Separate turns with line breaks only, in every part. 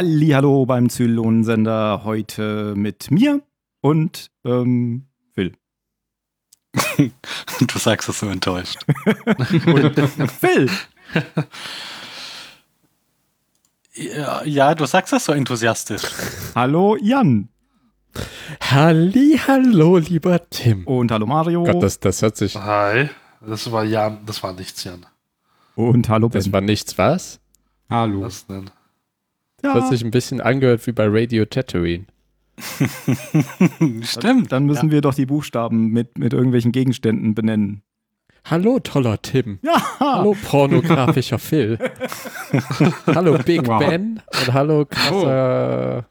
Hallo beim Zylonensender heute mit mir und ähm, Phil.
du sagst es so enttäuscht.
Phil.
Ja, ja, du sagst das so enthusiastisch.
Hallo Jan.
Halli, hallo, lieber Tim.
Und hallo Mario.
Gott, das, das hört sich.
Hi, das war Jan, das war nichts, Jan.
Und hallo Ben.
Das war nichts, was?
Hallo.
Was denn?
Das hat sich ein bisschen angehört wie bei Radio Tatooine.
Stimmt.
Dann müssen wir doch die Buchstaben mit, mit irgendwelchen Gegenständen benennen.
Hallo, toller Tim.
Ja.
Hallo, pornografischer Phil. hallo, Big
Wow.
Ben. Und hallo, krasser.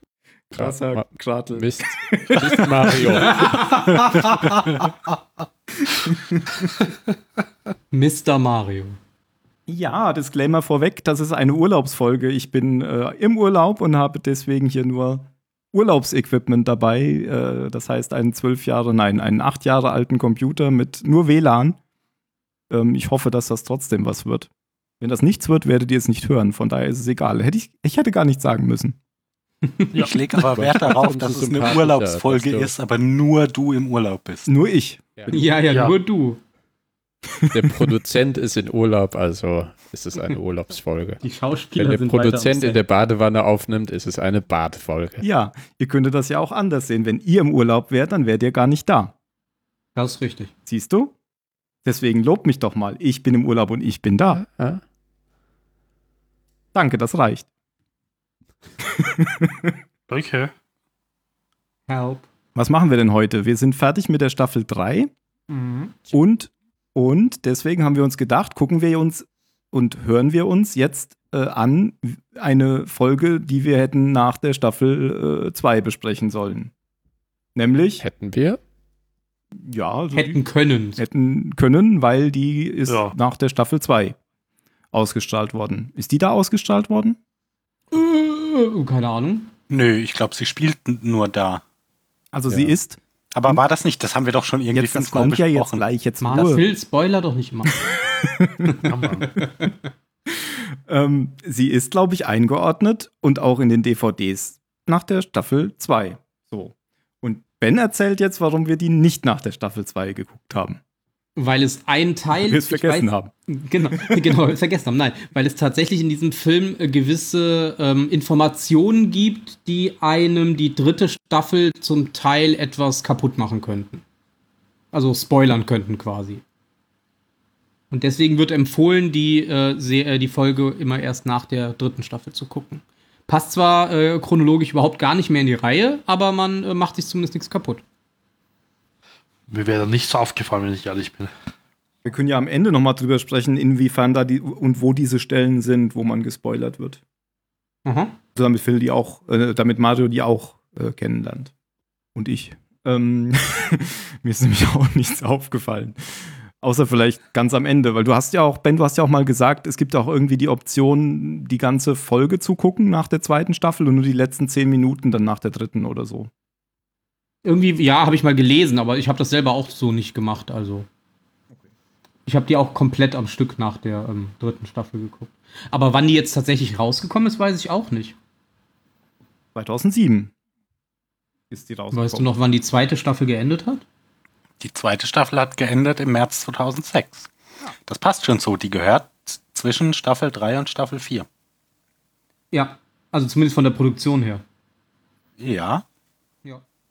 Krasser
Ma-
Kratel.
Mist. Mist Mario.
Mr. Mario.
Ja, Disclaimer vorweg, das ist eine Urlaubsfolge. Ich bin äh, im Urlaub und habe deswegen hier nur Urlaubsequipment dabei. Äh, das heißt einen zwölf Jahre, nein, einen acht Jahre alten Computer mit nur WLAN. Ähm, ich hoffe, dass das trotzdem was wird. Wenn das nichts wird, werdet ihr es nicht hören. Von daher ist es egal. Hätte ich, ich hätte gar nichts sagen müssen.
Ich lege aber Wert darauf, dass es eine Urlaubsfolge ist, aber nur du im Urlaub bist.
Nur ich.
Ja, ja,
Ja.
nur du.
Der Produzent ist in Urlaub, also ist es eine Urlaubsfolge.
Die
Wenn
Schauspieler
der
sind weiter
Produzent in der Badewanne aufnimmt, ist es eine Badefolge.
Ja, ihr könntet das ja auch anders sehen. Wenn ihr im Urlaub wärt, dann wärt ihr gar nicht da.
Das ist richtig.
Siehst du? Deswegen lobt mich doch mal. Ich bin im Urlaub und ich bin da.
Ja?
Danke, das reicht.
Okay.
Help.
Was machen wir denn heute? Wir sind fertig mit der Staffel 3
Mhm.
und, und deswegen haben wir uns gedacht, gucken wir uns und hören wir uns jetzt äh, an eine Folge, die wir hätten nach der Staffel 2 besprechen sollen. Nämlich,
Hätten wir?
ja, also
Hätten können.
hätten können, weil die ist
Ja.
nach der Staffel 2 ausgestrahlt worden. Ist die da ausgestrahlt worden?
Äh, keine Ahnung.
Nö, ich glaube, sie spielt nur da.
Also
Ja.
sie ist,
Aber war das nicht? Das haben wir doch schon irgendwie
jetzt, das
fünfmal
kommt ja jetzt gleich, jetzt
Mal. Phil, Spoiler doch nicht
Mann.
Ähm, sie ist, glaube ich, eingeordnet und auch in den DVDs nach der Staffel 2. So. Und Ben erzählt jetzt, warum wir die nicht nach der Staffel 2 geguckt haben.
Weil es ein Teil.
Wir es vergessen
weiß-
haben.
Genau, genau, vergessen haben. Nein, weil es tatsächlich in diesem Film äh, gewisse ähm, Informationen gibt, die einem die dritte Staffel zum Teil etwas kaputt machen könnten. Also spoilern könnten quasi. Und deswegen wird empfohlen, die, äh, äh, die Folge immer erst nach der dritten Staffel zu gucken. Passt zwar äh, chronologisch überhaupt gar nicht mehr in die Reihe, aber man äh, macht sich zumindest nichts kaputt.
Mir wäre nicht so aufgefallen, wenn ich ehrlich bin.
Wir können ja am Ende nochmal drüber sprechen, inwiefern da die und wo diese Stellen sind, wo man gespoilert wird.
Aha.
Also damit Phil die auch, äh, damit Mario die auch äh, kennenlernt. Und ich. Ähm, mir ist nämlich auch nichts aufgefallen. Außer vielleicht ganz am Ende, weil du hast ja auch, Ben, du hast ja auch mal gesagt, es gibt auch irgendwie die Option, die ganze Folge zu gucken nach der zweiten Staffel und nur die letzten zehn Minuten dann nach der dritten oder so.
Irgendwie, ja, habe ich mal gelesen, aber ich habe das selber auch so nicht gemacht. Also, ich habe die auch komplett am Stück nach der ähm, dritten Staffel geguckt. Aber wann die jetzt tatsächlich rausgekommen ist, weiß ich auch nicht.
2007 ist die rausgekommen.
Weißt du noch, wann die zweite Staffel geendet hat?
Die zweite Staffel hat geendet im März 2006. Das passt schon so. Die gehört zwischen Staffel 3 und Staffel 4.
Ja, also zumindest von der Produktion her.
Ja.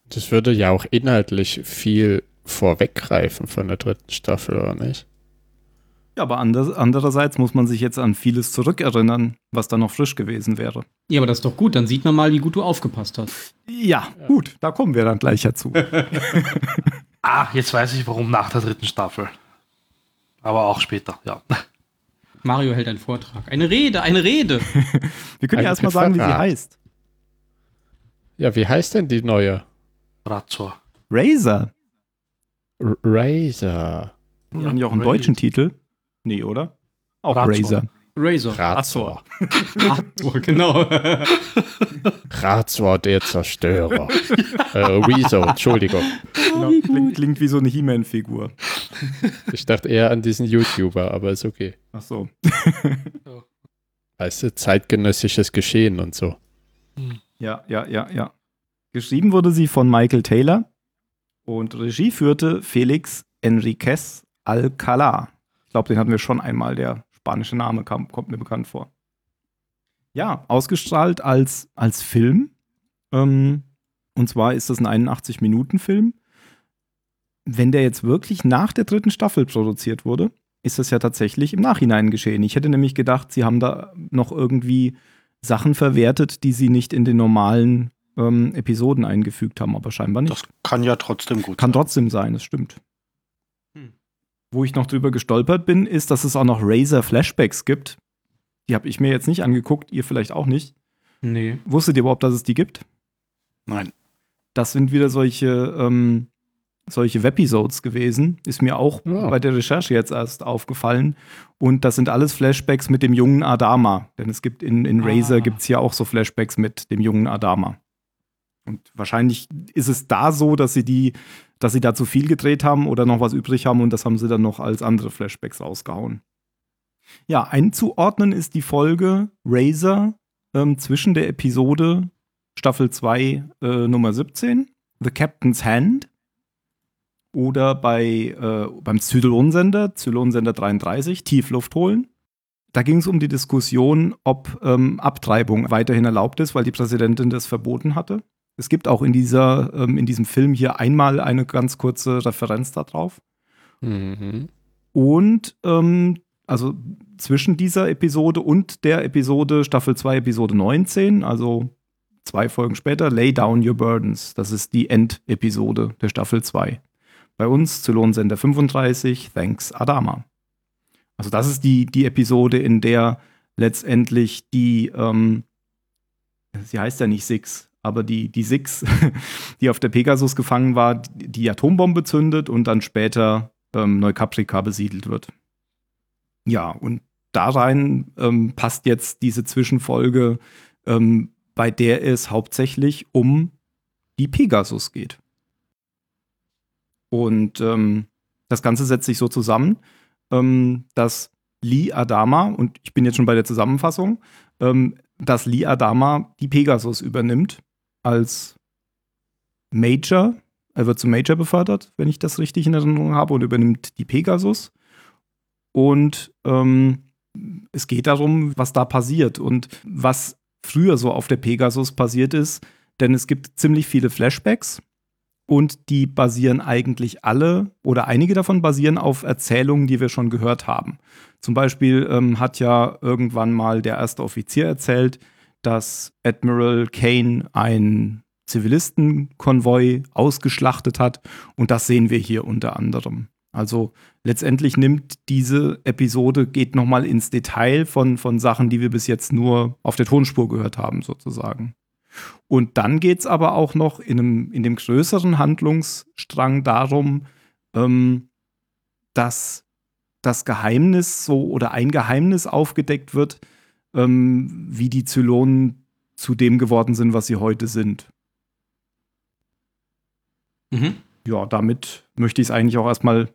Ja.
Das würde ja auch inhaltlich viel vorweggreifen von der dritten Staffel, oder nicht?
Ja, aber andererseits muss man sich jetzt an vieles zurückerinnern, was da noch frisch gewesen wäre.
Ja, aber das ist doch gut, dann sieht man mal, wie gut du aufgepasst hast.
Ja, gut, da kommen wir dann gleich dazu.
Ah, jetzt weiß ich, warum nach der dritten Staffel. Aber auch später, ja.
Mario hält einen Vortrag. Eine Rede, eine Rede.
Wir können ja
Ein
erstmal sagen, wie sie heißt.
Ja, wie heißt denn die neue?
Razor.
Razer.
R Razor.
Haben die auch einen
Razor.
deutschen Titel? Nee, oder? Auch
Razor.
Razer.
Razor.
Razor.
Razor, genau.
Razor, der Zerstörer. äh, Rezo, Entschuldigung.
Genau, klingt, klingt wie so eine He-Man-Figur.
Ich dachte eher an diesen YouTuber, aber ist okay.
Ach so.
Weißt du, zeitgenössisches Geschehen und so.
Ja, ja, ja, ja. Geschrieben wurde sie von Michael Taylor und Regie führte Felix Enriquez Alcalá. Ich glaube, den hatten wir schon einmal. Der spanische Name kam, kommt mir bekannt vor. Ja, ausgestrahlt als, als Film. Ähm, und zwar ist das ein 81-Minuten-Film. Wenn der jetzt wirklich nach der dritten Staffel produziert wurde, ist das ja tatsächlich im Nachhinein geschehen. Ich hätte nämlich gedacht, sie haben da noch irgendwie Sachen verwertet, die sie nicht in den normalen ähm, Episoden eingefügt haben, aber scheinbar nicht.
Das kann ja trotzdem gut
Kann
sein.
trotzdem sein, das stimmt.
Hm.
Wo ich noch drüber gestolpert bin, ist, dass es auch noch Razer-Flashbacks gibt. Die habe ich mir jetzt nicht angeguckt, ihr vielleicht auch nicht.
Nee.
Wusstet ihr überhaupt, dass es die gibt?
Nein.
Das sind wieder solche, ähm, solche Webisodes gewesen. Ist mir auch
Ja.
bei der Recherche jetzt erst aufgefallen. Und das sind alles Flashbacks mit dem jungen Adama. Denn es gibt in, in Razer
Ah.
gibt es ja auch so Flashbacks mit dem jungen Adama. Und wahrscheinlich ist es da so, dass sie die, dass sie da zu viel gedreht haben oder noch was übrig haben und das haben sie dann noch als andere Flashbacks rausgehauen. Ja, einzuordnen ist die Folge Razer ähm, zwischen der Episode Staffel 2 äh, Nummer 17, The Captain's Hand, oder bei, äh, beim Zylonsender, Zylonsender 33, Tiefluft holen. Da ging es um die Diskussion, ob ähm, Abtreibung weiterhin erlaubt ist, weil die Präsidentin das verboten hatte. Es gibt auch in, dieser, ähm, in diesem Film hier einmal eine ganz kurze Referenz darauf.
Mhm.
Und ähm, also zwischen dieser Episode und der Episode Staffel 2, Episode 19, also zwei Folgen später, Lay Down Your Burdens. Das ist die Endepisode der Staffel 2. Bei uns Zylonsender 35, Thanks Adama. Also das ist die, die Episode, in der letztendlich die, ähm, sie heißt ja nicht Six, aber die, die Six, die auf der Pegasus gefangen war, die, Atombombe zündet und dann später ähm, Neukaprika besiedelt wird. Ja, und da rein ähm, passt jetzt diese Zwischenfolge, ähm, bei der es hauptsächlich um die Pegasus geht. Und ähm, das Ganze setzt sich so zusammen, ähm, dass Lee Adama, und ich bin jetzt schon bei der Zusammenfassung, ähm, dass Lee Adama die Pegasus übernimmt als Major. Er wird zum Major befördert, wenn ich das richtig in Erinnerung habe, und übernimmt die Pegasus. Und ähm, es geht darum, was da passiert und was früher so auf der Pegasus passiert ist. Denn es gibt ziemlich viele Flashbacks und die basieren eigentlich alle oder einige davon basieren auf Erzählungen, die wir schon gehört haben. Zum Beispiel ähm, hat ja irgendwann mal der erste Offizier erzählt, dass Admiral Kane einen Zivilistenkonvoi ausgeschlachtet hat und das sehen wir hier unter anderem. Also letztendlich nimmt diese Episode, geht nochmal ins Detail von, von Sachen, die wir bis jetzt nur auf der Tonspur gehört haben, sozusagen. Und dann geht es aber auch noch in, einem, in dem größeren Handlungsstrang darum, ähm, dass das Geheimnis so oder ein Geheimnis aufgedeckt wird, ähm, wie die Zylonen zu dem geworden sind, was sie heute sind.
Mhm.
Ja, damit möchte ich es eigentlich auch erstmal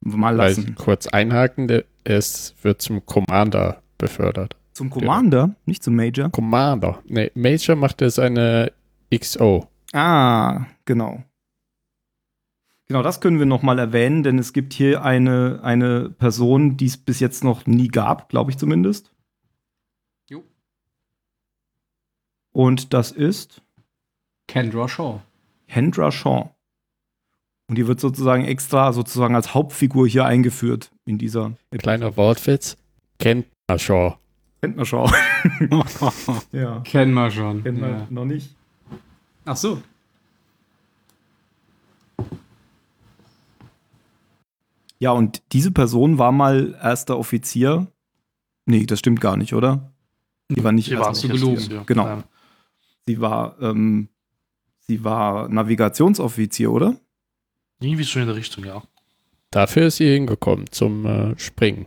mal
Weil,
lassen.
kurz einhaken, der, es wird zum Commander befördert.
Zum Commander, nicht zum Major.
Commander. Nee, Major macht er seine XO.
Ah, genau. Genau, das können wir noch mal erwähnen, denn es gibt hier eine, eine Person, die es bis jetzt noch nie gab, glaube ich zumindest.
Jo.
Und das ist
Kendra Shaw.
Hendra Shaw. Und die wird sozusagen extra sozusagen als Hauptfigur hier eingeführt in dieser
Kleiner Wortwitz. Kennt man schon.
Kennt man Shaw. ja.
Kennen wir schon.
Kennen wir
Ja.
noch nicht.
Ach so.
Ja, und diese Person war mal erster Offizier. Nee, das stimmt gar nicht, oder? Die war nicht
Sie war
erster
nicht
gelogen.
Offizier.
Genau.
Nein.
Sie war, ähm, sie war Navigationsoffizier, oder?
Irgendwie so in der Richtung, ja.
Dafür ist sie hingekommen zum äh, Springen.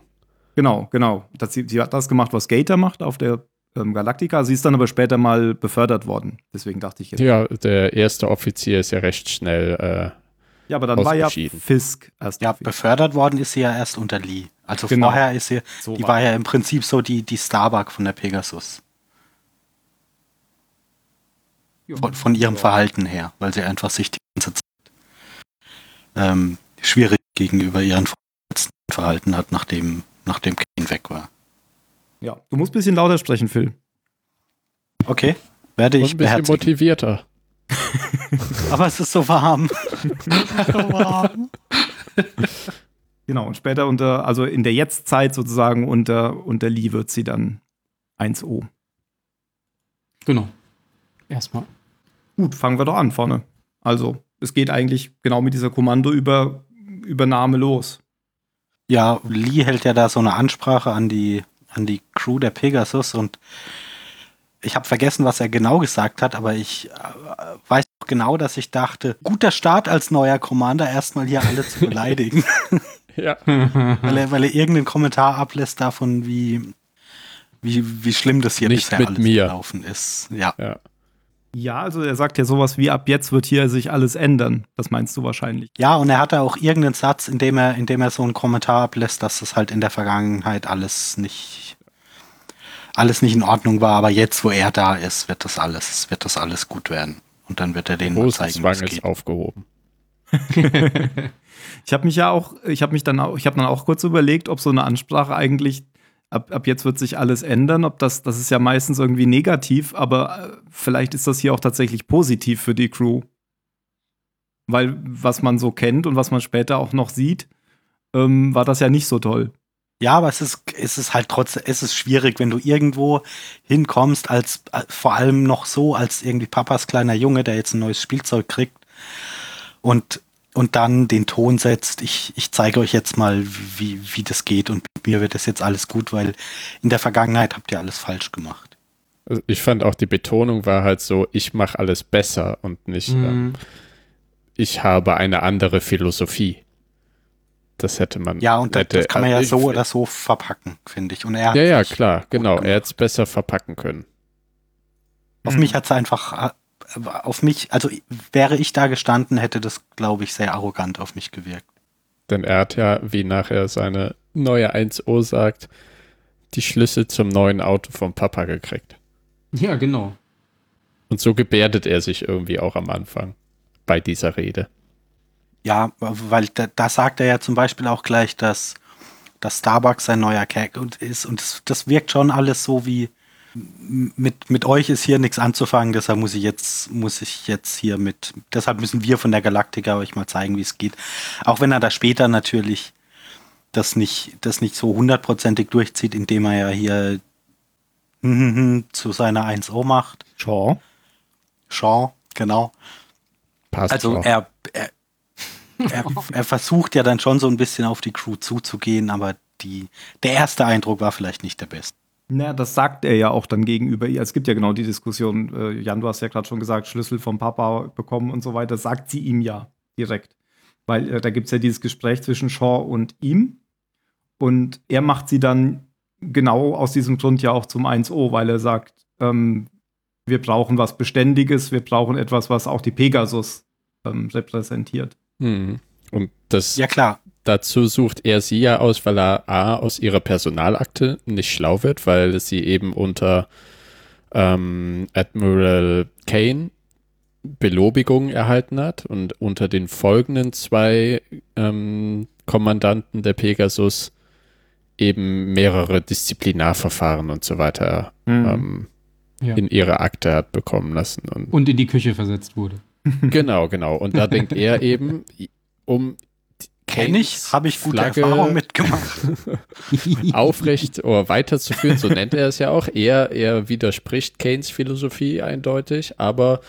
Genau, genau. Das, sie, sie hat das gemacht, was Gator macht auf der ähm, Galactica. Sie ist dann aber später mal befördert worden. Deswegen dachte ich jetzt.
Ja, der erste Offizier ist ja recht schnell. Äh,
Ja, aber dann war ja. Fisk erst.
Ja, befördert worden ist sie ja erst unter Lee. Also
Genau.
vorher ist sie,
So
die
war-
war ja im Prinzip so die, die Starbuck von der Pegasus. Von, von ihrem Verhalten her, weil sie einfach sich die ganze Zeit ähm, schwierig gegenüber ihren Vorgesetzten verhalten hat, nachdem, nachdem Kane weg war.
Ja, du musst ein bisschen lauter sprechen, Phil.
Okay, werde
Und
ich
ein bisschen
beherzigen.
motivierter.
Aber es ist so warm. so warm.
Genau, und später unter, also in der Jetztzeit sozusagen unter, unter Lee wird sie dann 1O.
Genau. Erstmal.
Gut, fangen wir doch an vorne. Also, es geht eigentlich genau mit dieser Kommandoübernahme los.
Ja, Lee hält ja da so eine Ansprache an die, an die Crew der Pegasus und ich habe vergessen, was er genau gesagt hat, aber ich äh, weiß noch genau, dass ich dachte, guter Start als neuer Commander, erstmal hier alle zu beleidigen,
Ja.
weil, er, weil er irgendeinen Kommentar ablässt davon, wie, wie, wie schlimm das hier
Nicht
bisher
mit
alles
mir.
gelaufen ist. Ja.
ja.
Ja, also er sagt ja sowas wie, ab jetzt wird hier sich alles ändern. Das meinst du wahrscheinlich.
Ja, und er hatte auch irgendeinen Satz, in dem er, in dem er so einen Kommentar ablässt, dass das halt in der Vergangenheit alles nicht, alles nicht in Ordnung war, aber jetzt, wo er da ist, wird das alles, wird das alles gut werden. Und dann wird er denen mal zeigen, wie
Hosenzwang
es
ist
geht.
aufgehoben.
Ich habe mich ja auch, ich habe mich dann auch, ich habe dann auch kurz überlegt, ob so eine Ansprache eigentlich ab, ab jetzt wird sich alles ändern, ob das, das ist ja meistens irgendwie negativ, aber äh, vielleicht ist das hier auch tatsächlich positiv für die Crew. Weil was man so kennt und was man später auch noch sieht, ähm, war das ja nicht so toll.
Ja, aber es ist, es ist halt trotzdem, es ist schwierig, wenn du irgendwo hinkommst, als, äh, vor allem noch so, als irgendwie Papas kleiner Junge, der jetzt ein neues Spielzeug kriegt und, und dann den Ton setzt, ich, ich zeige euch jetzt mal, wie, wie das geht und mit mir wird das jetzt alles gut, weil in der Vergangenheit habt ihr alles falsch gemacht.
Also Ich fand auch die Betonung war halt so, ich mache alles besser und nicht, ähm,
Mhm.
ich habe eine andere Philosophie. Das hätte man.
Ja, und das,
hätte,
das kann man ja
also
so
ich-
oder so verpacken, finde ich. Und er
Ja, ja, klar, genau. Er hätte es besser verpacken können.
Auf mich hat es einfach, äh, auf mich, also wäre ich da gestanden, hätte das, glaube ich, sehr arrogant auf mich gewirkt.
Denn er hat ja, wie nachher seine neue 1O sagt, die Schlüssel zum neuen Auto vom Papa gekriegt.
Ja, genau.
Und so gebärdet er sich irgendwie auch am Anfang bei dieser Rede.
Ja, weil da, da sagt er ja zum Beispiel auch gleich, dass, dass Starbucks sein neuer und ist. Und das, das wirkt schon alles so wie mit, mit euch ist hier nichts anzufangen, deshalb muss ich jetzt, muss ich jetzt hier mit, deshalb müssen wir von der Galaktika euch mal zeigen, wie es geht. Auch wenn er da später natürlich das nicht, das nicht so hundertprozentig durchzieht, indem er ja hier zu seiner 1O macht.
Shaw.
Shaw, genau.
Passt
Also er, er, er, er versucht ja dann schon so ein bisschen auf die Crew zuzugehen, aber die, der erste Eindruck war vielleicht nicht der beste.
Na, das sagt er ja auch dann gegenüber ihr. Es gibt ja genau die Diskussion, äh, Jan, du hast ja gerade schon gesagt, Schlüssel vom Papa bekommen und so weiter, sagt sie ihm ja direkt. Weil äh, da gibt es ja dieses Gespräch zwischen Shaw und ihm. Und er macht sie dann genau aus diesem Grund ja auch zum 1O, weil er sagt, ähm, wir brauchen was Beständiges, wir brauchen etwas, was auch die Pegasus ähm, repräsentiert.
Hm. Und das
Ja klar,
dazu sucht er sie ja aus, weil er A aus ihrer Personalakte nicht schlau wird, weil sie eben unter ähm, Admiral Kane Belobigung erhalten hat und unter den folgenden zwei ähm, Kommandanten der Pegasus eben mehrere Disziplinarverfahren und so weiter ähm,
Ja.
in ihre Akte hat bekommen lassen. Und
Und in die Küche versetzt wurde.
Genau, genau. Und da denkt er eben, um
kenne ich, habe ich gute
Flagge
Erfahrungen mitgemacht.
aufrecht oder weiterzuführen, so nennt er es ja auch. Er, er widerspricht Keynes Philosophie eindeutig, aber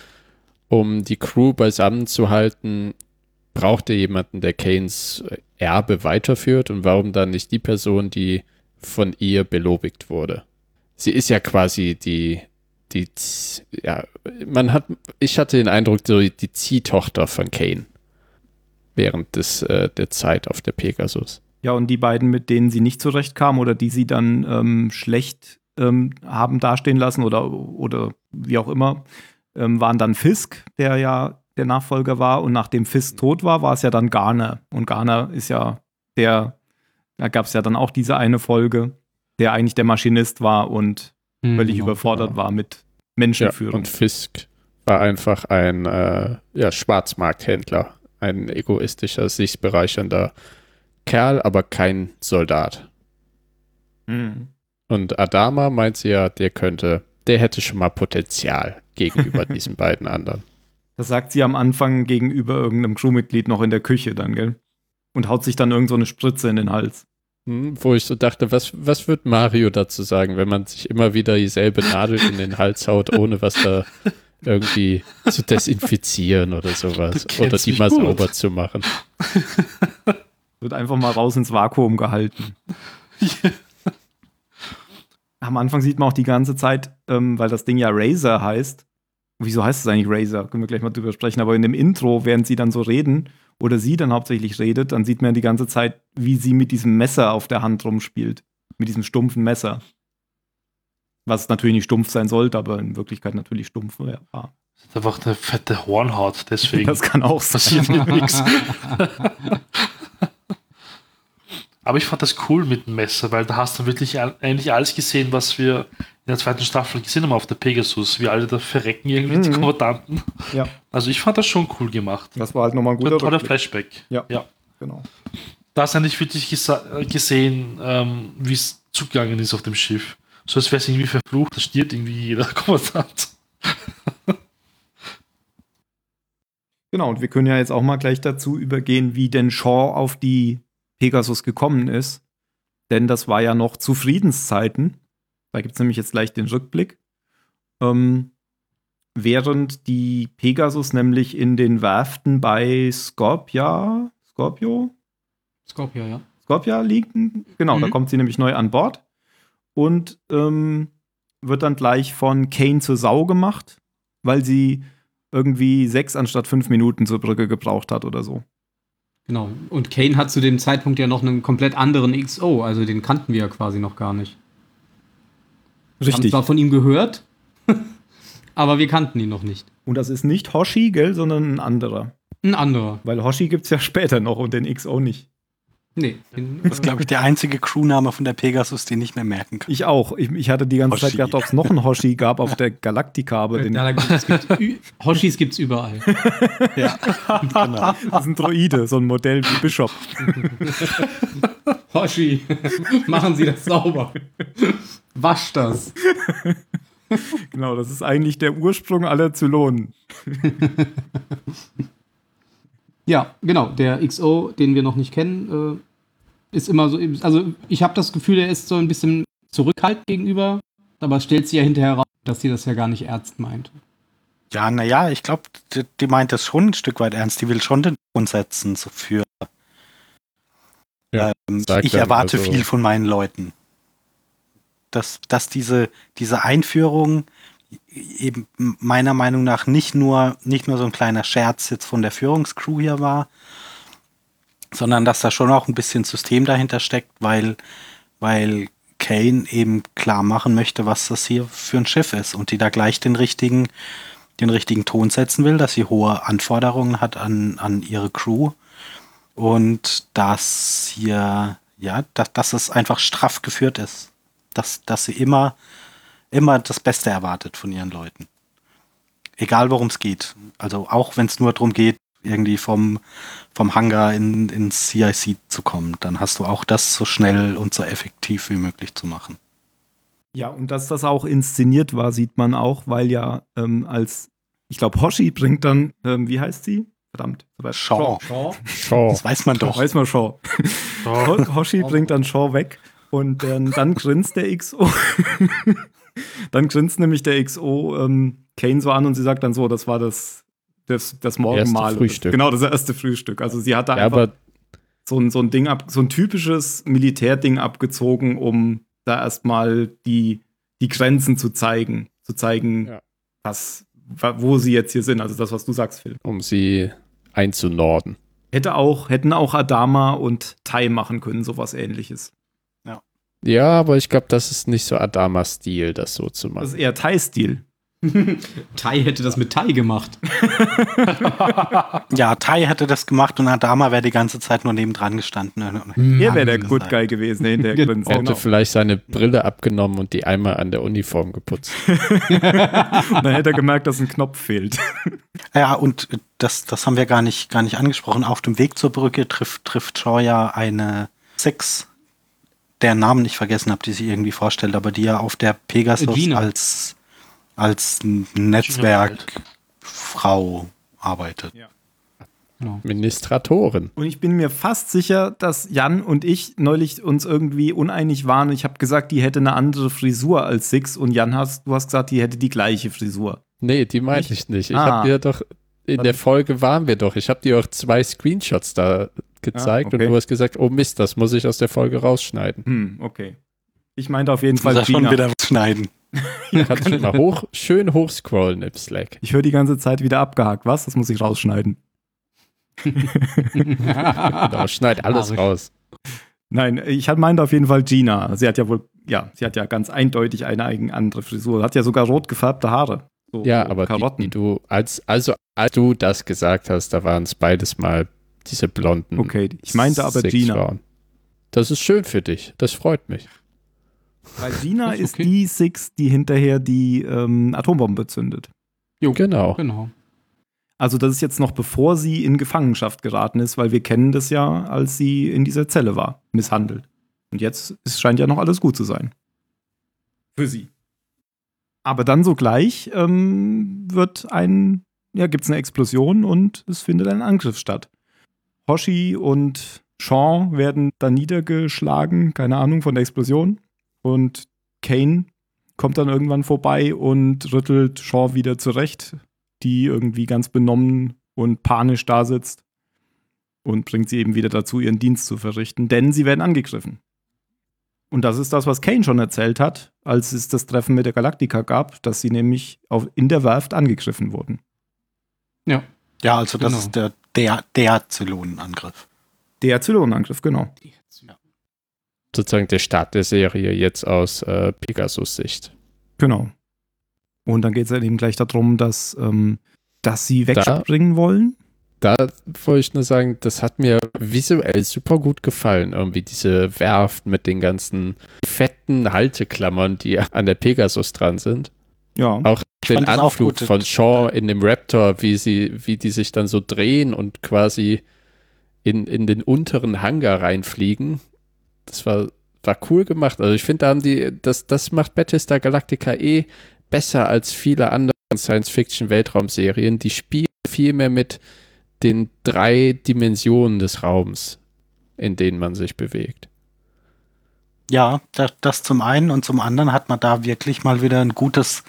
um die Crew beisammen zu halten, braucht er jemanden, der Keynes Erbe weiterführt und warum dann nicht die Person, die von ihr belobigt wurde. Sie ist ja quasi die, die, ja, man hat, ich hatte den Eindruck, so die Ziehtochter von Kane während des, äh, der Zeit auf der Pegasus.
Ja, und die beiden, mit denen sie nicht zurechtkam oder die sie dann ähm, schlecht ähm, haben dastehen lassen oder, oder wie auch immer, ähm, waren dann Fisk, der ja der Nachfolger war. Und nachdem Fisk tot war, war es ja dann Garner. Und Garner ist ja der, da gab es ja dann auch diese eine Folge, der eigentlich der Maschinist war und
Hm,
völlig
genau.
überfordert
genau.
war mit
Ja,
Menschenführung.
und Fisk war einfach ein äh, ja, Schwarzmarkthändler, ein egoistischer, sich bereichernder Kerl, aber kein Soldat.
Hm.
Und Adama meint sie ja, der könnte, der hätte schon mal Potenzial gegenüber diesen beiden anderen.
Das sagt sie am Anfang gegenüber irgendeinem Crewmitglied noch in der Küche dann, gell? Und haut sich dann irgend so eine Spritze in den Hals.
Hm, wo ich so dachte, was, was wird Mario dazu sagen, wenn man sich immer wieder dieselbe Nadel in den Hals haut, ohne was da irgendwie zu desinfizieren oder sowas. Oder die mal
gut.
sauber zu machen.
Wird einfach mal raus ins Vakuum gehalten. Am Anfang sieht man auch die ganze Zeit, ähm, weil das Ding ja Razer heißt. Wieso heißt es eigentlich Razer? Können wir gleich mal drüber sprechen. Aber in dem Intro, während sie dann so reden, oder sie dann hauptsächlich redet, dann sieht man die ganze Zeit, wie sie mit diesem Messer auf der Hand rumspielt. Mit diesem stumpfen Messer. Was natürlich nicht stumpf sein sollte, aber in Wirklichkeit natürlich stumpf war.
Das ist einfach eine fette Hornhaut, deswegen
Das kann auch sein.
passiert mir nichts. Aber ich fand das cool mit dem Messer, weil da hast du wirklich eigentlich alles gesehen, was wir in der zweiten Staffel gesehen haben auf der Pegasus, wie alle da verrecken irgendwie, die
Mhm.
Kommandanten.
Ja.
Also ich fand das schon cool gemacht.
Das war halt nochmal ein
Ein
guter
toller
Rückblick.
Flashback.
Ja.
ja.
Genau.
Da du eigentlich wirklich gesehen, ähm, wie es zugegangen ist auf dem Schiff. So als wäre es irgendwie verflucht, da stirbt irgendwie jeder Kommandant.
Genau, und wir können ja jetzt auch mal gleich dazu übergehen, wie denn Shaw auf die Pegasus gekommen ist. Denn das war ja noch zu Friedenszeiten. Da gibt es nämlich jetzt gleich den Rückblick. Ähm, während die Pegasus nämlich in den Werften bei Scorpia, Scorpio,
Scorpio, ja.
Scorpia liegen. Genau, da
Mhm.
kommt sie nämlich neu an Bord und ähm, wird dann gleich von Kane zur Sau gemacht, weil sie irgendwie sechs anstatt fünf Minuten zur Brücke gebraucht hat oder so.
Genau. Und Kane hat zu dem Zeitpunkt ja noch einen komplett anderen XO, also den kannten wir ja quasi noch gar nicht. Wir haben
Richtig.
zwar von ihm gehört, aber wir kannten ihn noch nicht.
Und das ist nicht Hoshi, gell, sondern ein anderer.
Ein anderer.
Weil Hoshi gibt es ja später noch und den XO nicht.
Nee.
Das ist, glaube ich, der einzige Crewname von der Pegasus, den ich mir merken kann.
Ich auch. Ich, ich hatte die ganze Zeit
Hoshi.
gedacht, ob es noch einen Hoshi gab auf der Galactica, aber den,
ja, da gibt's, es gibt, Hoshis gibt's überall.
Ja, genau.
das ist ein Droide, so ein Modell wie Bishop.
Hoshi, machen Sie das sauber. Wasch das.
Genau, das ist eigentlich der Ursprung aller Zylonen.
Ja, genau. Der XO, den wir noch nicht kennen, äh, ist immer so. Also, ich habe das Gefühl, er ist so ein bisschen zurückhaltend gegenüber, aber es stellt sich ja hinterher raus, dass sie das ja gar nicht ernst meint.
Ja, naja, ich glaube, die, die meint das schon ein Stück weit ernst. Die will schon den Ton setzen so für.
Ja,
ähm, ich erwarte
also-
viel von meinen Leuten. Dass, dass diese, diese Einführung eben meiner Meinung nach nicht nur, nicht nur so ein kleiner Scherz jetzt von der Führungscrew hier war, sondern dass da schon auch ein bisschen System dahinter steckt, weil, weil Kane eben klar machen möchte, was das hier für ein Schiff ist und die da gleich den richtigen, den richtigen Ton setzen will, dass sie hohe Anforderungen hat an, an ihre Crew und dass hier, ja, dass, dass es einfach straff geführt ist. Dass, dass sie immer, immer das Beste erwartet von ihren Leuten. Egal worum es geht. Also auch wenn es nur darum geht, irgendwie vom, vom Hangar in, ins CIC zu kommen, dann hast du auch das so schnell und so effektiv wie möglich zu machen.
Ja, und dass das auch inszeniert war, sieht man auch, weil ja ähm, als, ich glaube, Hoshi bringt dann, ähm, wie heißt sie? Verdammt.
Shaw.
Shaw.
Das weiß man doch.
Weiß man Shaw. Ho- Hoshi bringt dann Shaw weg und dann, dann grinst der XO. dann grinst nämlich der XO ähm, Kane so an und sie sagt dann so, das war das, das, das Morgenmahl.
Erste Frühstück.
Genau, das erste Frühstück. Also sie hat da
Ja,
einfach
aber
so ein, so ein Ding ab, so ein typisches Militärding abgezogen, um da erstmal die, die Grenzen zu zeigen. Zu zeigen,
Ja.
was, wa- wo sie jetzt hier sind. Also das, was du sagst, Phil.
um sie einzunorden.
Hätte auch, hätten auch Adama und Tai machen können, sowas ähnliches.
Ja, aber ich glaube, das ist nicht so Adamas Stil, das so zu
Das
machen.
ist eher Tai-Stil.
Tai hätte das mit Tai gemacht.
Ja, Tai hätte das gemacht und Adama wäre die ganze Zeit nur nebendran gestanden.
Er wäre der Good Guy gewesen, der hinterher
Genau.
Er hätte vielleicht seine Brille abgenommen und die einmal an der Uniform geputzt.
Und dann hätte er gemerkt, dass ein Knopf fehlt.
Ja, und das, das haben wir gar nicht, gar nicht angesprochen. Auf dem Weg zur Brücke trifft, trifft Shaw ja eine Six, deren Namen ich vergessen habe, die sie irgendwie vorstellt, aber die ja auf der Pegasus
Gina.
als, als Netzwerkfrau arbeitet.
Genau.
Administratorin.
Und ich bin mir fast sicher, dass Jan und ich neulich uns irgendwie uneinig waren. Ich habe gesagt, die hätte eine andere Frisur als Six und Jan hast, du hast gesagt, die hätte die gleiche Frisur.
Nee, die meinte ich nicht. Ich
Ah.
habe dir doch, in der Folge waren wir doch, ich habe dir auch zwei Screenshots da gezeigt
Ah, okay.
und du hast gesagt, oh Mist, das muss ich aus der Folge rausschneiden.
Hm, okay. Ich meinte auf jeden Fall
schon
Gina.
wieder was schneiden.
Kannst du mal hoch, schön hochscrollen im Slack.
Ich höre die ganze Zeit wieder abgehakt. Was? Das muss ich rausschneiden.
Genau, schneid alles
Arisch.
raus.
Nein, ich meinte auf jeden Fall Gina. Sie hat ja wohl, ja, sie hat ja ganz eindeutig eine eigen andere Frisur. Hat ja sogar rot gefärbte Haare. So
Ja, aber die,
Karotten.
die du, als, also als du das gesagt hast, da waren es beides mal diese blonden.
okay, ich meinte aber
Six
Gina.
Das ist schön für dich. Das freut mich.
Weil Gina
Ist
ist
okay.
die Six, die hinterher die ähm, Atombombe zündet.
Jo,
Genau.
Genau.
Also das ist jetzt noch bevor sie in Gefangenschaft geraten ist, weil wir kennen das ja, als sie in dieser Zelle war, misshandelt. Und jetzt es scheint ja noch alles gut zu sein. Für sie. Aber dann sogleich ähm, wird ein, ja, gibt es eine Explosion und es findet ein Angriff statt. Hoshi und Sean werden dann niedergeschlagen, keine Ahnung, von der Explosion. Und Kane kommt dann irgendwann vorbei und rüttelt Shaw wieder zurecht, die irgendwie ganz benommen und panisch da sitzt und bringt sie eben wieder dazu, ihren Dienst zu verrichten, denn sie werden angegriffen. Und das ist das, was Kane schon erzählt hat, als es das Treffen mit der Galactica gab, dass sie nämlich auf, in der Werft angegriffen wurden.
Ja.
Ja, also das
Genau.
ist der, der, der Zylonenangriff.
Der Zylonenangriff, genau.
Sozusagen der Start der Serie jetzt aus äh, Pegasus-Sicht.
Genau. Und dann geht es dann eben gleich darum, dass, ähm, dass sie
Da-
wegspringen wollen.
Da wollte ich nur sagen, das hat mir visuell super gut gefallen. Irgendwie diese Werft mit den ganzen fetten Halteklammern, die an der Pegasus dran sind.
Ja.
Auch den
auch
Anflug
gut.
von Shaw in dem Raptor, wie sie, wie die sich dann so drehen und quasi in, in den unteren Hangar reinfliegen. Das war, war cool gemacht. Also ich finde, da haben die, das, das macht Battlestar Galactica eh besser als viele andere Science-Fiction-Weltraumserien. Die spielen viel mehr mit den drei Dimensionen des Raums, in denen man sich bewegt.
Ja, das, das zum einen und zum anderen hat man da wirklich mal wieder ein gutes,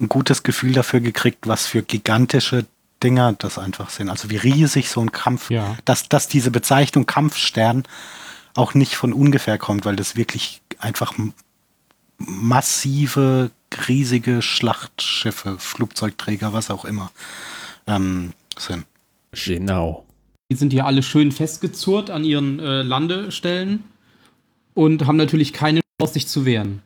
ein gutes Gefühl dafür gekriegt, was für gigantische Dinger das einfach sind. Also wie riesig so ein Kampf,
Ja.
dass, dass diese Bezeichnung Kampfstern auch nicht von ungefähr kommt, weil das wirklich einfach massive, riesige Schlachtschiffe, Flugzeugträger, was auch immer ähm, sind.
Genau.
Die sind hier alle schön festgezurrt an ihren äh, Landestellen und haben natürlich keine Chance, sich zu wehren.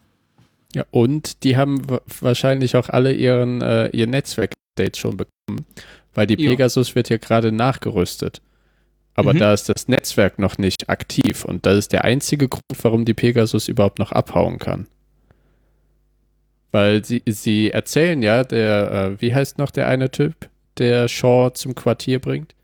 Ja, und die haben wa- wahrscheinlich auch alle ihren, äh, ihr Netzwerk-Update schon bekommen, weil die
Ja.
Pegasus wird ja gerade nachgerüstet. Aber
Mhm.
da ist das Netzwerk noch nicht aktiv und das ist der einzige Grund, warum die Pegasus überhaupt noch abhauen kann. Weil sie, sie erzählen ja, der, äh, wie heißt noch der eine Typ, der Shaw zum Quartier bringt?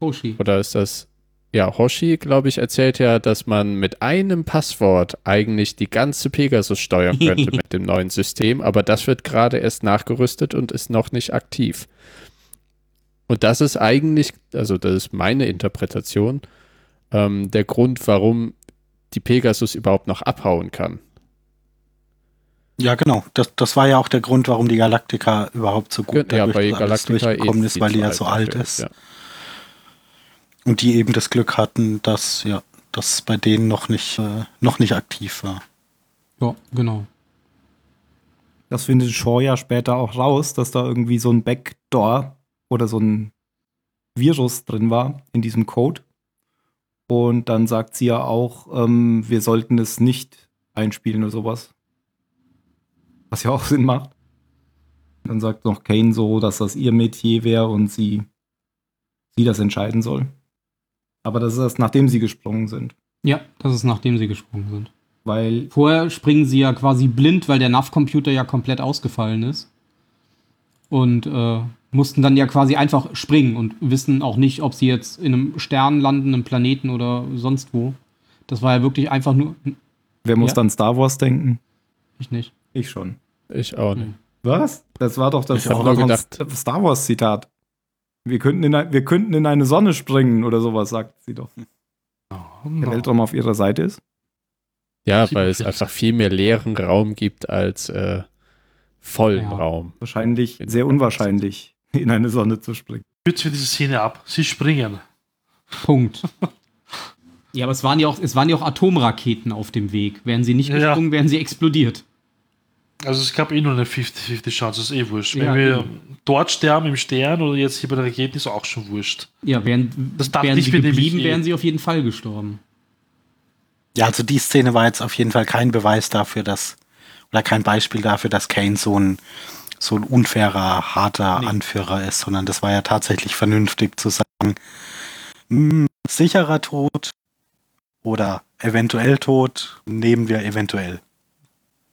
Hoshi.
Oder ist das, ja, Hoshi, glaube ich, erzählt ja, dass man mit einem Passwort eigentlich die ganze Pegasus steuern könnte mit dem neuen System, aber das wird gerade erst nachgerüstet und ist noch nicht aktiv. Und das ist eigentlich, also das ist meine Interpretation, ähm, der Grund, warum die Pegasus überhaupt noch abhauen kann.
Ja, genau. Das, das war ja auch der Grund, warum die Galactica überhaupt so gut
ja,
dadurch
bei Galactica
durchgekommen
eh
ist, weil die ja so
alt
ist.
Ja.
Und die eben das Glück hatten, dass ja, das bei denen noch nicht, äh, noch nicht aktiv war.
Ja, genau.
Das findet Shaw ja später auch raus, dass da irgendwie so ein Backdoor oder so ein Virus drin war in diesem Code. Und dann sagt sie ja auch, ähm, wir sollten es nicht einspielen oder sowas. Was ja auch Sinn macht. Dann sagt noch Kane so, dass das ihr Metier wäre und sie, sie das entscheiden soll. Aber das ist erst nachdem sie gesprungen sind.
Ja, das ist nachdem sie gesprungen sind.
Weil,
Vorher springen sie ja quasi blind, weil der NAV-Computer ja komplett ausgefallen ist. Und äh, mussten dann ja quasi einfach springen und wissen auch nicht, ob sie jetzt in einem Stern landen, einem Planeten oder sonst wo. Das war ja wirklich einfach nur.
wer muss
Ja.
dann Star Wars denken?
Ich nicht.
Ich schon.
Ich auch nicht.
Was? Das war doch das,
Ich gedacht-
Star Wars Zitat. Wir könnten, in, ein- wir könnten in eine Sonne springen oder sowas, sagt sie doch. Der Weltraum auf ihrer Seite ist.
Ja, weil es einfach viel mehr leeren Raum gibt als äh, vollen
Ja.
Raum.
Wahrscheinlich sehr unwahrscheinlich, in eine Sonne zu springen.
Kürzen wir diese Szene ab. Sie springen.
Punkt. ja, aber es waren ja auch, es waren ja auch Atomraketen auf dem Weg. Wären sie nicht
Ja.
gesprungen, wären sie explodiert.
Also es gab eh nur eine 50-50 Chance, das ist eh wurscht. Wenn
Ja,
wir
eben.
dort sterben im Stern oder jetzt hier bei der Rakete, ist auch schon wurscht.
Ja, wären,
Das dachte
wären
ich
sie geblieben,
eh.
wären sie auf jeden Fall gestorben.
Ja, also die Szene war jetzt auf jeden Fall kein Beweis dafür, dass, oder kein Beispiel dafür, dass Kane so ein, so ein unfairer, harter
Nee.
Anführer ist, sondern das war ja tatsächlich vernünftig zu sagen, "Hm, sicherer Tod oder eventuell Tod, nehmen wir eventuell.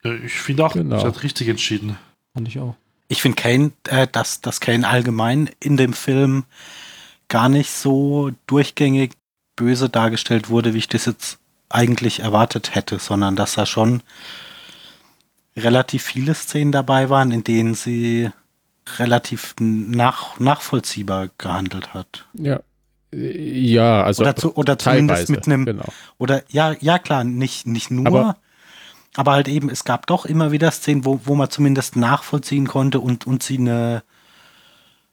Ja, ich finde auch,
Genau.
sie hat richtig entschieden.
Fand ich auch.
Ich finde Kane, äh, dass, dass Kane allgemein in dem Film gar nicht so durchgängig böse dargestellt wurde, wie ich das jetzt eigentlich erwartet hätte, sondern dass da schon relativ viele Szenen dabei waren, in denen sie relativ nach, nachvollziehbar gehandelt hat.
Ja. Äh, Ja, also
Oder, zu, oder zumindest mit einem,
Genau.
oder ja, ja klar, nicht, nicht nur,
Aber-
aber, halt eben, es gab doch immer wieder Szenen, wo, wo man zumindest nachvollziehen konnte und, und sie eine,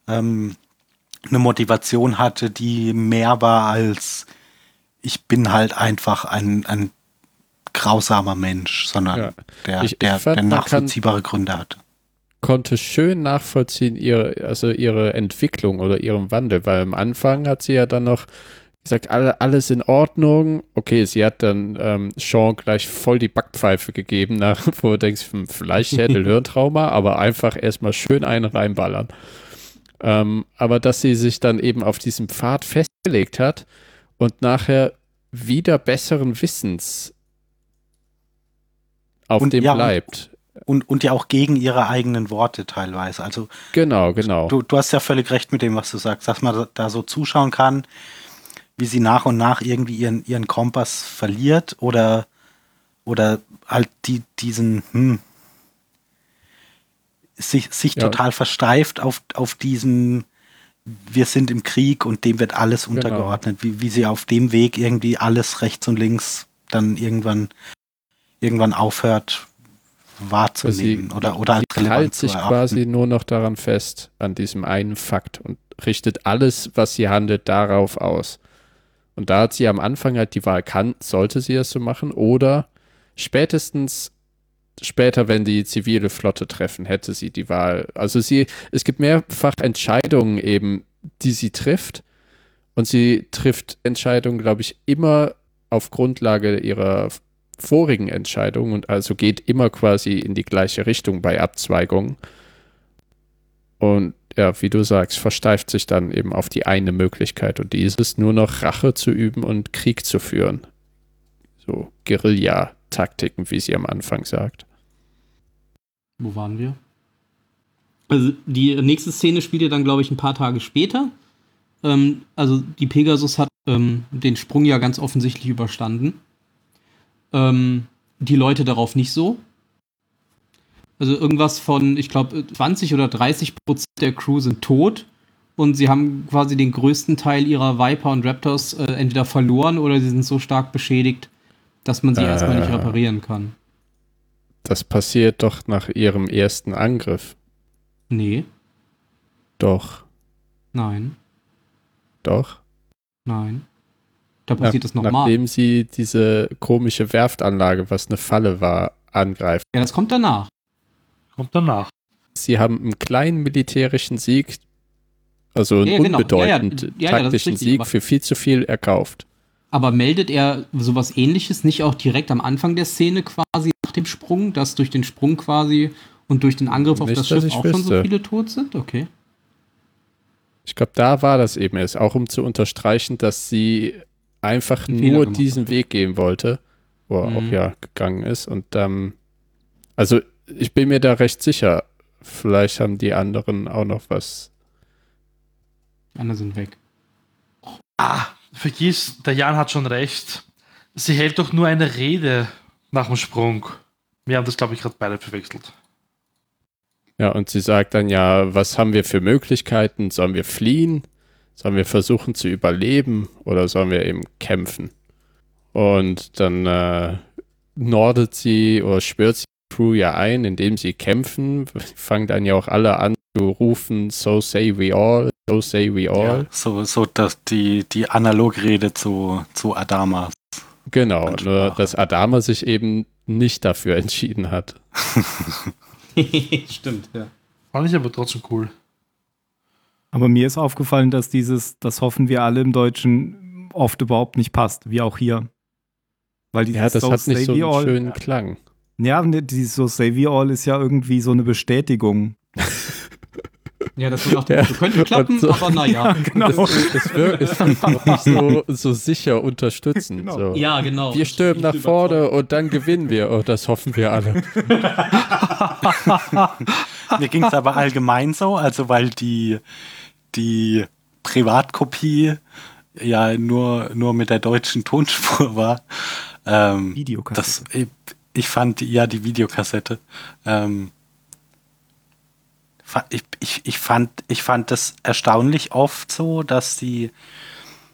ähm, eine Motivation hatte, die mehr war als ich bin halt einfach ein, ein grausamer Mensch, sondern
Ja.
der,
Ich- ich
der,
fand,
der
man kann-
nachvollziehbare Gründe hatte.
konnte schön nachvollziehen, ihre, also ihre Entwicklung oder ihren Wandel, weil am Anfang hat sie ja dann noch gesagt, alle, alles in Ordnung. Okay, sie hat dann ähm, Sean gleich voll die Backpfeife gegeben, nach, wo du denkst, hm, vielleicht hätte Hirntrauma, aber einfach erstmal schön einen reinballern. Ähm, aber dass sie sich dann eben auf diesem Pfad festgelegt hat und nachher wieder besseren Wissens auf
Und
dem
ja,
bleibt.
Und, und ja auch gegen ihre eigenen Worte teilweise. Also
Genau, genau.
Du, du hast ja völlig recht mit dem, was du sagst, dass man da so zuschauen kann, wie sie nach und nach irgendwie ihren, ihren Kompass verliert oder, oder halt die, diesen, hm, sich, sich
Ja.
total versteift auf, auf diesem, wir sind im Krieg und dem wird alles
Genau.
untergeordnet, wie, wie sie auf dem Weg irgendwie alles rechts und links dann irgendwann, irgendwann aufhört wahrzunehmen
Sie-
oder, oder als
sie
relevant
hält
zu
sich quasi nur noch daran fest, an diesem einen Fakt und richtet alles, was sie handelt, darauf aus. Und da hat sie am Anfang halt die Wahl, kann, sollte sie es so machen oder spätestens später, wenn die zivile Flotte treffen, hätte sie die Wahl. Also sie, es gibt mehrfach Entscheidungen eben, die sie trifft und sie trifft Entscheidungen, glaube ich, immer auf Grundlage ihrer vorigen Entscheidungen und also geht immer quasi in die gleiche Richtung bei Abzweigungen. Und ja, wie du sagst, versteift sich dann eben auf die eine Möglichkeit und die ist es nur noch Rache zu üben und Krieg zu führen. So Guerilla-Taktiken, wie sie am Anfang sagt.
Wo waren wir? Also die nächste Szene spielt ja dann, glaube ich, ein paar Tage später. Ähm, also die Pegasus hat ähm, den Sprung ja ganz offensichtlich überstanden. Ähm, die Leute darauf nicht so. Also irgendwas von, ich glaube, 20 oder 30 Prozent der Crew sind tot und sie haben quasi den größten Teil ihrer Viper und Raptors äh, entweder verloren oder sie sind so stark beschädigt, dass man sie
Äh.
erstmal nicht reparieren kann.
Das passiert doch nach ihrem ersten Angriff.
Nee,
Doch,
nein,
doch.
nein. Da passiert das nochmal.
Nachdem sie diese komische Werftanlage, was eine Falle war, angreift.
Ja, das kommt danach.
Kommt danach.
Sie haben einen kleinen militärischen Sieg, also einen
Ja, genau.
unbedeutend
Ja, ja. Ja, ja,
taktischen
richtig,
Sieg für viel zu viel erkauft.
Aber meldet er sowas ähnliches nicht auch direkt am Anfang der Szene quasi nach dem Sprung, dass durch den Sprung quasi Und durch den Angriff auf
Nicht,
das Schiff auch schon so
wüsste.
viele tot sind? Okay.
Ich glaube, da war das eben erst, auch um zu unterstreichen, dass sie einfach nur diesen
hat.
Weg gehen wollte, wo er
Mhm.
auch ja gegangen ist. Und ähm, also ich bin mir da recht sicher, vielleicht haben die anderen auch noch was.
Die anderen sind weg.
Ah, vergiss, der Jan hat schon recht. Sie hält doch nur eine Rede nach dem Sprung. Wir haben das, glaube ich, gerade beide verwechselt.
Ja, und sie sagt dann ja, was haben wir für Möglichkeiten? Sollen wir fliehen? Sollen wir versuchen zu überleben oder sollen wir eben kämpfen? Und dann äh, nordet sie oder schwört sie Crew ja ein, indem sie kämpfen. Fangen dann ja auch alle an zu rufen, so say we all, so say we all.
Ja, so, so dass die, die Analogrede zu, zu Adama.
Genau,
Ansprache.
nur dass Adama sich eben nicht dafür entschieden hat.
Stimmt, ja.
Fand ich aber trotzdem cool.
Aber mir ist aufgefallen, dass dieses, das hoffen wir alle im Deutschen, oft überhaupt nicht passt, wie auch hier. Weil dieses
Ja, das
so
hat nicht so
say we
einen
all-
schönen Klang.
Ja, ne, dieses so say we all ist ja irgendwie so eine Bestätigung.
Ja, das wird
Ja.
Könnte klappen,
so-
aber naja.
genau.
Das, das wirkt es wirkt noch nicht so, so sicher unterstützend.
Genau.
So.
Ja, genau.
Wir stürmen nach vorne und dann gewinnen wir. Oh, das hoffen wir alle.
Mir ging es aber allgemein so, also weil die, die Privatkopie ja nur, nur mit der deutschen Tonspur war. Ähm,
Videokassette.
das, ich, fand ja die Videokassette. Ähm, ich, ich, ich, fand, ich fand das erstaunlich oft so, dass die,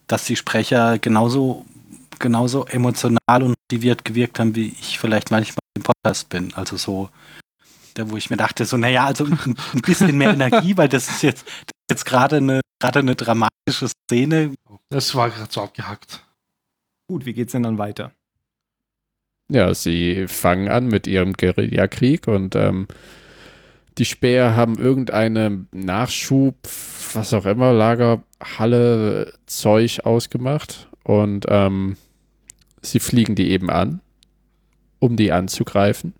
dass die Sprecher genauso, genauso emotional und motiviert gewirkt haben, wie ich vielleicht manchmal im Podcast bin. Also so, da wo ich mir dachte, so, naja, also ein, ein bisschen mehr Energie, weil das ist jetzt, das ist jetzt gerade eine, gerade eine dramatische Szene.
Das war gerade so abgehackt.
Gut, wie geht's denn dann weiter?
Ja, sie fangen an mit ihrem Guerillakrieg und ähm, die Späher haben irgendeine Nachschub, was auch immer, Lagerhalle, Zeug ausgemacht und ähm, sie fliegen die eben an, um die anzugreifen.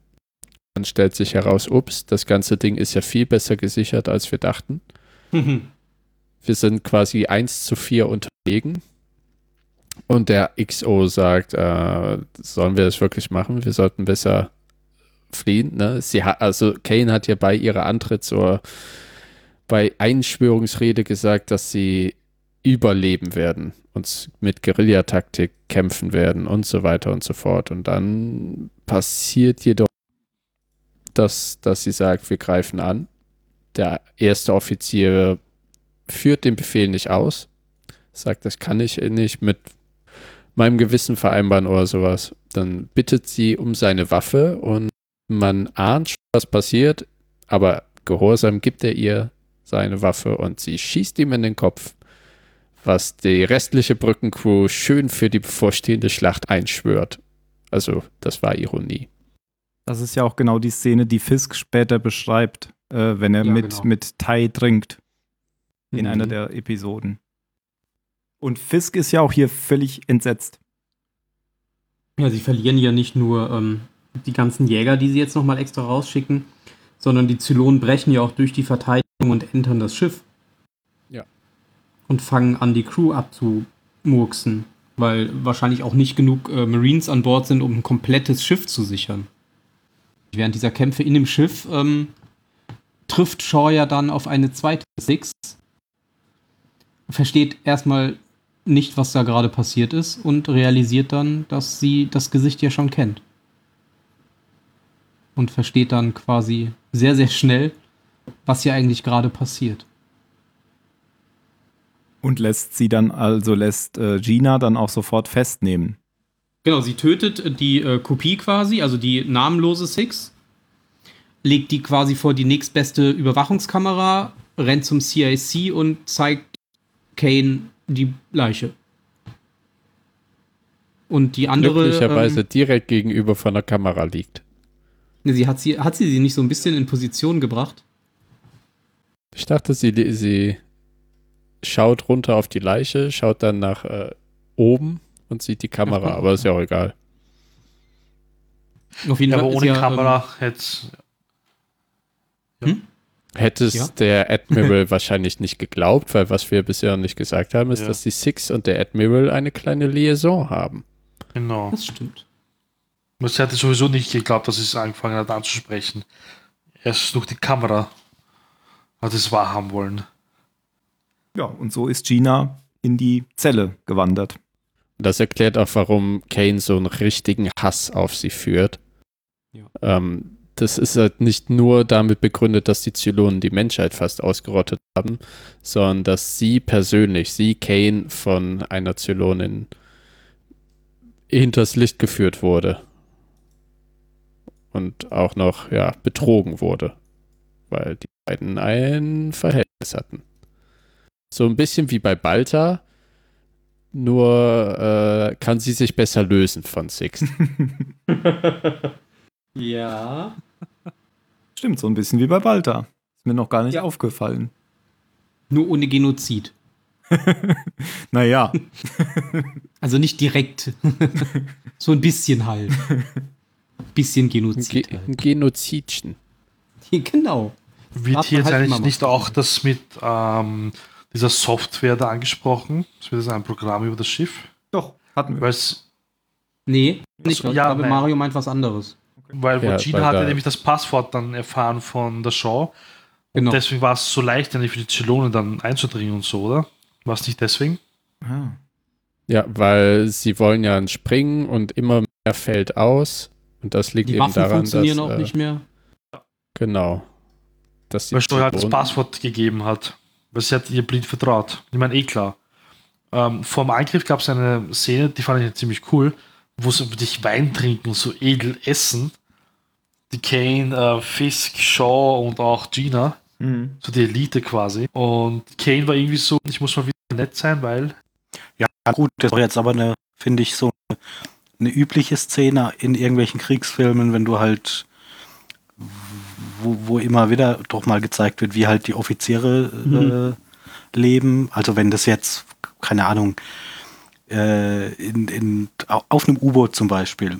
Dann stellt sich heraus, ups, das ganze Ding ist ja viel besser gesichert, als wir dachten. Wir sind quasi 1 zu 4 unterlegen. Und der XO sagt, äh, sollen wir das wirklich machen? Wir sollten besser fliehen. Ne? Sie hat, also Kane hat ja bei ihrer Antritts- oder bei Einschwörungsrede gesagt, dass sie überleben werden und mit Guerillataktik kämpfen werden und so weiter und so fort. Und dann passiert jedoch, dass, dass sie sagt, wir greifen an. Der erste Offizier führt den Befehl nicht aus, sagt, das kann ich nicht mit meinem Gewissen vereinbaren oder sowas. Dann bittet sie um seine Waffe und man ahnt schon, was passiert, aber gehorsam gibt er ihr seine Waffe und sie schießt ihm in den Kopf, was die restliche Brückencrew schön für die bevorstehende Schlacht einschwört. Also, das war Ironie.
Das ist ja auch genau die Szene, die Fisk später beschreibt, äh, wenn er
Ja,
mit,
genau.
mit Tai trinkt in
Mhm.
einer der Episoden. Und Fisk ist ja auch hier völlig entsetzt.
Ja, sie verlieren ja nicht nur ähm, die ganzen Jäger, die sie jetzt nochmal extra rausschicken, sondern die Zylonen brechen ja auch durch die Verteidigung und entern das Schiff.
Ja.
Und fangen an, die Crew abzumurksen, weil wahrscheinlich auch nicht genug äh, Marines an Bord sind, um ein komplettes Schiff zu sichern. Während dieser Kämpfe in dem Schiff ähm, trifft Shaw ja dann auf eine zweite Six, versteht erstmal nicht, was da gerade passiert ist und realisiert dann, dass sie das Gesicht ja schon kennt. Und versteht dann quasi sehr, sehr schnell, was hier eigentlich gerade passiert.
Und lässt sie dann, also lässt äh, Gina dann auch sofort festnehmen.
Genau, sie tötet die äh, Kopie quasi, also die namenlose Six, legt die quasi vor die nächstbeste Überwachungskamera, rennt zum CIC und zeigt Kane die Leiche. Und die andere.
Glücklicherweise
Ähm,
direkt gegenüber von der Kamera liegt.
sie hat, sie, hat sie sie nicht so ein bisschen in Position gebracht?
Ich dachte, sie, sie schaut runter auf die Leiche, schaut dann nach äh, oben und sieht die Kamera,
Ach,
aber ist ja auch egal.
Auf jeden
Ja,
Fall
aber ohne
ja,
Kamera
Ähm,
hätte
Hätte es
Ja.
der Admiral wahrscheinlich nicht geglaubt, weil was wir bisher nicht gesagt haben, ist,
Ja.
dass die Six und der Admiral eine kleine Liaison haben.
Genau.
Das stimmt.
Und sie hatte sowieso nicht geglaubt, dass sie es angefangen hat anzusprechen. Erst durch die Kamera hat es wahrhaben wollen.
Ja, und so ist Gina in die Zelle gewandert.
Das erklärt auch, warum Kane so einen richtigen Hass auf sie führt.
Ja.
Ähm, das ist halt nicht nur damit begründet, dass die Zylonen die Menschheit fast ausgerottet haben, sondern dass sie persönlich, sie Kane, von einer Zylonin hinters Licht geführt wurde. Und auch noch, ja, betrogen wurde. Weil die beiden ein Verhältnis hatten. So ein bisschen wie bei Balta, nur äh, kann sie sich besser lösen von Six.
Ja.
Stimmt, so ein bisschen wie bei Balta. Ist mir noch gar nicht aufgefallen.
Nur ohne Genozid.
Naja,
Also nicht direkt. so ein bisschen halt. Bisschen
Ein, Ge
Genozid.
ein Genozidchen.
halt. Genau.
Wird hier jetzt
halt
eigentlich nicht auch das mit ähm, dieser Software da angesprochen? Das wird das ein Programm über das Schiff?
doch, hatten wir.
Weil es
Nee, nicht.
so,
ich
ja,
glaube,
nein.
Mario meint was anderes.
Weil
Ja,
Gina
weil
hatte
da-
nämlich das Passwort dann erfahren von der Show.
Genau.
Deswegen war es so leicht, eigentlich für die Zylonen dann einzudringen und so, oder? War es nicht deswegen?
Ah.
Ja, weil sie wollen ja springen und immer mehr fällt aus. Und das liegt
Die
eben
Waffen
daran,
funktionieren
dass,
auch
äh,
nicht mehr.
Genau. Dass die
Weil Story halt das Passwort gegeben hat. Weil sie hat ihr blind vertraut. Ich meine, eh klar. Ähm, vor dem Angriff gab es eine Szene, die fand ich ziemlich cool, wo sie wirklich Wein trinken und so edel essen. Die Kane, äh, Fisk, Shaw und auch Gina.
Mhm.
So die Elite quasi. Und Kane war irgendwie so, ich muss mal wieder nett sein, weil
Ja, gut, das war jetzt aber eine, finde ich, so eine, eine übliche Szene in irgendwelchen Kriegsfilmen, wenn du halt, wo, wo immer wieder doch mal gezeigt wird, wie halt die Offiziere äh, leben. Also wenn das jetzt, keine Ahnung, äh, in, in, au- auf einem U-Boot zum Beispiel,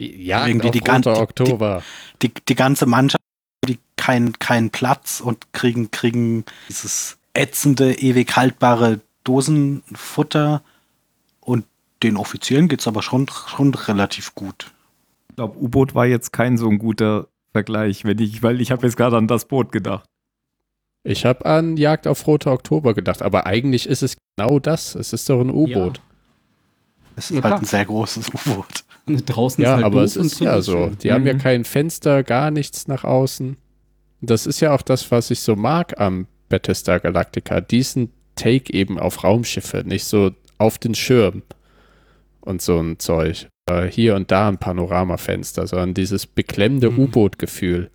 Ja,
irgendwie die ganze-
Roter
die-
Oktober.
die, die ganze Mannschaft, die keinen keinen Platz und kriegen, kriegen dieses ätzende, ewig haltbare Dosenfutter und den Offizieren geht's aber schon, schon relativ gut.
Ich glaube, U-Boot war jetzt kein so ein guter Vergleich, wenn ich, weil ich habe jetzt gerade an das Boot gedacht.
Ich habe an Jagd auf Roter Oktober gedacht, aber eigentlich ist es genau das. Es ist doch ein U-Boot.
Es ist
Ja,
halt
klar.
ein sehr großes U-Boot.
Draußen
Ja,
ist halt
aber es ist ja so. Die haben ja
Mhm.
kein Fenster, gar nichts nach außen. Das ist ja auch das, was ich so mag am Battlestar Galactica. Diesen Take eben auf Raumschiffe, nicht so auf den Schirm und so ein Zeug. Äh, Hier und da ein Panoramafenster, sondern dieses beklemmende
Mhm.
U-Boot-Gefühl.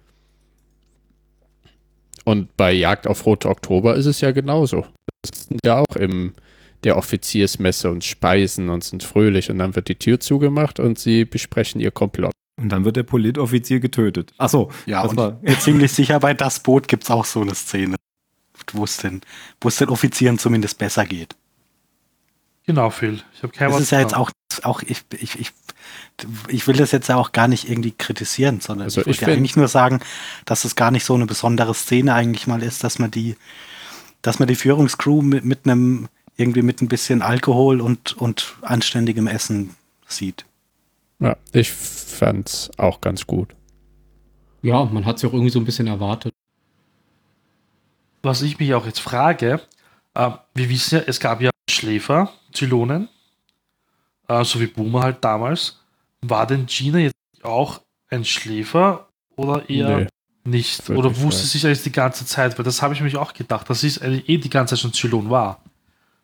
Und bei Jagd auf Rote Oktober ist es ja genauso. Das sind ja auch im der Offiziersmesse und speisen und sind fröhlich und dann wird die Tür zugemacht und sie besprechen ihr Komplott.
Und dann wird der Politoffizier getötet. Achso,
Ja,
das
und
war.
ich bin ziemlich sicher, bei das Boot gibt's auch so eine Szene, wo es den, wo es den Offizieren zumindest besser geht.
genau, Phil. Ich habe kein
Das
Wort
ist ja jetzt auch, auch ich, ich, ich, ich will das jetzt ja auch gar nicht irgendwie kritisieren, sondern
Also
ich
ich
wollte ja eigentlich nur sagen, dass es gar nicht so eine besondere Szene eigentlich mal ist, dass man die, dass man die Führungscrew mit, mit einem, irgendwie mit ein bisschen Alkohol und, und anständigem Essen sieht.
Ja, ich fand's auch ganz gut.
Ja, man hat es ja auch irgendwie so ein bisschen erwartet.
Was ich mich auch jetzt frage, äh, wir wissen ja, es gab ja Schläfer, Zylonen, äh, so wie Boomer halt damals. War denn Gina jetzt auch ein Schläfer oder eher
Nee.
nicht? Oder wusste sie eigentlich die ganze Zeit? Weil das habe ich mich auch gedacht, dass sie eigentlich eh die ganze Zeit schon Zylon war.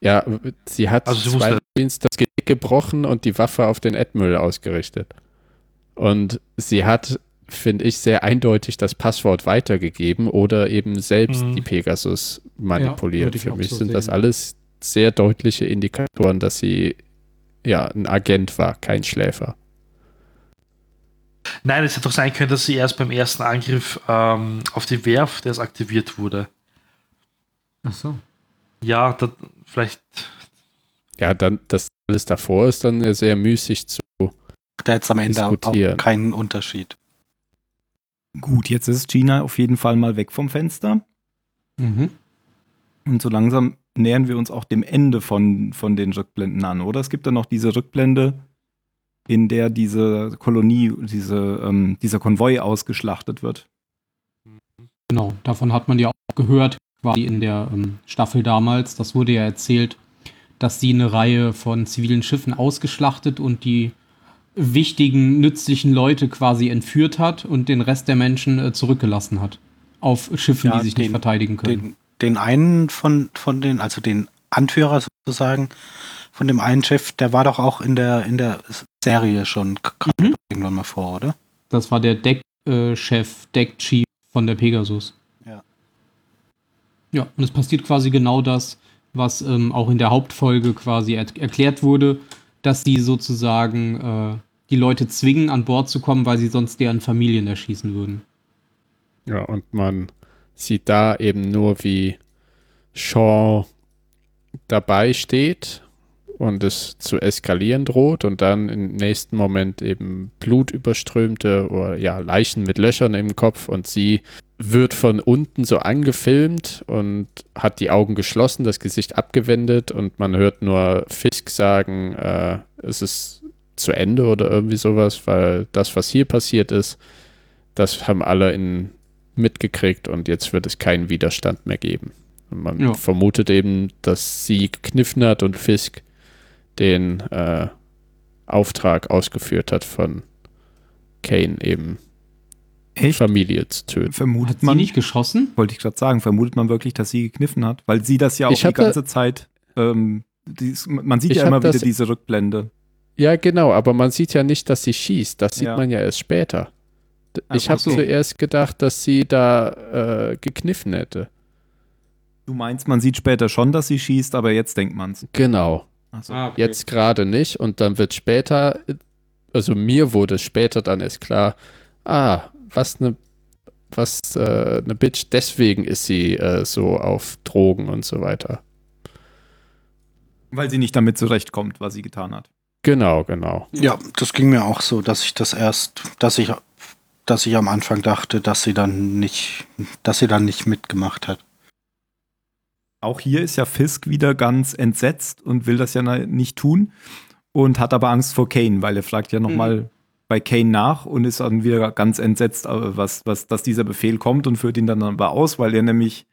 Ja, sie hat
Also sie
zwei Marines das Genick gebrochen und die Waffe auf den Admiral ausgerichtet. Und sie hat, finde ich, sehr eindeutig das Passwort weitergegeben oder eben selbst
Mhm.
die Pegasus
Ja,
manipuliert.
ich
Für mich
so
sind das
sehen.
alles sehr deutliche Indikatoren, dass sie ja ein Agent war, kein Schläfer.
Nein, es hätte doch sein können, dass sie erst beim ersten Angriff ähm, auf die Werft erst aktiviert wurde.
Ach so.
Ja, das, vielleicht.
Ja, dann das alles davor ist dann sehr müßig zu
Da jetzt am Ende auch
Diskutieren.
keinen Unterschied.
Gut, jetzt ist Gina auf jeden Fall mal weg vom Fenster.
Mhm.
Und so langsam nähern wir uns auch dem Ende von, von den Rückblenden an, oder? Es gibt dann noch diese Rückblende, in der diese Kolonie, diese, ähm, dieser Konvoi ausgeschlachtet wird.
Genau, davon hat man ja auch gehört, quasi in der ähm, Staffel damals. Das wurde ja erzählt, dass sie eine Reihe von zivilen Schiffen ausgeschlachtet und die wichtigen, nützlichen Leute quasi entführt hat und den Rest der Menschen äh, zurückgelassen hat. Auf Schiffen,
Ja,
die sich nicht
den-
verteidigen können.
Den, den einen von, von den, also den Anführer sozusagen, von dem einen Chef, der war doch auch in der, in der Serie schon,
Mhm.
irgendwann mal vor, oder?
Das war der Deck-Chef, Deck-Chief von der Pegasus.
Ja.
Und es passiert quasi genau das, was ähm, auch in der Hauptfolge quasi er erklärt wurde, dass die sozusagen äh, die Leute zwingen, an Bord zu kommen, weil sie sonst deren Familien erschießen würden.
Ja, und man sieht da eben nur, wie Shaw dabei steht und es zu eskalieren droht und dann im nächsten Moment eben blutüberströmte oder ja, Leichen mit Löchern im Kopf und sie wird von unten so angefilmt und hat die Augen geschlossen, das Gesicht abgewendet und man hört nur Fisk sagen, äh, es ist zu Ende oder irgendwie sowas, weil das, was hier passiert ist, das haben alle in, mitgekriegt und jetzt wird es keinen Widerstand mehr geben. Und man
Ja.
vermutet eben, dass sie gekniffen hat und Fisk den äh, Auftrag ausgeführt hat von Kane eben
Echt?
Familie zu töten.
Vermutet
Hat sie
man,
nicht geschossen?
wollte ich gerade sagen, vermutet man wirklich, dass sie gekniffen hat? Weil sie das ja auch
Ich
die ganze Zeit, ähm, dies, man sieht ja immer wieder diese Rückblende.
Ja, genau, aber man sieht ja nicht, dass sie schießt. Das sieht
Ja.
man ja erst später.
Ah,
Ich habe
so.
zuerst gedacht, dass sie da äh, gekniffen hätte.
Du meinst, man sieht später schon, dass sie schießt, aber jetzt denkt man's.
Genau.
Also,
Jetzt gerade nicht und dann wird später, also mir wurde später dann erst klar, ah, was eine was äh, eine Bitch, deswegen ist sie äh, so auf Drogen und so weiter.
Weil sie nicht damit zurechtkommt, was sie getan hat.
Genau, genau.
Ja, das ging mir auch so, dass ich das erst, dass ich, dass ich am Anfang dachte, dass sie dann nicht, dass sie dann nicht mitgemacht hat.
Auch hier ist ja Fisk wieder ganz entsetzt und will das ja nicht tun und hat aber Angst vor Kane, weil er fragt ja nochmal bei Kane nach und ist dann wieder ganz entsetzt, äh, was, was, dass dieser Befehl kommt und führt ihn dann aber aus, weil er nämlich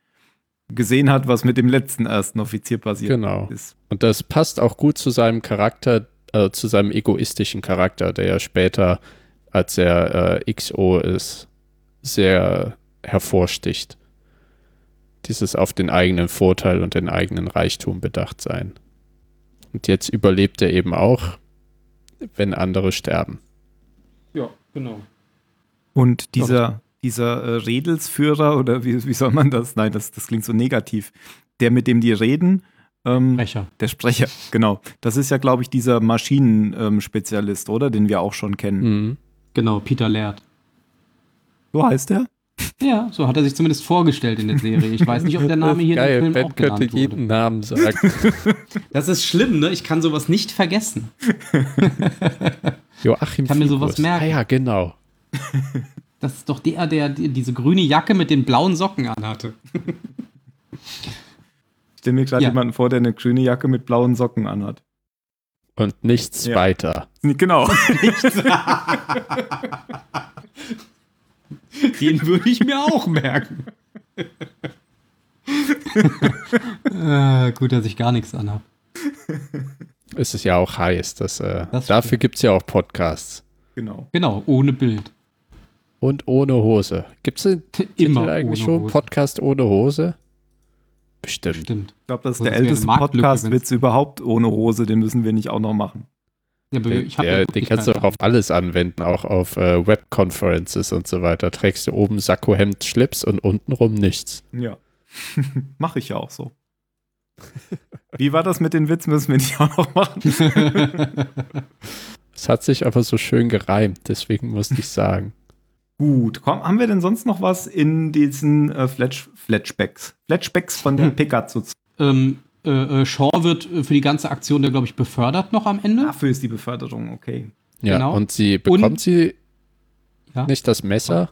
gesehen hat, was mit dem letzten ersten Offizier passiert
Genau.
ist.
Und das passt auch gut zu seinem Charakter, äh, zu seinem egoistischen Charakter, der ja später, als er äh, XO ist, sehr hervorsticht. Dieses auf den eigenen Vorteil und den eigenen Reichtum bedacht sein. Und jetzt überlebt er eben auch, wenn andere sterben.
Ja, genau.
Und dieser, dieser äh, Redelsführer, oder wie, wie soll man das? Nein, das, das klingt so negativ. Der, mit dem die reden, ähm,
Brecher.
der Sprecher, genau. Das ist ja, glaube ich, dieser Maschinenspezialist, oder? Den wir auch schon kennen.
Mhm.
Genau, Peter Laird.
So heißt er?
Ja, so hat er sich zumindest vorgestellt in der Serie. Ich weiß nicht, ob der Name hier
Geil,
im Film
Ben
auch
könnte
genannt wurde.
jeden Namen sagen.
Das ist schlimm, ne? Ich kann sowas nicht vergessen.
Joachim
Kann mir sowas
Fiebus.
merken.
Ah ja, genau.
Das ist doch der, der die- diese grüne Jacke mit den blauen Socken anhatte.
Ich stelle mir gerade
Ja.
jemanden vor, der eine grüne Jacke mit blauen Socken anhat.
Und nichts
Ja.
weiter.
Genau.
Den würde ich mir auch merken. äh, gut, dass ich gar nichts anhab.
Es ist ja auch heiß. Das, äh,
Das
dafür gibt es ja auch Podcasts.
genau.
Genau, ohne Bild.
Und ohne Hose. Gibt es den
Immer
eigentlich schon?
Hose.
Podcast ohne Hose? Bestimmt.
Stimmt.
Ich glaube, das ist
Das
der älteste Podcast-Witz überhaupt ohne Hose. Den müssen wir nicht auch noch machen.
Ja, aber
Der,
ich hab
der,
ja
den kannst du auch auf alles anwenden, auch auf äh, Webconferences und so weiter. Trägst du oben Sakko, Hemd, Schlips und untenrum nichts.
Ja. Mache ich ja auch so. Wie war das mit den Witz? Müssen wir nicht auch noch machen?
Es hat sich aber so schön gereimt, deswegen musste ich sagen.
Gut, komm, haben wir denn sonst noch was in diesen äh, Fletch, Fletchbacks? Fletchbacks von der
Hm.
Pickasso.
ähm, äh, äh, Shaw wird äh, für die ganze Aktion, der glaube ich, befördert noch am Ende.
Dafür ist die Beförderung, okay.
Ja,
Genau.
und sie bekommt
Und-
sie
Ja.
nicht das Messer?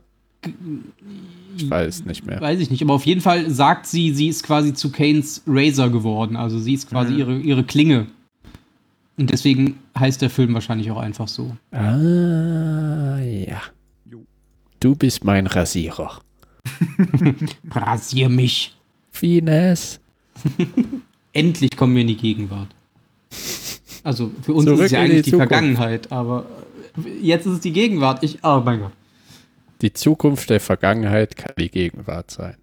Ich weiß nicht mehr.
Weiß ich nicht, aber auf jeden Fall sagt sie, sie ist quasi zu Kanes Razor geworden. Also sie ist quasi
Mhm.
ihre, ihre Klinge. Und deswegen heißt der Film wahrscheinlich auch einfach so.
Ah, ja. Du bist mein Rasierer.
Rasier mich.
Fines.
Endlich kommen wir in die Gegenwart. Also für uns
Zurück
ist es ja eigentlich
die
die. Vergangenheit, aber jetzt ist es die Gegenwart. Ich, oh mein Gott.
Die Zukunft der Vergangenheit kann die Gegenwart sein.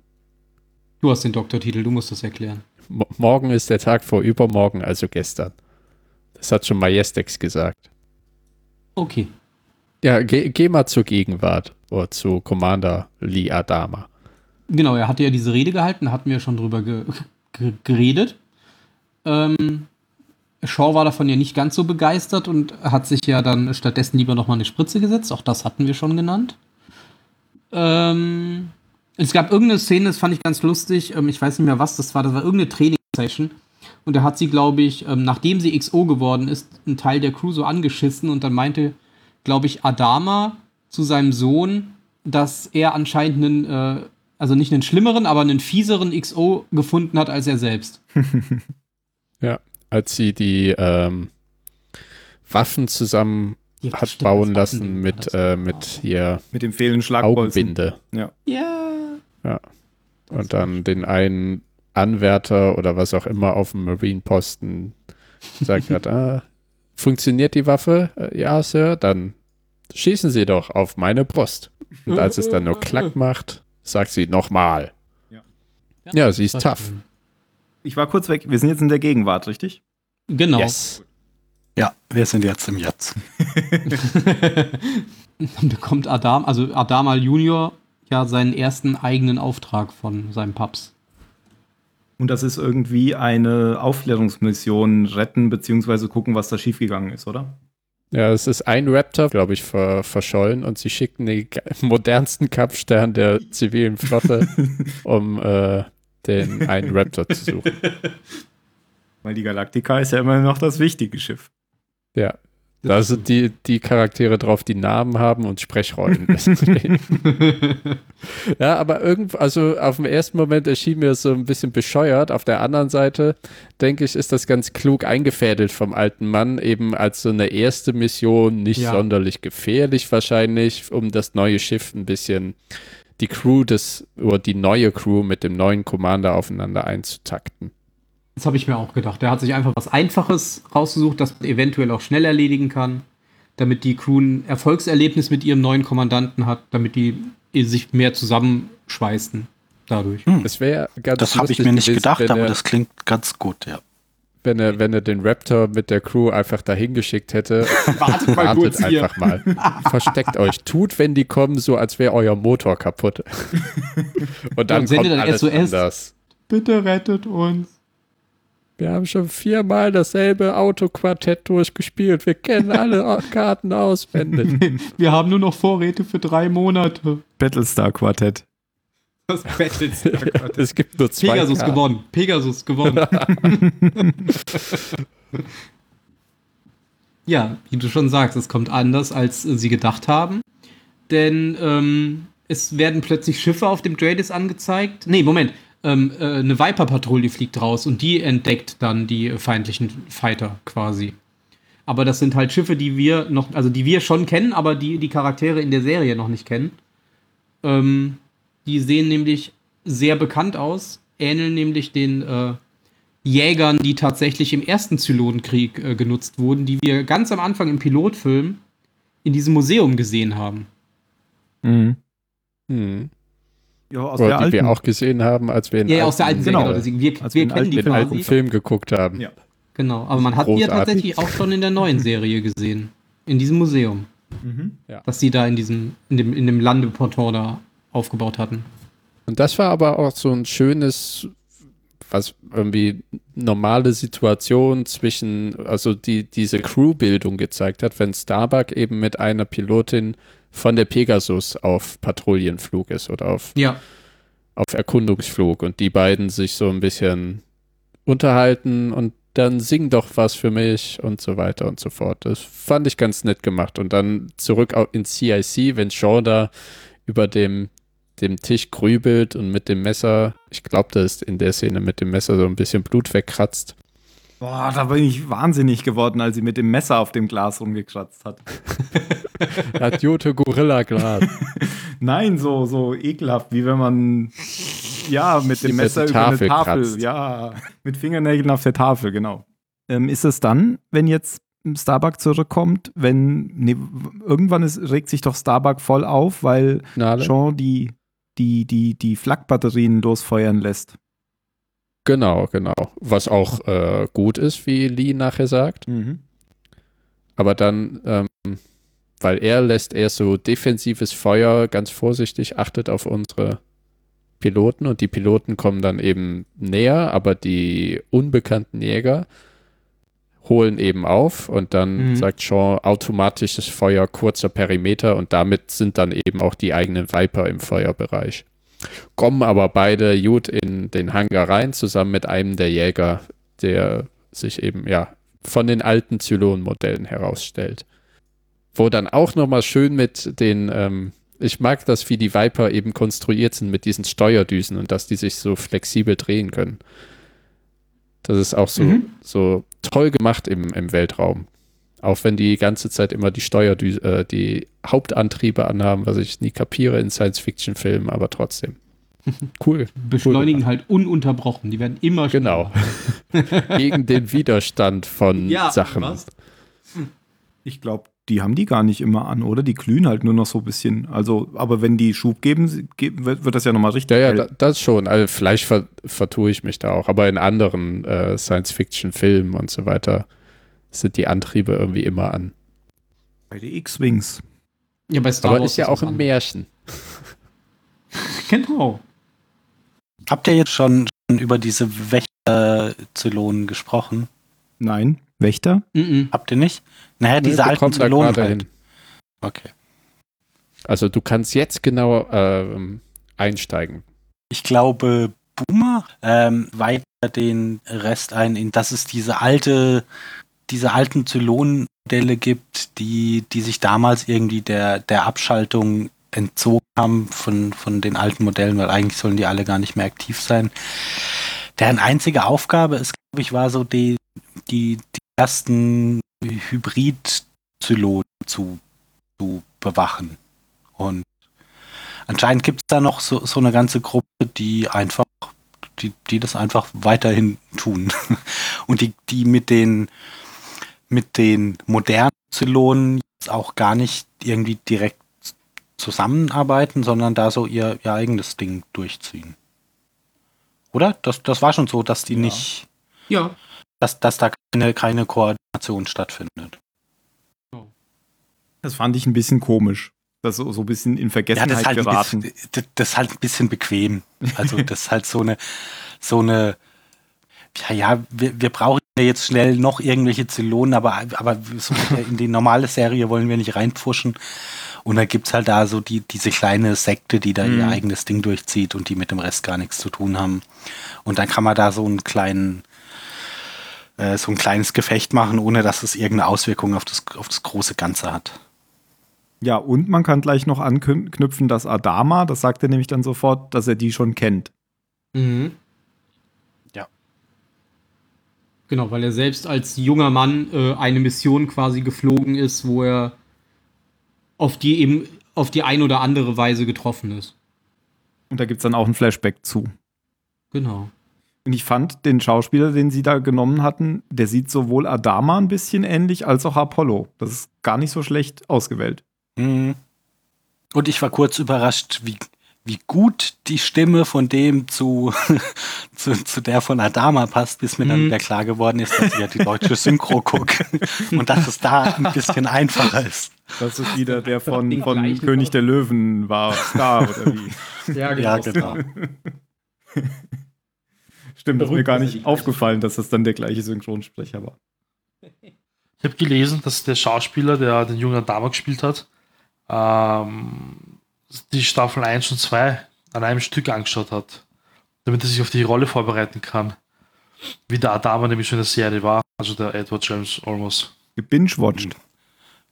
Du hast den Doktortitel, du musst das erklären.
Mo morgen ist der Tag vor übermorgen, also gestern. Das hat schon Majestex gesagt.
Okay.
Ja, geh, geh mal zur Gegenwart oder zu Commander Lee Adama.
Genau, er hatte ja diese Rede gehalten, da hatten wir schon drüber ge ge geredet. Ähm, Shaw war davon ja nicht ganz so begeistert und hat sich ja dann stattdessen lieber nochmal eine Spritze gesetzt. Auch das hatten wir schon genannt. Ähm, es gab irgendeine Szene, das fand ich ganz lustig. Ähm, ich weiß nicht mehr, was das war. Das war irgendeine Trainingssession. Und da hat sie, glaube ich, ähm, nachdem sie XO geworden ist, einen Teil der Crew so angeschissen und dann meinte, glaube ich, Adama zu seinem Sohn, dass er anscheinend einen, äh, also nicht einen schlimmeren, aber einen fieseren XO gefunden hat als er selbst.
Als sie die ähm, Waffen zusammen
Ja,
hat
stimmt,
bauen lassen mit, äh, mit hier
Mit dem fehlenden Schlagbolzen.
Augenbinde.
Ja.
Und dann den einen Anwärter oder was auch immer auf dem Marine-Posten sagt hat, ah, funktioniert die Waffe? Äh, Ja, Sir, dann schießen Sie doch auf meine Brust. Und als es dann nur Klack macht, sagt sie nochmal. Ja, sie ist tough.
Ich war kurz weg. Wir sind jetzt in der Gegenwart, richtig?
Genau.
Yes.
Ja, wir sind jetzt im Jetzt.
Dann bekommt Adam, also Adama Junior, ja seinen ersten eigenen Auftrag von seinem Paps.
Und das ist irgendwie eine Aufklärungsmission retten, beziehungsweise gucken, was da schiefgegangen ist, oder?
Ja, es ist ein Raptor, glaube ich, ver verschollen und sie schickten den modernsten Kampfstern der zivilen Flotte, um äh, den einen Raptor zu suchen.
Weil die Galactica ist ja immer noch das wichtige Schiff.
Ja. Da sind die, die Charaktere drauf, die Namen haben und Sprechrollen. ja, aber irgendwo, also auf den ersten Moment erschien mir so ein bisschen bescheuert. Auf der anderen Seite, denke ich, ist das ganz klug eingefädelt vom alten Mann, eben als so eine erste Mission, nicht
Ja.
sonderlich gefährlich wahrscheinlich, um das neue Schiff ein bisschen die Crew des, oder die neue Crew mit dem neuen Commander aufeinander einzutakten.
Das habe ich mir auch gedacht. Er hat sich einfach was Einfaches rausgesucht, das man eventuell auch schnell erledigen kann, damit die Crew ein Erfolgserlebnis mit ihrem neuen Kommandanten hat, damit die sich mehr zusammenschweißen dadurch.
Das wäre ganz
Das habe ich mir nicht
gewesen,
gedacht, aber
er-
das klingt ganz gut, ja.
wenn er, wenn er den Raptor mit der Crew einfach dahin geschickt hätte.
Wartet mal
Wartet
kurz hier.
einfach mal. Versteckt euch. Tut, wenn die kommen, so als wäre euer Motor kaputt. Und dann
Und
kommt
dann
alles
SOS.
anders.
Bitte rettet uns.
Wir haben schon viermal dasselbe Autoquartett durchgespielt. Wir kennen alle Karten auswendig.
Wir haben nur noch Vorräte für drei Monate.
Battlestar Quartett.
Das Battlestar
es gibt nur zwei
Pegasus
Karten.
gewonnen. Pegasus gewonnen. ja, wie du schon sagst, es kommt anders, als sie gedacht haben. Denn ähm, es werden plötzlich Schiffe auf dem Dradis angezeigt. Nee, Moment. Ähm, äh, eine Viper-Patrouille fliegt raus und die entdeckt dann die feindlichen Fighter quasi. Aber das sind halt Schiffe, die wir noch, also die wir schon kennen, aber die die Charaktere in der Serie noch nicht kennen. Ähm, die sehen nämlich sehr bekannt aus, ähneln nämlich den äh, Jägern, die tatsächlich im ersten Zylonenkrieg äh, genutzt wurden, die wir ganz am Anfang im Pilotfilm in diesem Museum gesehen haben.
Mhm.
Hm.
Ja, aus
Oder
der
die
alten.
wir auch gesehen haben, als wir den
Ja, aus der alten Serie,
genau.
genau. deswegen, wir, wir
wir
kennen die
den
alten
alten. Film geguckt haben.
Ja.
Genau, aber man hat die ja tatsächlich auch schon in der neuen Serie gesehen. In diesem Museum.
Mhm.
Das sie da in diesem, in dem, in dem Landeportal da aufgebaut hatten.
Und das war aber auch so ein schönes, was irgendwie normale Situation zwischen, also die diese Crewbildung gezeigt hat, wenn Starbuck eben mit einer Pilotin von der Pegasus auf Patrouillenflug ist oder auf,
Ja.
auf Erkundungsflug und die beiden sich so ein bisschen unterhalten und dann sing doch was für mich und so weiter und so fort. Das fand ich ganz nett gemacht. Und dann zurück ins CIC, wenn Shaw da über dem, dem Tisch grübelt und mit dem Messer, ich glaube, da ist in der Szene mit dem Messer so ein bisschen Blut wegkratzt.
Boah, da bin ich wahnsinnig geworden, als sie mit dem Messer auf dem Glas rumgekratzt hat.
Hat Jote Gorilla Glas.
Nein, so, so ekelhaft, wie wenn man ja mit dem Messer über eine
Tafel
Tafel,
kratzt.
ja, mit Fingernägeln auf der Tafel, genau. Ähm, ist es dann, wenn jetzt Starbuck zurückkommt, wenn nee, irgendwann ist, regt sich doch Starbuck voll auf, weil
Nale?
Jean die die die die Flakbatterien losfeuern lässt.
Genau, genau. Was auch äh, gut ist, wie Lee nachher sagt. Aber dann, ähm, weil er lässt eher so defensives Feuer ganz vorsichtig, achtet auf unsere Piloten und die Piloten kommen dann eben näher, aber die unbekannten Jäger holen eben auf und dann
Mhm.
sagt Sean automatisches Feuer, kurzer Perimeter und damit sind dann eben auch die eigenen Viper im Feuerbereich. Kommen aber beide gut in den Hangar rein, zusammen mit einem der Jäger, der sich eben, ja, von den alten Zylon-Modellen herausstellt. Wo dann auch nochmal schön mit den, ähm, ich mag das, wie die Viper eben konstruiert sind mit diesen Steuerdüsen und dass die sich so flexibel drehen können. Das ist auch so,
Mhm.
so toll gemacht im, im Weltraum. Auch wenn die ganze Zeit immer die Steuerdü äh, die Hauptantriebe anhaben, was ich nie kapiere in Science-Fiction-Filmen, aber trotzdem. Cool.
Beschleunigen halt ununterbrochen. Die werden immer
Genau. Gegen den Widerstand von
Ja,
Sachen.
was?
Ich glaube, die haben die gar nicht immer an, oder? Die glühen halt nur noch so ein bisschen. Also, aber wenn die Schub geben, wird, das ja nochmal richtig
Ja, ja, das schon. Also vielleicht ver, vertue ich mich da auch, aber in anderen äh, Science-Fiction-Filmen und so weiter sind die Antriebe irgendwie immer an.
Bei den X-Wings.
Ja, bei Star
aber
Wars
ist ja auch ein. Märchen.
Genau.
Habt ihr jetzt schon über diese Wächter-Zylonen gesprochen?
Nein. Wächter?
Mhm.
Habt ihr nicht? Naja,
Nee,
diese alten Zylonen halt.
hin.
Okay.
Also du kannst jetzt genau ähm, einsteigen.
Ich glaube, Boomer ähm, weiter den Rest ein, in dass es diese alte, diese alten Zylonen-Modelle gibt, die, die sich damals irgendwie der, der Abschaltung entzogen haben von, von den alten Modellen, weil eigentlich sollen die alle gar nicht mehr aktiv sein. Deren einzige Aufgabe ist, glaube ich, war so die, die, die ersten Hybrid-Zylonen zu, zu bewachen. Und anscheinend gibt es da noch so, so eine ganze Gruppe, die einfach, die, die das einfach weiterhin tun. Und die, die mit den, mit den modernen Zylonen jetzt auch gar nicht irgendwie direkt zusammenarbeiten, sondern da so ihr, ihr eigenes Ding durchziehen. Oder? Das, das war schon so, dass die
Ja.
nicht,
Ja.
dass, dass da keine, keine Koordination stattfindet.
Das fand ich ein bisschen komisch. Das so, so ein bisschen in
Ja,
Vergessenheit
das ist, halt
geraten.
bisschen, das, das ist halt ein bisschen bequem. Also das ist halt so eine, so eine, ja, ja, wir, wir brauchen ja jetzt schnell noch irgendwelche Zylonen, aber, aber so in die normale Serie wollen wir nicht reinpfuschen. Und dann gibt's halt da so die, diese kleine Sekte, die da ihr
Mhm.
eigenes Ding durchzieht und die mit dem Rest gar nichts zu tun haben. Und dann kann man da so einen kleinen, äh, so ein kleines Gefecht machen, ohne dass es irgendeine Auswirkung auf das, auf das große Ganze hat.
Ja, und man kann gleich noch anknüpfen, dass Adama, das sagt er nämlich dann sofort, dass er die schon kennt.
Mhm.
Ja.
Genau, weil er selbst als junger Mann äh, eine Mission quasi geflogen ist, wo er auf die eben auf die ein oder andere Weise getroffen ist.
Und da gibt es dann auch ein Flashback zu.
Genau.
Und ich fand den Schauspieler, den sie da genommen hatten, der sieht sowohl Adama ein bisschen ähnlich als auch Apollo. Das ist gar nicht so schlecht ausgewählt.
Mhm. Und ich war kurz überrascht, wie, wie gut die Stimme von dem zu, zu, zu der von Adama passt, bis mir dann
Mhm.
wieder klar geworden ist, dass ich ja die deutsche Synchro gucke und dass es da ein bisschen einfacher ist.
Das ist wieder der von, von König der Löwen war Star oder wie.
Ja,
Ja, genau.
Stimmt, ist mir gar
dass
nicht aufgefallen, dass das dann der gleiche Synchronsprecher war.
Ich habe gelesen, dass der Schauspieler, der den jungen Dama gespielt hat, ähm, die Staffel 1 und 2 an einem Stück angeschaut hat, damit er sich auf die Rolle vorbereiten kann. Wie der Adama nämlich schon in der Serie war, also der Edward James Olmos.
Gebingewatcht.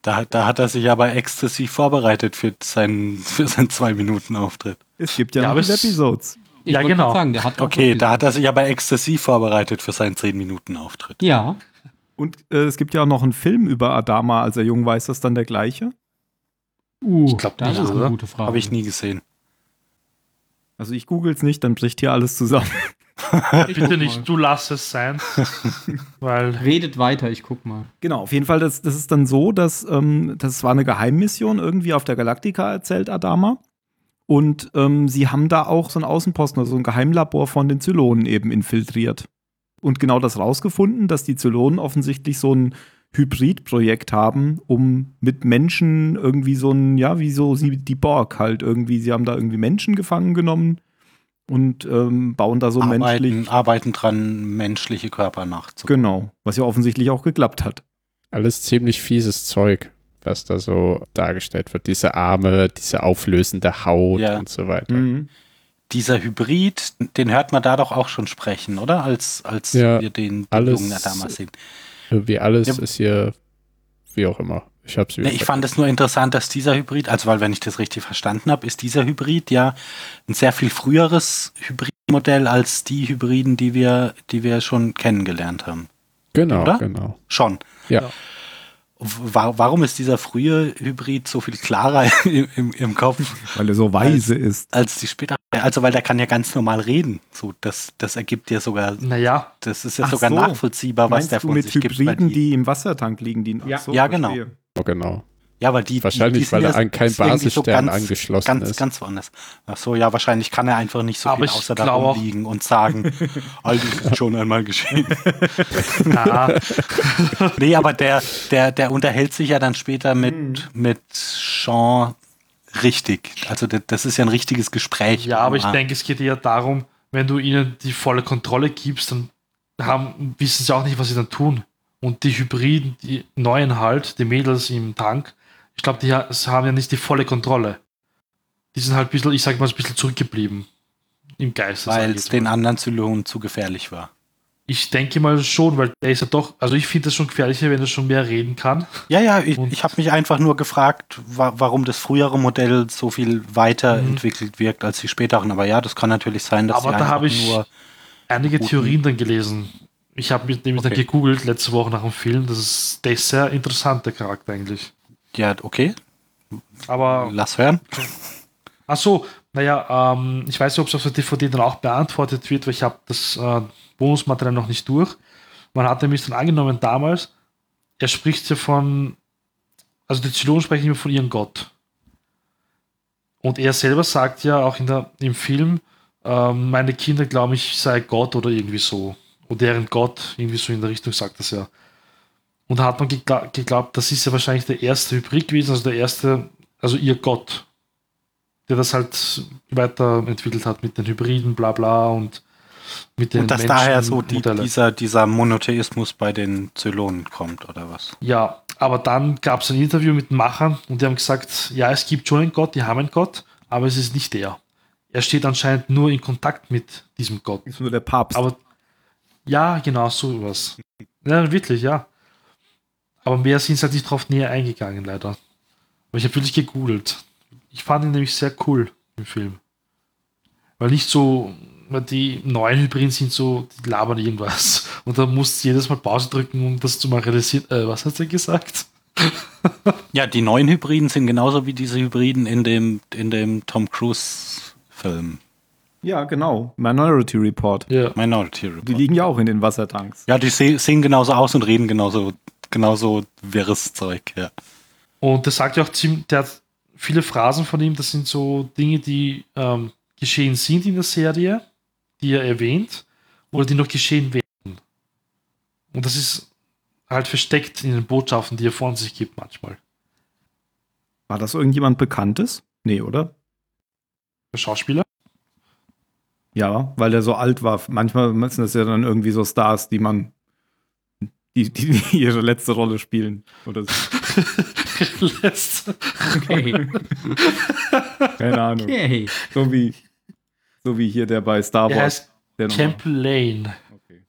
Da, da hat er sich aber exzessiv vorbereitet für seinen, für seinen Zwei-Minuten-Auftritt.
Es gibt ja,
Ja,
noch Episodes.
Ich
Ja, genau.
Sagen, der hat auch
Okay, da hat er sich aber exzessiv vorbereitet für seinen Zehn-Minuten-Auftritt.
Ja.
Und äh, es gibt ja auch noch einen Film über Adama, als er jung war. Ist das dann der gleiche?
Uh,
Ich glaub
das
nicht,
ist eine gute Frage.
Habe ich nie gesehen.
Also ich google es nicht, dann bricht hier alles zusammen.
Ich
Bitte nicht, du lass es sein. weil
Redet weiter, ich guck mal.
Genau, auf jeden Fall, das, das ist dann so, dass ähm, das war eine Geheimmission irgendwie auf der Galactica, erzählt Adama. Und ähm, sie haben da auch so einen Außenposten, also ein Geheimlabor von den Zylonen eben infiltriert. Und genau das rausgefunden, dass die Zylonen offensichtlich so ein Hybridprojekt haben, um mit Menschen irgendwie so ein, ja, wie so sie, die Borg halt irgendwie, sie haben da irgendwie Menschen gefangen genommen und ähm, bauen da so menschlich.
arbeiten, arbeiten dran, menschliche Körper nachzubauen.
Genau, was ja offensichtlich auch geklappt hat.
Alles ziemlich fieses Zeug, was da so dargestellt wird. Diese Arme, diese auflösende Haut
Ja.
und so weiter.
Mhm.
Dieser Hybrid, den hört man da doch auch schon sprechen, oder? Als, als
Ja,
wir den, den jungen damals sehen.
Irgendwie alles
Ja.
ist hier, wie auch immer. Ich hab's
Ne, ich fand es nur interessant, dass dieser Hybrid, also weil wenn ich das richtig verstanden habe, ist dieser Hybrid ja ein sehr viel früheres Hybridmodell als die Hybriden, die wir, die wir schon kennengelernt haben.
Genau,
oder?
genau.
Schon.
Ja.
Wa- Warum ist dieser frühe Hybrid so viel klarer im, im, im Kopf
Weil er so weise ist.
als die später? Also weil der kann ja ganz normal reden. So, das, das ergibt ja sogar,
naja,
das ist ja
Ach
sogar
so.
nachvollziehbar, was
Meinst
der
du
von
mit
sich gibt.
Hybriden,
weil
die, im Wassertank liegen? Die,
Ja.
Ach
Ja, genau.
Oh, genau.
Ja, aber die.
Wahrscheinlich,
die, die sind
weil er
ja
an kein Basisstern angeschlossen
ganz,
ist.
Ganz woanders. Ach so, ja, wahrscheinlich kann er einfach nicht so
Aber
viel außer
glaube
darum
auch-
liegen und sagen, all das ist schon einmal geschehen.
na,
nee, aber der, der, der unterhält sich ja dann später mit,
Hm.
mit Sean richtig. Also das, ist ja ein richtiges Gespräch.
ja, aber ich
Ah,
denke, es geht eher darum, wenn du ihnen die volle Kontrolle gibst, dann haben, wissen sie auch nicht, was sie dann tun. Und die Hybriden, die neuen halt, die Mädels im Tank, ich glaube, die ha- haben ja nicht die volle Kontrolle. Die sind halt ein bisschen, ich sag mal, ein bisschen zurückgeblieben. Im Geist.
Weil es den anderen Zylonen zu gefährlich war.
Ich denke mal schon, weil der ist ja doch, also ich finde das schon gefährlicher, wenn er schon mehr reden kann.
Ja, ja, ich, ich habe mich einfach nur gefragt, wa warum das frühere Modell so viel weiterentwickelt wirkt als die späteren. Aber ja, das kann natürlich sein, dass
Mhm. Aber da habe ich
nur
einige. Theorien dann gelesen. Ich habe mich nämlich dann
Okay.
gegoogelt letzte Woche nach dem Film. Das ist, der ist sehr interessant, der Charakter eigentlich.
Ja, okay,
Aber,
lass hören.
ach so, naja, ähm, ich weiß nicht, ob es auf der DVD dann auch beantwortet wird, weil ich habe das äh, Bonusmaterial noch nicht durch. Man hat nämlich dann angenommen damals, er spricht ja von, also die Zylonen sprechen immer von ihrem Gott. Und er selber sagt ja auch in der, im Film, ähm, meine Kinder glauben, ich sei Gott oder irgendwie so. Und deren Gott, irgendwie so in der Richtung sagt das ja. Und da hat man gegla geglaubt, das ist ja wahrscheinlich der erste Hybrid gewesen, also der erste, also ihr Gott, der das halt weiterentwickelt hat mit den Hybriden, bla bla und mit den
Und dass
Menschen-
daher so die, dieser, dieser Monotheismus bei den Zylonen kommt, oder was?
Ja, aber dann gab es ein Interview mit den Machern und die haben gesagt, ja, es gibt schon einen Gott, die haben einen Gott, aber es ist nicht der. Er steht anscheinend nur in Kontakt mit diesem Gott.
Ist nur der Papst.
Aber ja, genau, so was. Ja, wirklich, ja. Aber mehr sind sie halt nicht drauf näher eingegangen, leider. Aber ich habe wirklich gegoogelt. Ich fand ihn nämlich sehr cool im Film. Weil nicht so, die neuen Hybriden sind so, die labern irgendwas. Und da musst du jedes Mal Pause drücken, um das zu materialisieren. Äh, was hat er gesagt?
Ja, die neuen Hybriden sind genauso wie diese Hybriden in dem, in dem Tom Cruise-Film
ja, genau. Minority Report.
Ja.
Minority
Die
Report.
liegen ja auch in den Wassertanks.
Ja, die se sehen genauso aus und reden genauso, genauso wirres Zeug, ja.
Und der sagt ja auch ziemlich, der hat viele Phrasen von ihm, das sind so Dinge, die ähm, geschehen sind in der Serie, die er erwähnt, oder die noch geschehen werden. Und das ist halt versteckt in den Botschaften, die er von sich gibt manchmal.
War das irgendjemand Bekanntes? Nee, oder?
Der Schauspieler?
Ja, weil der so alt war. Manchmal sind das ja dann irgendwie so Stars, die man, die, die ihre letzte Rolle spielen. Oder so.
Letzte.
Okay.
Keine Ahnung.
okay.
So wie, so wie hier der bei Star Wars.
heißt
Der nochmal-
Camp Lane.
Okay.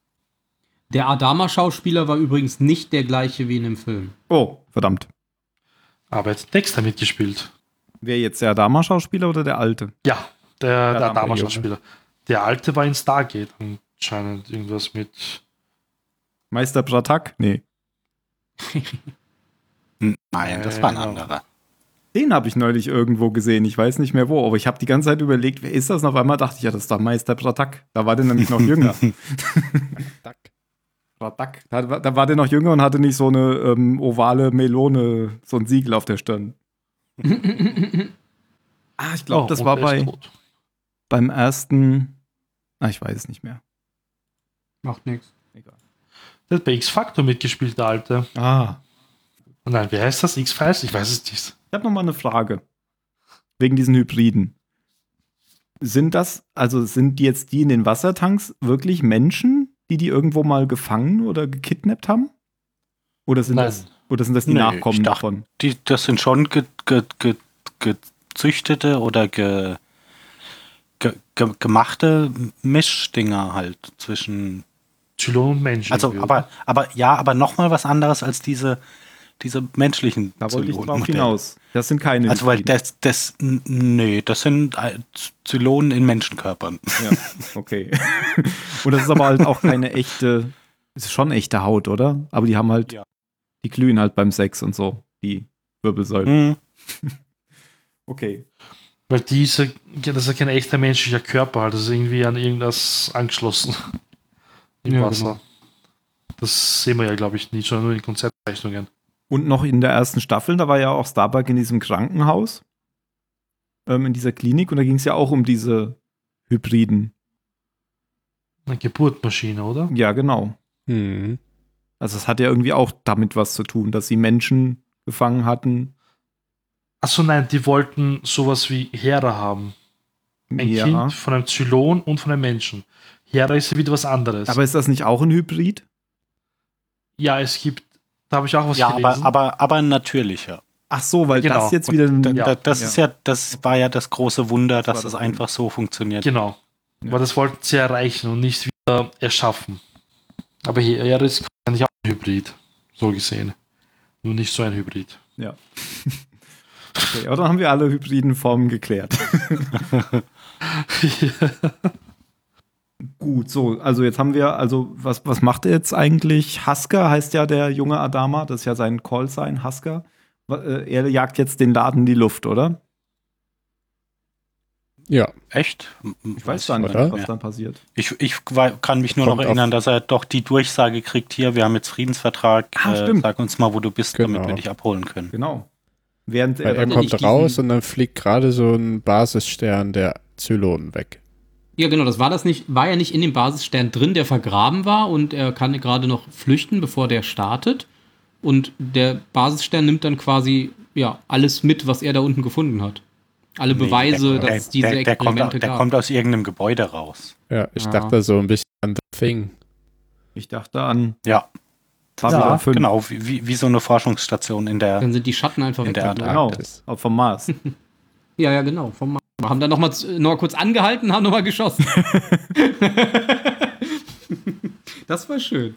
Der Adama-Schauspieler war übrigens nicht der gleiche wie in dem Film.
Oh, verdammt.
Aber jetzt Dexter mitgespielt.
Wer jetzt der Adama-Schauspieler oder der alte?
Ja, der, der
Adama,
Adama-Schauspieler. Der alte war in Stargate anscheinend irgendwas mit.
Meister Bratak? Nee.
Nein, das war ein
Äh,
anderer.
Den habe ich neulich irgendwo gesehen. Ich weiß nicht mehr wo, aber ich habe die ganze Zeit überlegt, wer ist das? Und auf einmal dachte ich, ja, das ist doch Meister Bratak. Da war der nämlich noch jünger. Bratak. Da, war- da war der noch jünger und hatte nicht so eine ähm, ovale Melone, so ein Siegel auf der Stirn. Ah, ich glaube,
Oh,
das
und
war bei
tot.
beim ersten. Ah, ich weiß es nicht mehr.
Macht nichts.
Egal.
Der hat bei X-Factor mitgespielt, der alte.
Ah,
Nein, wie heißt das? X-Files? Ich weiß es nicht.
Ich habe noch mal eine Frage. Wegen diesen Hybriden. Sind das, also sind die jetzt die in den Wassertanks wirklich Menschen, die die irgendwo mal gefangen oder gekidnappt haben? Oder sind,
Nein.
das, oder sind das die
Nee,
Nachkommen
dachte-
davon?
Die, das sind schon ge, ge, ge, gezüchtete oder ge, ge, ge, gemachte Mischdinger halt zwischen.
Zylon und Menschen.
Also, aber, aber ja, aber nochmal was anderes als diese, diese menschlichen
Da wollte ich drauf hinaus. Das sind keine
Also, weil das, das, nee, das sind äh, Zylonen in Menschenkörpern.
Ja, okay. Und das ist aber halt auch keine echte, ist schon echte Haut, oder? Aber die haben halt,
Ja.
die glühen halt beim Sex und so, die Wirbelsäulen.
Hm.
Okay.
Weil diese, ja, das ist ja kein echter menschlicher Körper, halt. das ist irgendwie an irgendwas angeschlossen. Im
Ja,
Wasser.
genau.
Das sehen wir ja, glaube ich, nicht, sondern nur in Konzeptzeichnungen.
Und noch in der ersten Staffel, da war ja auch Starbuck in diesem Krankenhaus, ähm, in dieser Klinik, und da ging es ja auch um diese Hybriden.
Eine Geburtmaschine, oder?
Ja, genau.
Hm.
Also es hat ja irgendwie auch damit was zu tun, dass sie Menschen gefangen hatten.
Achso, nein, die wollten sowas wie Hera haben. Ein
ja.
Kind von einem Zylon und von einem Menschen. Hera ist ja wieder was anderes.
Aber ist das nicht auch ein Hybrid?
ja, es gibt, da habe ich auch was
Ja, aber,
gelesen.
aber, aber ein natürlicher.
Ach so, weil
Genau.
das jetzt wieder ein,
Da,
Ja,
da, das
ja.
ist ja, das war ja das große Wunder, dass es
das
einfach so funktioniert.
Genau.
Ja.
Weil das wollten sie erreichen und nicht wieder erschaffen. Aber Hera ist eigentlich auch ein Hybrid. So gesehen. Nur nicht so ein Hybrid.
Ja. Okay, aber dann haben wir alle hybriden Formen geklärt. Gut, so, also jetzt haben wir, also was, was macht er jetzt eigentlich? Hasker heißt ja der junge Adama, das ist ja sein Callsign, Hasker. Wa- äh, Er jagt jetzt den Laden in die Luft, oder?
Ja,
Echt?
Ich weiß gar nicht, was dann passiert.
Ich, ich kann mich nur
Kommt
noch
auf-
erinnern, dass er doch die Durchsage kriegt, hier, wir haben jetzt Friedensvertrag,
Ah,
äh,
stimmt.
sag uns mal, wo du bist,
Genau.
damit wir dich abholen können.
Genau. Während er,
er kommt raus und dann fliegt gerade so ein Basisstern der Zylonen weg.
Ja, genau, das war das nicht, war ja nicht in dem Basisstern drin, der vergraben war und er kann gerade noch flüchten, bevor der startet. Und der Basisstern nimmt dann quasi ja alles mit, was er da unten gefunden hat. Alle Beweise,
der,
dass es diese
der, der, kommt,
Experimente
der
gab.
kommt aus irgendeinem Gebäude raus.
Ja, ich
Ja.
dachte so ein bisschen an The Thing.
ich dachte an
Ja,
Babylon
ja
5.
genau, wie, wie, so eine Forschungsstation in der.
dann sind die Schatten einfach
In der
weggeflogen.
Genau,
Antarktis.
auch vom Mars.
Ja, ja, genau. Vom Mars. Wir haben dann noch mal, noch mal kurz angehalten, haben noch mal geschossen. das war schön.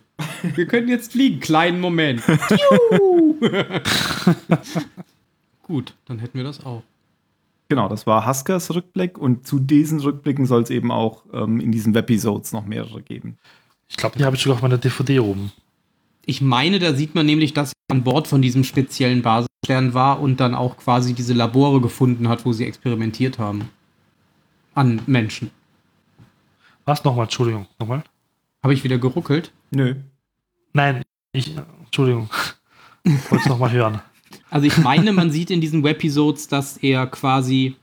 Wir können jetzt fliegen. Kleinen Moment. Gut, dann hätten wir das auch.
Genau, das war Huskers Rückblick und zu diesen Rückblicken soll es eben auch ähm, in diesen Webisodes noch mehrere geben.
Ich glaube, die habe ich sogar auf meiner DVD oben.
Ich meine, da sieht man nämlich, dass er an Bord von diesem speziellen Basisstern war und dann auch quasi diese Labore gefunden hat, wo sie experimentiert haben. An Menschen.
Was nochmal? Entschuldigung. Nochmal?
Habe ich wieder geruckelt?
Nö.
Nein, ich. Entschuldigung. Ich wollte es nochmal hören.
Also ich meine, man sieht in diesen Webisodes, dass er quasi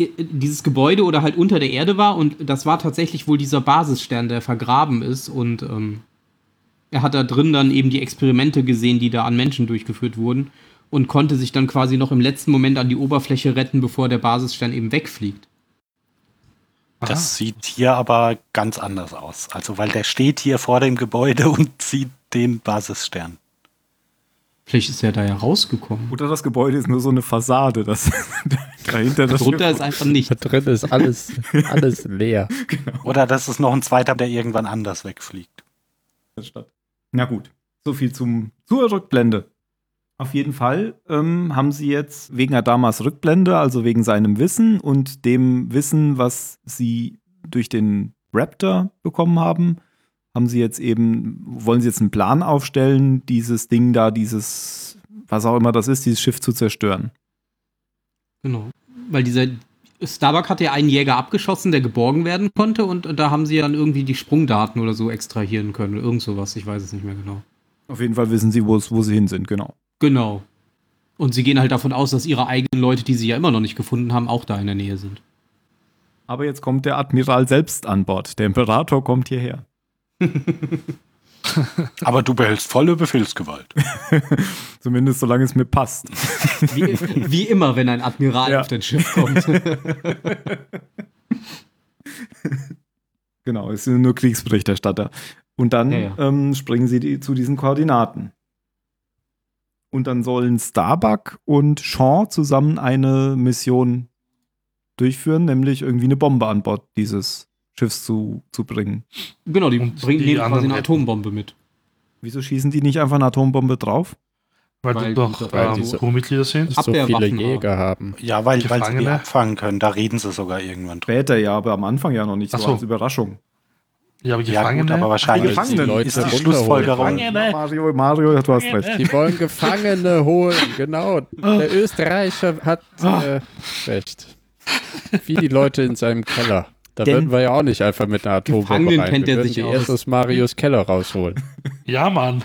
i- dieses Gebäude oder halt unter der Erde war und das war tatsächlich wohl dieser Basisstern, der vergraben ist und ähm, er hat da drin dann eben die Experimente gesehen, die da an Menschen durchgeführt wurden und konnte sich dann quasi noch im letzten Moment an die Oberfläche retten, bevor der Basisstern eben wegfliegt.
Das sieht hier aber ganz anders aus. Also, weil der steht hier vor dem Gebäude und sieht den Basisstern.
Vielleicht ist er da ja rausgekommen.
Oder das Gebäude ist nur so eine Fassade, das dahinter das
Drunter ist einfach nichts.
Da drin ist alles, alles leer.
Oder das ist noch ein zweiter, der irgendwann anders wegfliegt.
Schiff statt. Na gut, so viel zum zur Rückblende. Auf jeden Fall ähm, haben sie jetzt wegen Adamas Rückblende, also wegen seinem Wissen und dem Wissen, was sie durch den Raptor bekommen haben, haben sie jetzt eben, wollen sie jetzt einen Plan aufstellen, dieses Ding da, dieses, was auch immer das ist, dieses Schiff zu zerstören.
Genau. Weil dieser Starbuck hatte ja einen Jäger abgeschossen, der geborgen werden konnte und, und da haben sie dann irgendwie die Sprungdaten oder so extrahieren können. Irgend sowas, ich weiß es nicht mehr genau.
Auf jeden Fall wissen sie, wo sie hin sind, genau.
Genau. Und sie gehen halt davon aus, dass ihre eigenen Leute, die sie ja immer noch nicht gefunden haben, auch da in der Nähe sind.
Aber jetzt kommt der Admiral selbst an Bord. Der Imperator kommt hierher.
Aber du behältst volle Befehlsgewalt.
Zumindest solange es mir passt.
Wie, wie immer, wenn ein Admiral
Ja.
auf dein Schiff kommt.
Genau, es sind nur Kriegsberichterstatter. Und dann
Ja, ja.
Ähm, springen sie die, zu diesen Koordinaten. Und dann sollen Starbuck und Shaw zusammen eine Mission durchführen, nämlich irgendwie eine Bombe an Bord dieses Schiffs zu, zu bringen.
genau, die
Und
bringen
die
quasi eine. Atombombe mit.
Wieso schießen die nicht einfach eine Atombombe drauf?
Weil,
Weil
die doch
weil
ähm,
diese-
Crewmitglieder sind.
so viele Jäger haben.
Ja, weil, weil sie die
Gefangene.
abfangen können. Da reden sie sogar irgendwann drüber.
Später ja, aber am Anfang ja noch nicht so,
so.
als Überraschung.
Ja, aber
Ja,
Gefangene.
gut, aber wahrscheinlich
Die Gefangenen.
Leute
ist die
runterholen.
Schlussfolgerung.
Mario, Mario, du hast recht.
Die wollen Gefangene holen, genau. Der Österreicher hat äh, recht. Wie die Leute in seinem Keller. Da
Denn-
würden wir ja auch nicht einfach mit einer Atombombe rein.
kennt
wir
er
würden
sich
erst aus Marios Keller rausholen.
Ja, Mann.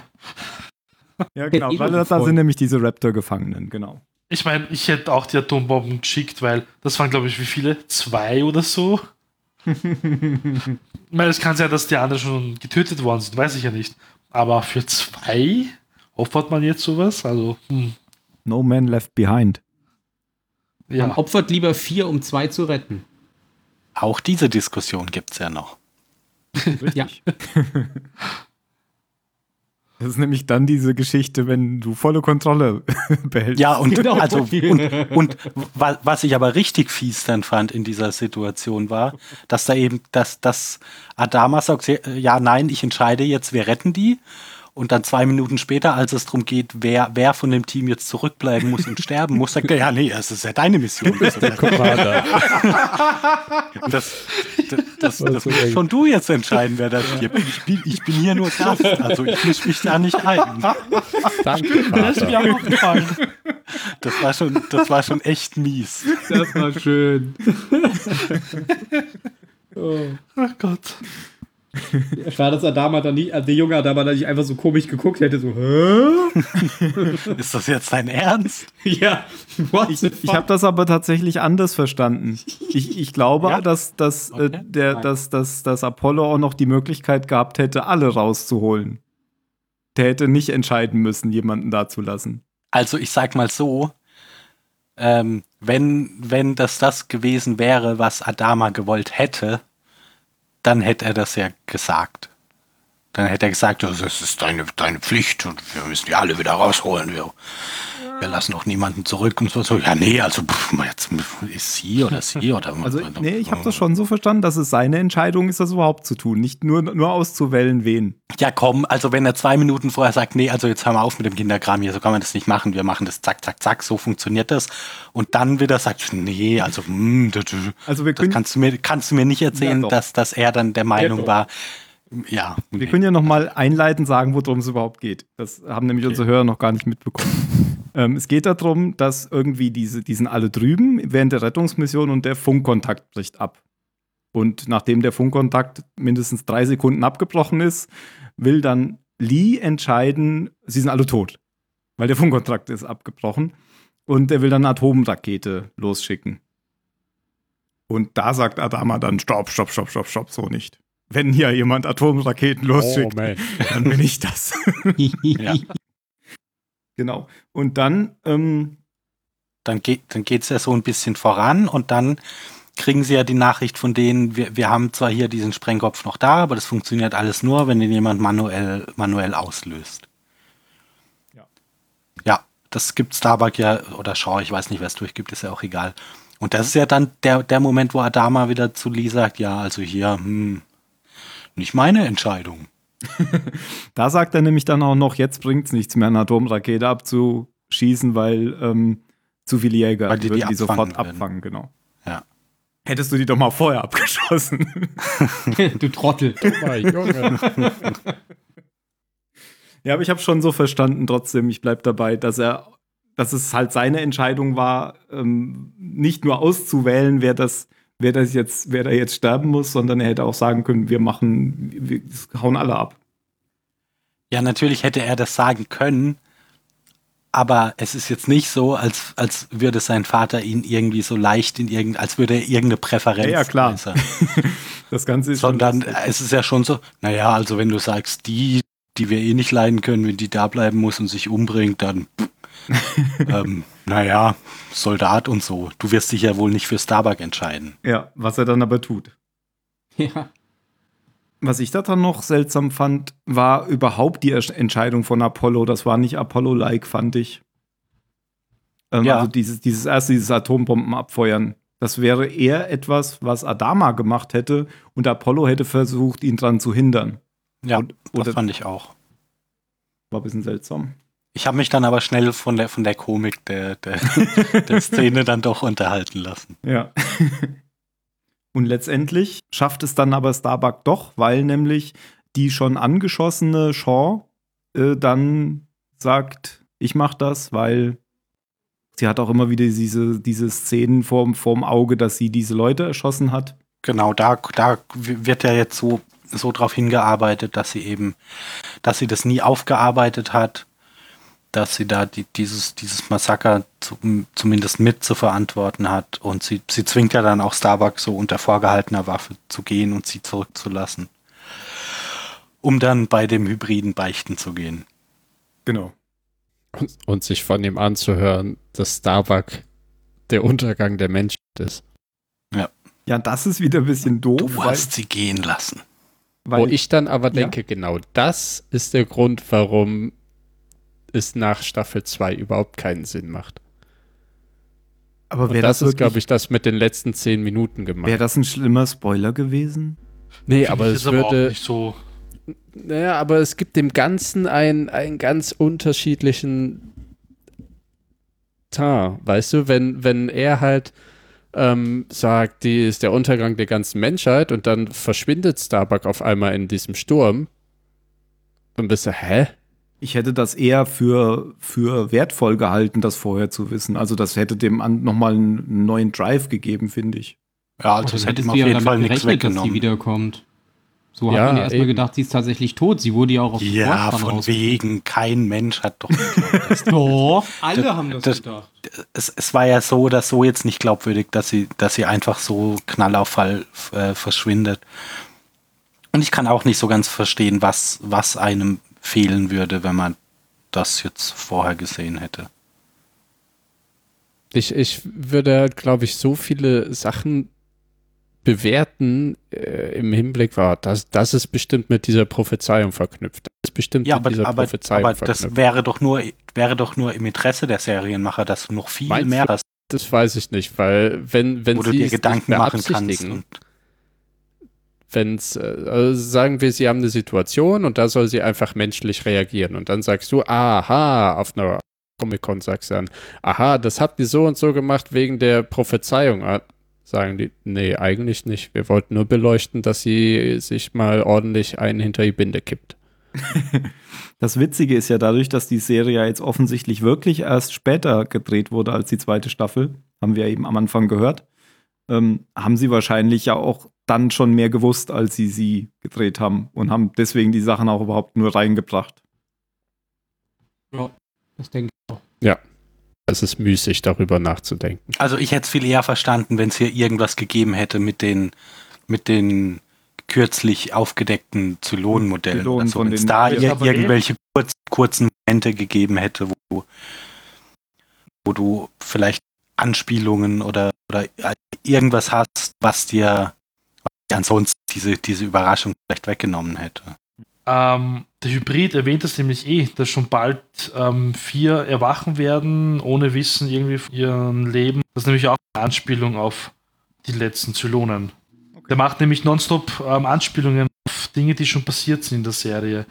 Ja, genau. Weil
noch
da
voll.
sind nämlich diese Raptor-Gefangenen, genau.
Ich meine, ich hätte auch die Atombomben geschickt, weil das waren, glaube ich, wie viele? Zwei oder so? ich meine, es kann sein, dass die anderen schon getötet worden sind, weiß ich ja nicht. Aber für zwei opfert man jetzt sowas? Also, hm,
No man left behind.
Man
ja.
opfert lieber vier, um zwei zu retten.
Auch diese Diskussion gibt es ja noch.
Ja.
Das ist nämlich dann diese Geschichte, wenn du volle Kontrolle behältst.
Ja, und
Genau.
also und, und wa- was ich aber richtig fies dann fand in dieser Situation war, dass da eben, dass, dass Adama sagt, ja, nein, ich entscheide jetzt, wir retten die. Und dann zwei Minuten später, als es darum geht, wer, wer von dem Team jetzt zurückbleiben muss und sterben muss, sagt er, ja, nee, es ist ja deine Mission. Das, ist ja-
Commander.
das, das, das, musst schon du jetzt entscheiden, wer das stirbt. Ich bin, ich bin hier nur Gast, also ich mische mich da nicht ein.
Danke,
Das ist mir auch.
Das war schon, das war schon echt mies.
Das war schön.
Ach Gott.
Schade, dass Adama dann nicht, also der junge Adama dann nicht einfach so komisch geguckt hätte, so, hä?
Ist das jetzt dein Ernst?
Ja, what
Ich, ich habe das aber tatsächlich anders verstanden. Ich, ich glaube,
Ja?
dass, dass, äh,
Okay.
der,
Nein.
dass, dass, dass Apollo auch noch die Möglichkeit gehabt hätte, alle rauszuholen. Der hätte nicht entscheiden müssen, jemanden da zu lassen.
Also ich sag mal so, ähm, wenn, wenn das das gewesen wäre, was Adama gewollt hätte, dann hätte er das ja gesagt. Dann hätte er gesagt, das ist deine, deine Pflicht und wir müssen die alle wieder rausholen. Wir, wir lassen auch niemanden zurück und so. so. Ja, nee, also pff, jetzt ist sie oder sie oder
Also, nee, ich habe das schon so verstanden, dass es seine Entscheidung ist, das überhaupt zu tun. Nicht nur, nur auszuwählen, wen.
Ja, komm, also wenn er zwei Minuten vorher sagt, nee, also jetzt hören wir auf mit dem Kinderkram hier, so kann man das nicht machen, wir machen das zack, zack, zack, so funktioniert das. Und dann wieder sagt, nee, also, hm, das,
Also wir
das
können,
kannst du mir, kannst du mir nicht erzählen,
Ja,
dass, dass er dann der Meinung
doch.
war, ja.
wir
nee.
können ja noch mal einleitend sagen, worum es überhaupt geht. Das haben nämlich unsere Hörer noch gar nicht mitbekommen. ähm, es geht darum, dass irgendwie diese, die sind alle drüben während der Rettungsmission und der Funkkontakt bricht ab. Und nachdem der Funkkontakt mindestens drei Sekunden abgebrochen ist, will dann Lee entscheiden, sie sind alle tot. Weil der Funkkontakt ist abgebrochen. Und er will dann eine Atomrakete losschicken. Und da sagt Adama dann: Stopp, stopp, stopp, stopp, stopp, so nicht. Wenn hier jemand Atomraketen
Oh,
losschickt,
man.
dann bin ich das.
Ja.
genau. Und dann, ähm,
Dann geht dann geht's ja so ein bisschen voran und dann kriegen sie ja die Nachricht von denen, wir, wir haben zwar hier diesen Sprengkopf noch da, aber das funktioniert alles nur, wenn den jemand manuell, manuell auslöst.
Ja.
Ja, das gibt Starbuck ja, oder Shaw, ich weiß nicht, wer es durchgibt, ist ja auch egal. Und das ist ja dann der, der Moment, wo Adama wieder zu Lee sagt, ja, also hier, hm, nicht meine Entscheidung.
da sagt er nämlich dann auch noch, jetzt bringt es nichts mehr, eine Atomrakete abzuschießen, schießen, weil ähm, zu viele Jäger
Weil die die
würden die sofort
abfangen würden.
abfangen, genau.
Ja.
Hättest du die doch mal vorher abgeschossen.
du Trottel.
Junge.
ja, aber ich habe schon so verstanden, trotzdem, ich bleib dabei, dass er, dass es halt seine Entscheidung war, ähm, nicht nur auszuwählen, wer das, wer das jetzt, wer da jetzt sterben muss, sondern er hätte auch sagen können, wir machen, wir hauen alle ab.
Ja, natürlich hätte er das sagen können, aber es ist jetzt nicht so, als, als würde sein Vater ihn irgendwie so leicht in irgend, als würde er irgendeine Präferenz
Ja, ja, klar.
äußern.
Das Ganze ist
Sondern es ist ja schon so, naja, also wenn du sagst, die, die wir eh nicht leiden können, wenn die da bleiben muss und sich umbringt, dann, ähm, naja, Soldat und so. Du wirst dich ja wohl nicht für Starbuck entscheiden.
Ja, was er dann aber tut.
Ja.
Was ich daran noch seltsam fand, war überhaupt die Entscheidung von Apollo. Das war nicht Apollo-like, fand ich. Ähm,
Ja.
Also dieses, dieses erste, dieses Atombomben abfeuern. Das wäre eher etwas, was Adama gemacht hätte und Apollo hätte versucht, ihn dran zu hindern.
Ja,
Und-
das fand ich auch.
War ein bisschen seltsam.
Ich habe mich dann aber schnell von der, von der Komik der, der, der Szene dann doch unterhalten lassen.
Ja. und letztendlich schafft es dann aber Starbuck doch, weil nämlich die schon angeschossene Shaw äh, dann sagt, ich mach das, weil sie hat auch immer wieder diese, diese Szenen vorm, vorm Auge, dass sie diese Leute erschossen hat.
Genau, da, da wird ja jetzt so, so drauf hingearbeitet, dass sie eben, dass sie das nie aufgearbeitet hat, dass sie da die, dieses, dieses Massaker zu, zumindest mit zu verantworten hat und sie, sie zwingt ja dann auch Starbuck so unter vorgehaltener Waffe zu gehen und sie zurückzulassen, um dann bei dem Hybriden beichten zu gehen.
Genau.
Und, und sich von ihm anzuhören, dass Starbuck der Untergang der Menschheit ist.
Ja, das ist wieder ein bisschen doof,
Du
weil,
hast sie gehen lassen.
weil
Wo ich dann aber
Ja.
denke, genau das ist der Grund, warum es nach Staffel 2 überhaupt keinen Sinn macht.
aber wäre
das,
das,
ist, glaube ich, das mit den letzten zehn Minuten gemacht.
wäre das ein schlimmer Spoiler gewesen?
nee,
Finde
aber es würde.
nicht so.
Naja, aber es gibt dem Ganzen einen, einen ganz unterschiedlichen Tar, weißt du, wenn, wenn er halt ähm, sagt, die ist der Untergang der ganzen Menschheit und dann verschwindet Starbuck auf einmal in diesem Sturm, dann bist du, hä?
Ich hätte das eher für, für wertvoll gehalten, das vorher zu wissen. Also das hätte dem nochmal einen neuen Drive gegeben, finde ich.
Ja, also das hätte auf
du ja
jeden Fall nichts
gerechnet, dass sie
weggenommen.
wiederkommt. So
Ja,
hat man ja erstmal gedacht, sie ist tatsächlich tot. Sie wurde ja auch aus dem
Ja, von wegen, kein Mensch hat doch
Doch, alle haben das,
das-
gedacht.
es, es war ja so oder so jetzt nicht glaubwürdig, dass sie, dass sie einfach so knallauffall äh, verschwindet. Und ich kann auch nicht so ganz verstehen, was, was einem fehlen würde, wenn man das jetzt vorher gesehen hätte.
Ich, ich würde glaube ich, so viele Sachen bewerten äh, im Hinblick war, das, das ist bestimmt mit dieser Prophezeiung verknüpft. Das ist bestimmt
Ja,
mit
aber,
dieser
aber,
Prophezeiung
aber das
verknüpft.
wäre doch nur, wäre doch nur im Interesse der Serienmacher, dass du noch viel
Meinst
mehr hast,
Das weiß ich nicht, weil wenn, wenn
wo du
sie
dir
es
Gedanken
nicht
machen kannst. Und,
wenn's, äh, also sagen wir, sie haben eine Situation und da soll sie einfach menschlich reagieren und dann sagst du, aha, auf einer Comic-Con sagst du dann, aha, das habt ihr so und so gemacht wegen der Prophezeiung. Ah, Sagen die, nee, eigentlich nicht. Wir wollten nur beleuchten, dass sie sich mal ordentlich einen hinter die Binde kippt.
Das Witzige ist ja dadurch, dass die Serie jetzt offensichtlich wirklich erst später gedreht wurde als die zweite Staffel, haben wir eben am Anfang gehört, ähm, haben sie wahrscheinlich ja auch dann schon mehr gewusst, als sie sie gedreht haben und haben deswegen die Sachen auch überhaupt nur reingebracht.
Das denke ich auch.
Es ist müßig, darüber nachzudenken.
also ich hätte es viel eher verstanden, wenn es hier irgendwas gegeben hätte mit den, mit den kürzlich aufgedeckten Zylonenmodellen.
Zylonen
oder so.
von
Wenn es da
Ja,
irgendwelche kurz, kurzen Momente gegeben hätte, wo, wo du vielleicht Anspielungen oder, oder irgendwas hast, was dir ansonsten diese, diese Überraschung vielleicht weggenommen hätte.
Ähm, der Hybrid erwähnt das nämlich eh, dass schon bald ähm, vier erwachen werden, ohne Wissen irgendwie von ihrem Leben. Das ist nämlich auch eine Anspielung auf die letzten Zylonen. Der macht nämlich nonstop ähm, Anspielungen auf Dinge, die schon passiert sind in der Serie.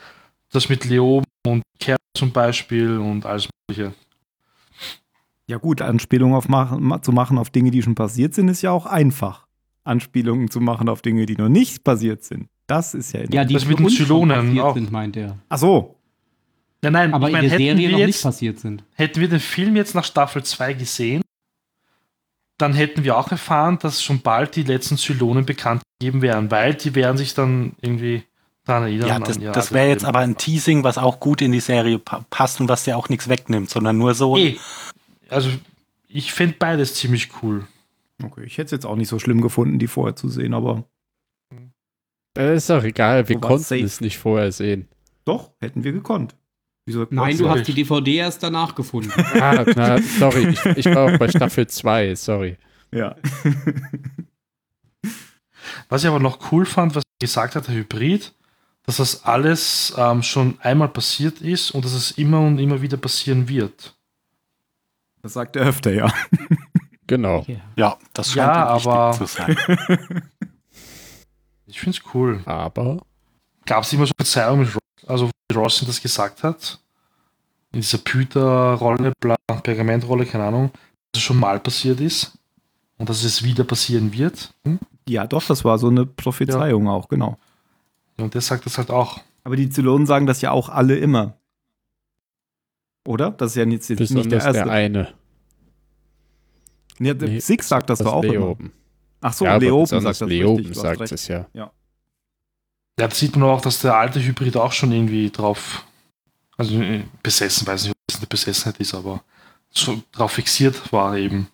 Das mit Leoben und Kerl zum Beispiel und alles mögliche.
Ja, gut, Anspielungen auf machen, zu machen auf Dinge, die schon passiert sind, ist ja auch einfach. Anspielungen zu machen auf Dinge, die noch nicht passiert sind. Das ist ja
Ja, die
Das mit den Zylonen
passiert
auch.
sind, meint er.
Ach so.
Nein, nein,
Aber
ich mein,
in der
hätten
Serie
wir
noch
jetzt,
nicht passiert sind.
Hätten wir den Film jetzt nach Staffel 2 gesehen, dann hätten wir auch erfahren, dass schon bald die letzten Zylonen bekannt gegeben wären, weil die werden sich dann irgendwie daran erinnern.
Ja, das,
ihr
das wäre jetzt aber ein. Teasing, was auch gut in die Serie pa passt und was dir auch nichts wegnimmt, sondern nur so.
Eh, also ich fände beides ziemlich cool.
Okay, ich hätte es jetzt auch nicht so schlimm gefunden, die vorher zu sehen, aber
Äh, ist doch egal, wir konnten
safe.
es nicht vorher sehen.
doch, hätten wir gekonnt. Wieso?
Nein, du hast die DVD erst danach gefunden.
Ah, na, sorry, ich, ich war auch bei Staffel 2, sorry.
Ja.
Was ich aber noch cool fand, was gesagt hat, der Hybrid, dass das alles ähm, schon einmal passiert ist und dass es immer und immer wieder passieren wird.
Das sagt er öfter, ja.
Genau.
Ja.
Ja, das scheint
Ja, aber-
zu sein.
Ich finde es cool.
Aber
Gab es immer so Verzeihung mit Ross, also wie Ross das gesagt hat? In dieser Püter-Rolle, bla, Pergamentrolle, keine Ahnung, dass es schon mal passiert ist und dass es wieder passieren wird. Hm?
Ja, doch, das war so eine Prophezeiung auch, genau.
Und der sagt das halt auch.
Aber die Zylonen sagen das ja auch alle immer. Oder? Das ist ja jetzt, jetzt nicht der erste.
der eine.
Ja, der
Nee,
Six sagt das,
Das
doch auch immer.
Leoben.
Ach so,
ja,
Leoben sagt das
Leoben
richtig,
sagt
recht.
es ja.
Ja, das sieht man auch, dass der alte Hybrid auch schon irgendwie drauf, also äh, besessen, weiß nicht, ob das eine Besessenheit ist, aber so drauf fixiert war eben.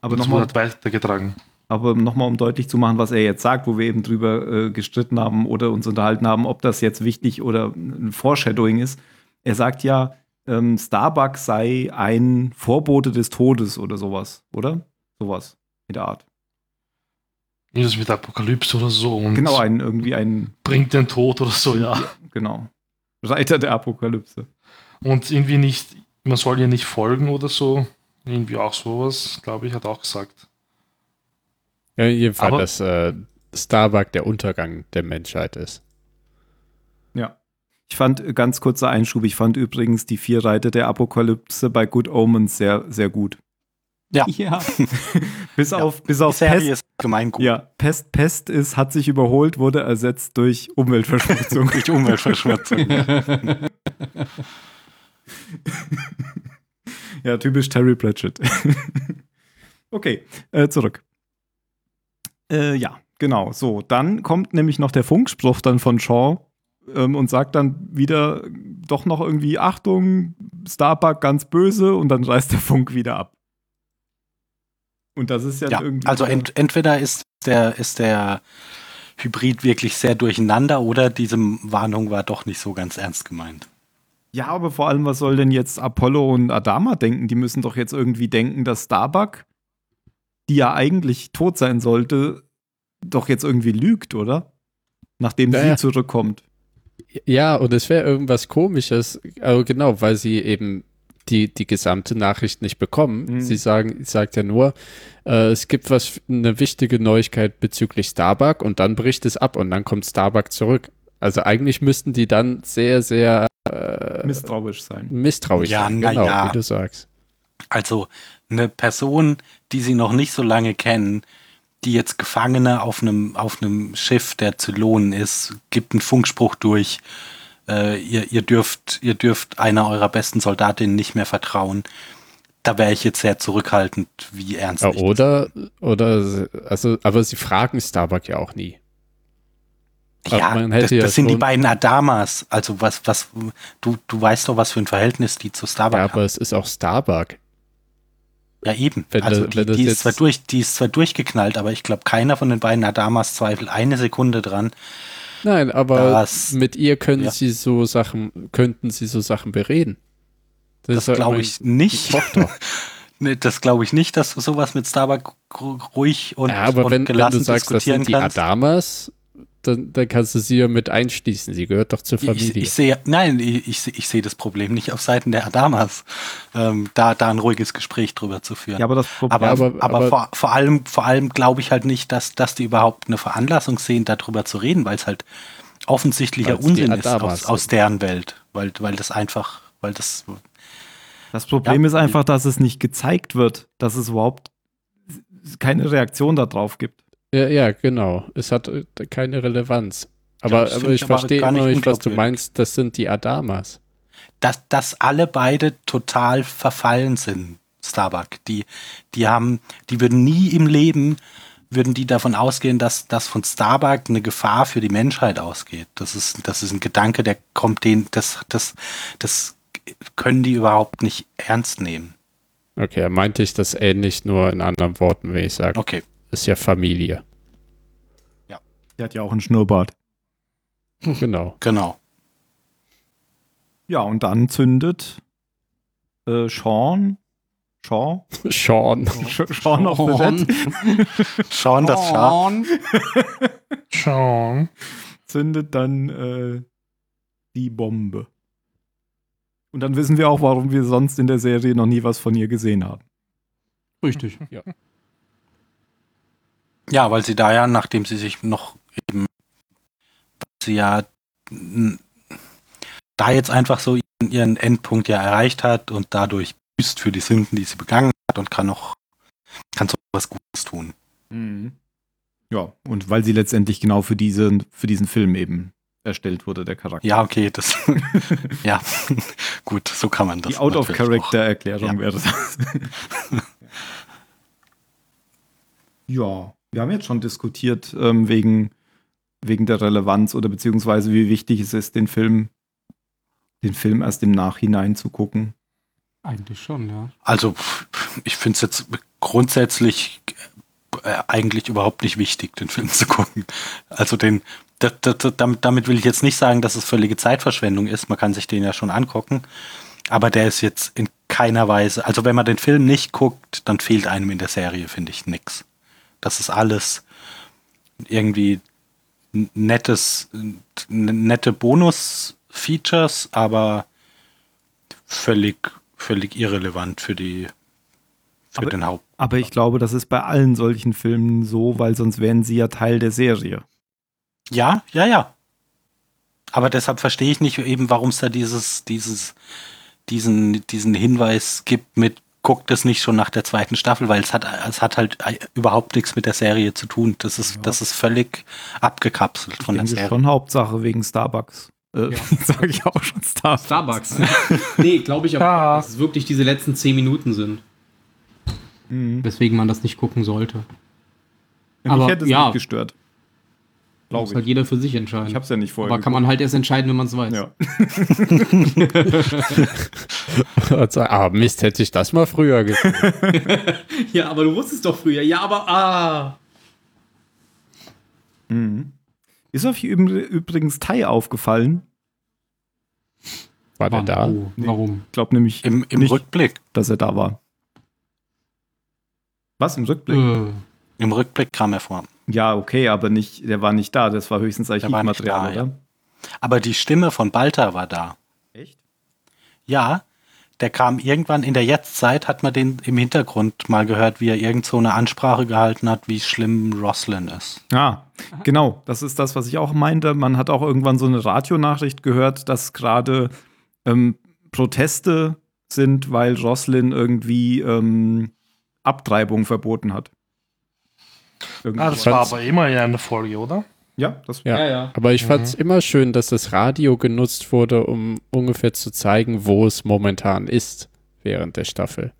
Aber
das
nochmal
wurde halt weitergetragen.
Aber nochmal, um deutlich zu machen, was er jetzt sagt, wo wir eben drüber äh, gestritten haben oder uns unterhalten haben, ob das jetzt wichtig oder ein Foreshadowing ist. Er sagt ja, ähm, Starbuck sei ein Vorbote des Todes oder sowas, oder? Sowas in der Art.
Irgendwas mit Apokalypse oder so und
Genau, ein irgendwie ein,
bringt den Tod oder so, ja.
genau, Reiter der Apokalypse.
Und irgendwie nicht, man soll ihr nicht folgen oder so. Irgendwie auch sowas, glaube ich, hat auch gesagt.
Ja, jedenfalls, dass äh, Starbuck der Untergang der Menschheit ist.
Ja. Ich fand, äh, ganz kurzer Einschub, ich fand übrigens die vier Reiter der Apokalypse bei Good Omens sehr, sehr gut.
Ja.
Bis
Ja.
auf, bis auf Pest,
ist gemein gut.
Ja, Pest, Pest ist, hat sich überholt, wurde ersetzt durch Umweltverschmutzung.
Durch Umweltverschmutzung.
ja, typisch Terry Pratchett. okay, äh, zurück. Äh, ja, genau. So, dann kommt nämlich noch der Funkspruch dann von Shaw ähm, und sagt dann wieder doch noch irgendwie Achtung, Starbuck ganz böse und dann reißt der Funk wieder ab. Und das ist ja,
Ja,
irgendwie.
also ent, entweder ist der, ist der Hybrid wirklich sehr durcheinander oder diese Warnung war doch nicht so ganz ernst gemeint.
Ja, aber vor allem, was soll denn jetzt Apollo und Adama denken? Die müssen doch jetzt irgendwie denken, dass Starbuck, die ja eigentlich tot sein sollte, doch jetzt irgendwie lügt, oder? Nachdem
Ja,
sie
ja.
zurückkommt.
Ja, und es wäre irgendwas komisches, also genau, weil sie eben die, die gesamte Nachricht nicht bekommen.
Mhm.
Sie sagen, sagt ja nur, äh, es gibt was, eine wichtige Neuigkeit bezüglich Starbuck und dann bricht es ab und dann kommt Starbuck zurück. Also eigentlich müssten die dann sehr, sehr äh,
Misstrauisch sein.
misstrauisch
Ja,
sein,
na
genau,
ja.
wie du sagst.
Also eine Person, die sie noch nicht so lange kennen, die jetzt Gefangene auf einem, auf einem Schiff der Zylonen ist, gibt einen Funkspruch durch. Äh, ihr, ihr, dürft, ihr dürft einer eurer besten Soldatinnen nicht mehr vertrauen. Da wäre ich jetzt sehr zurückhaltend, wie ernst
Ja,
das
oder, oder, also, aber sie fragen Starbuck ja auch nie.
Ja,
hätte
das,
ja
das sind die beiden Adamas. Also was, was, du, du weißt doch, was für ein Verhältnis die zu Starbuck
Ja,
haben.
aber es ist auch Starbuck.
Ja, eben.
Wenn
also
das-
die,
wenn das
die, ist zwar durch, die ist zwar durchgeknallt, aber ich glaube, keiner von den beiden Adamas zweifelt eine Sekunde dran.
Nein, aber
Das-
mit ihr können
ja.
sie so Sachen, könnten sie so Sachen bereden.
Das,
ja
glaube ich nicht. Nee, das glaube ich nicht, dass du sowas mit Starbuck ru- ruhig und,
ja, aber
und
wenn, wenn
gelassen
du sagst, das
diskutieren
sind die
kannst.
Adamas, dann, dann kannst du sie ja mit einschließen. Sie gehört doch zur
Ich,
Familie.
ich sehe, nein, ich, ich, sehe- ich sehe das Problem nicht auf Seiten der Adamas, ähm, da, da ein ruhiges Gespräch drüber zu führen.
Ja, aber das Problem.
Aber,
aber-
aber,
aber-
vor, vor allem, vor allem glaube ich halt nicht, dass, dass die überhaupt eine Veranlassung sehen, darüber zu reden, weil es halt offensichtlicher Unsinn ist aus, aus deren Welt, weil, weil das einfach, weil das
Das Problem
Ja.
ist einfach, dass es nicht gezeigt wird, dass es überhaupt keine Reaktion darauf gibt.
Ja, ja, genau. Es hat äh, keine Relevanz. Aber,
das
aber ich verstehe immer
nicht
nicht, was du meinst. Das sind die Adamas.
dass, dass alle beide total verfallen sind, Starbuck. Die, die haben, die würden nie im Leben, würden die davon ausgehen, dass, dass von Starbuck eine Gefahr für die Menschheit ausgeht. Das ist, das ist ein Gedanke, der kommt denen, das, das, das können die überhaupt nicht ernst nehmen.
Okay, er meinte ich das ähnlich, nur in anderen Worten, wenn ich sage,
Okay.
Ist ja Familie.
Der hat ja auch einen Schnurrbart.
Genau.
Genau.
Ja, und dann zündet äh, Sean, Sean,
Sean.
Sean the Dead,
Schauen das Schaf.
Schon.
zündet dann äh, die Bombe. Und dann wissen wir auch, warum wir sonst in der Serie noch nie was von ihr gesehen haben.
Richtig.
Ja, weil sie da ja, nachdem sie sich noch eben, sie ja da jetzt einfach so ihren, Endpunkt ja erreicht hat und dadurch büßt für die Sünden, die sie begangen hat und kann noch, kann so was Gutes tun.
Ja, und weil sie letztendlich genau für, diesen für diesen Film eben erstellt wurde, der Charakter.
Ja, okay, das, ja, gut, so kann man das.
Die Out-of-Character-Erklärung
Ja.
wäre das. ja, wir haben jetzt schon diskutiert ähm, wegen, wegen der Relevanz oder beziehungsweise wie wichtig es ist, den Film, den Film erst im Nachhinein zu gucken.
Eigentlich schon, ja.
Also, ich finde es jetzt grundsätzlich äh, eigentlich überhaupt nicht wichtig, den Film zu gucken. Also den, das, das, damit, damit will ich jetzt nicht sagen, dass es völlige Zeitverschwendung ist. Man kann sich den ja schon angucken. Aber der ist jetzt in keiner Weise, also wenn man den Film nicht guckt, dann fehlt einem in der Serie, finde ich, nix. Das ist alles irgendwie nettes, nette Bonus-Features, aber völlig, völlig irrelevant für die, für
Aber-
den Haupt.
Aber ich glaube, das ist bei allen solchen Filmen so, weil sonst wären sie ja Teil der Serie.
Ja, ja, ja. Aber deshalb verstehe ich nicht eben, warum es da dieses, dieses, diesen, diesen Hinweis gibt mit, guckt es nicht schon nach der zweiten Staffel, weil es hat, es hat halt überhaupt nichts mit der Serie zu tun. Das ist,
Ja.
das ist völlig abgekapselt von
ich
der
denke
Serie.
schon Hauptsache wegen Starbucks. Äh,
Ja.
Sage ich auch schon Starbucks.
Starbucks. nee, glaube ich aber,
Ja.
dass es wirklich diese letzten zehn Minuten sind,
Mhm.
weswegen man das nicht gucken sollte.
Mich
Aber,
hätte es
ja.
nicht gestört.
Muss
Glaube
halt
ich.
jeder für sich entscheiden.
Ich habe es ja nicht vorher
aber kann man halt erst entscheiden, wenn man es weiß.
Ja.
Also, ah, Mist, hätte ich das mal früher gesehen.
Ja, aber du wusstest doch früher. Ja, aber ah.
Mhm. Ist euch üb- übrigens Tai aufgefallen?
War der da?
Oh, warum?
Ich glaube nämlich
Im, im
nicht,
Rückblick.
dass er da war. Was im Rückblick?
Äh,
Im Rückblick kam er vor.
Ja, okay, aber nicht, der war nicht da. Das war höchstens Archivmaterial,
da,
oder?
Aber die Stimme von Balta war da.
Echt?
Ja, der kam irgendwann in der Jetztzeit, hat man den im Hintergrund mal gehört, wie er irgend so eine Ansprache gehalten hat, wie schlimm Roslyn ist.
Ah, genau. Das ist das, was ich auch meinte. Man hat auch irgendwann so eine Radionachricht gehört, dass gerade ähm, Proteste sind, weil Roslyn irgendwie ähm, Abtreibung verboten hat. Irgendwie
Ah, das war aber immer in einer Folge, oder?
Ja, das
Ja.
ja, ja.
Aber ich fand es immer schön, dass das Radio genutzt wurde, um ungefähr zu zeigen, wo es momentan ist während der Staffel.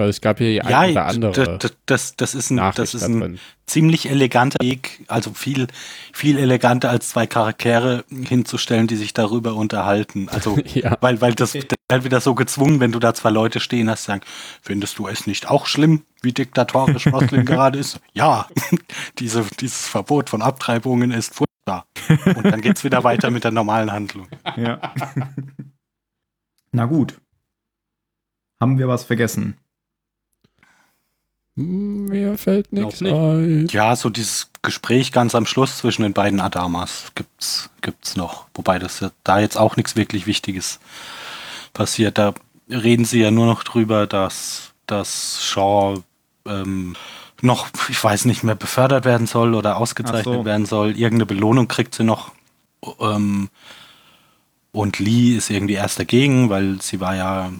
Weil es gab hier die ein oder andere
das, das, das ist ein,
Nachricht
das ist ein ziemlich eleganter Weg, also viel, viel eleganter als zwei Charaktere hinzustellen, die sich darüber unterhalten. Also,
Ja.
weil, weil das das halt wieder so gezwungen, wenn du da zwei Leute stehen hast, sagen, findest du es nicht auch schlimm, wie diktatorisch Roslin gerade ist? Ja, diese, dieses Verbot von Abtreibungen ist furchtbar. Und dann geht's wieder weiter mit der normalen Handlung.
Ja. Na gut. Haben wir was vergessen?
Hm, Mir fällt nichts
nicht.
ein.
Ja, so dieses Gespräch ganz am Schluss zwischen den beiden Adamas gibt's, gibt's noch. Wobei das ja da jetzt auch nichts wirklich Wichtiges passiert. Da reden sie ja nur noch drüber, dass, dass Shaw ähm, noch, ich weiß nicht mehr, befördert werden soll oder ausgezeichnet
so.
werden soll. Irgendeine Belohnung kriegt sie noch. Ähm, Und Lee ist irgendwie erst dagegen, weil sie war ja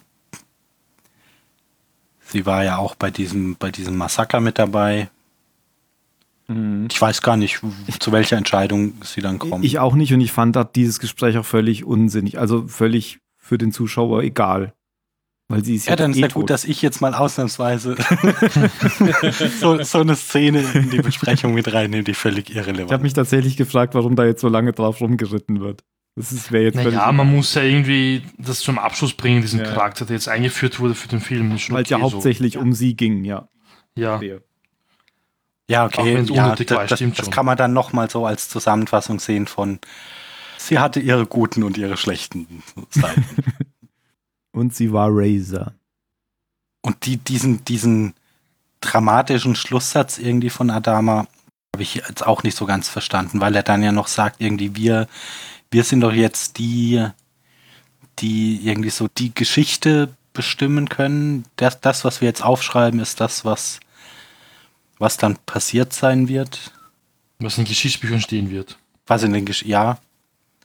sie war ja auch bei diesem bei diesem Massaker mit dabei.
Mhm.
Ich weiß gar nicht, zu welcher Entscheidung sie dann kommt.
Ich auch nicht und ich fand dieses Gespräch auch völlig unsinnig, also völlig für den Zuschauer egal. Weil sie ist
ja, dann ist
eh
ja
tot.
gut, dass ich jetzt mal ausnahmsweise so, so eine Szene in die Besprechung mit reinnehme, die völlig
Ich habe
irrelevant
mich tatsächlich gefragt, warum da jetzt so lange drauf rumgeritten wird. Das ist wäre jetzt
Naja, man muss ja irgendwie das zum Abschluss bringen, diesen
Ja.
Charakter, der jetzt eingeführt wurde für den Film.
Weil es ja
okay so.
hauptsächlich um sie ging, ja.
Ja.
Ja, okay, ja, das,
war,
das,
stimmt
das kann man dann nochmal so als Zusammenfassung sehen von sie hatte ihre guten und ihre schlechten Seiten.
Und sie war Razor.
und die, diesen, diesen dramatischen Schlusssatz irgendwie von Adama habe ich jetzt auch nicht so ganz verstanden, weil er dann ja noch sagt, irgendwie wir, wir sind doch jetzt die, die irgendwie so die Geschichte bestimmen können. Das, das, was wir jetzt aufschreiben, ist das, was, was dann passiert sein wird.
Was in Geschichtsbüchern stehen wird.
Was in den Gesch ja,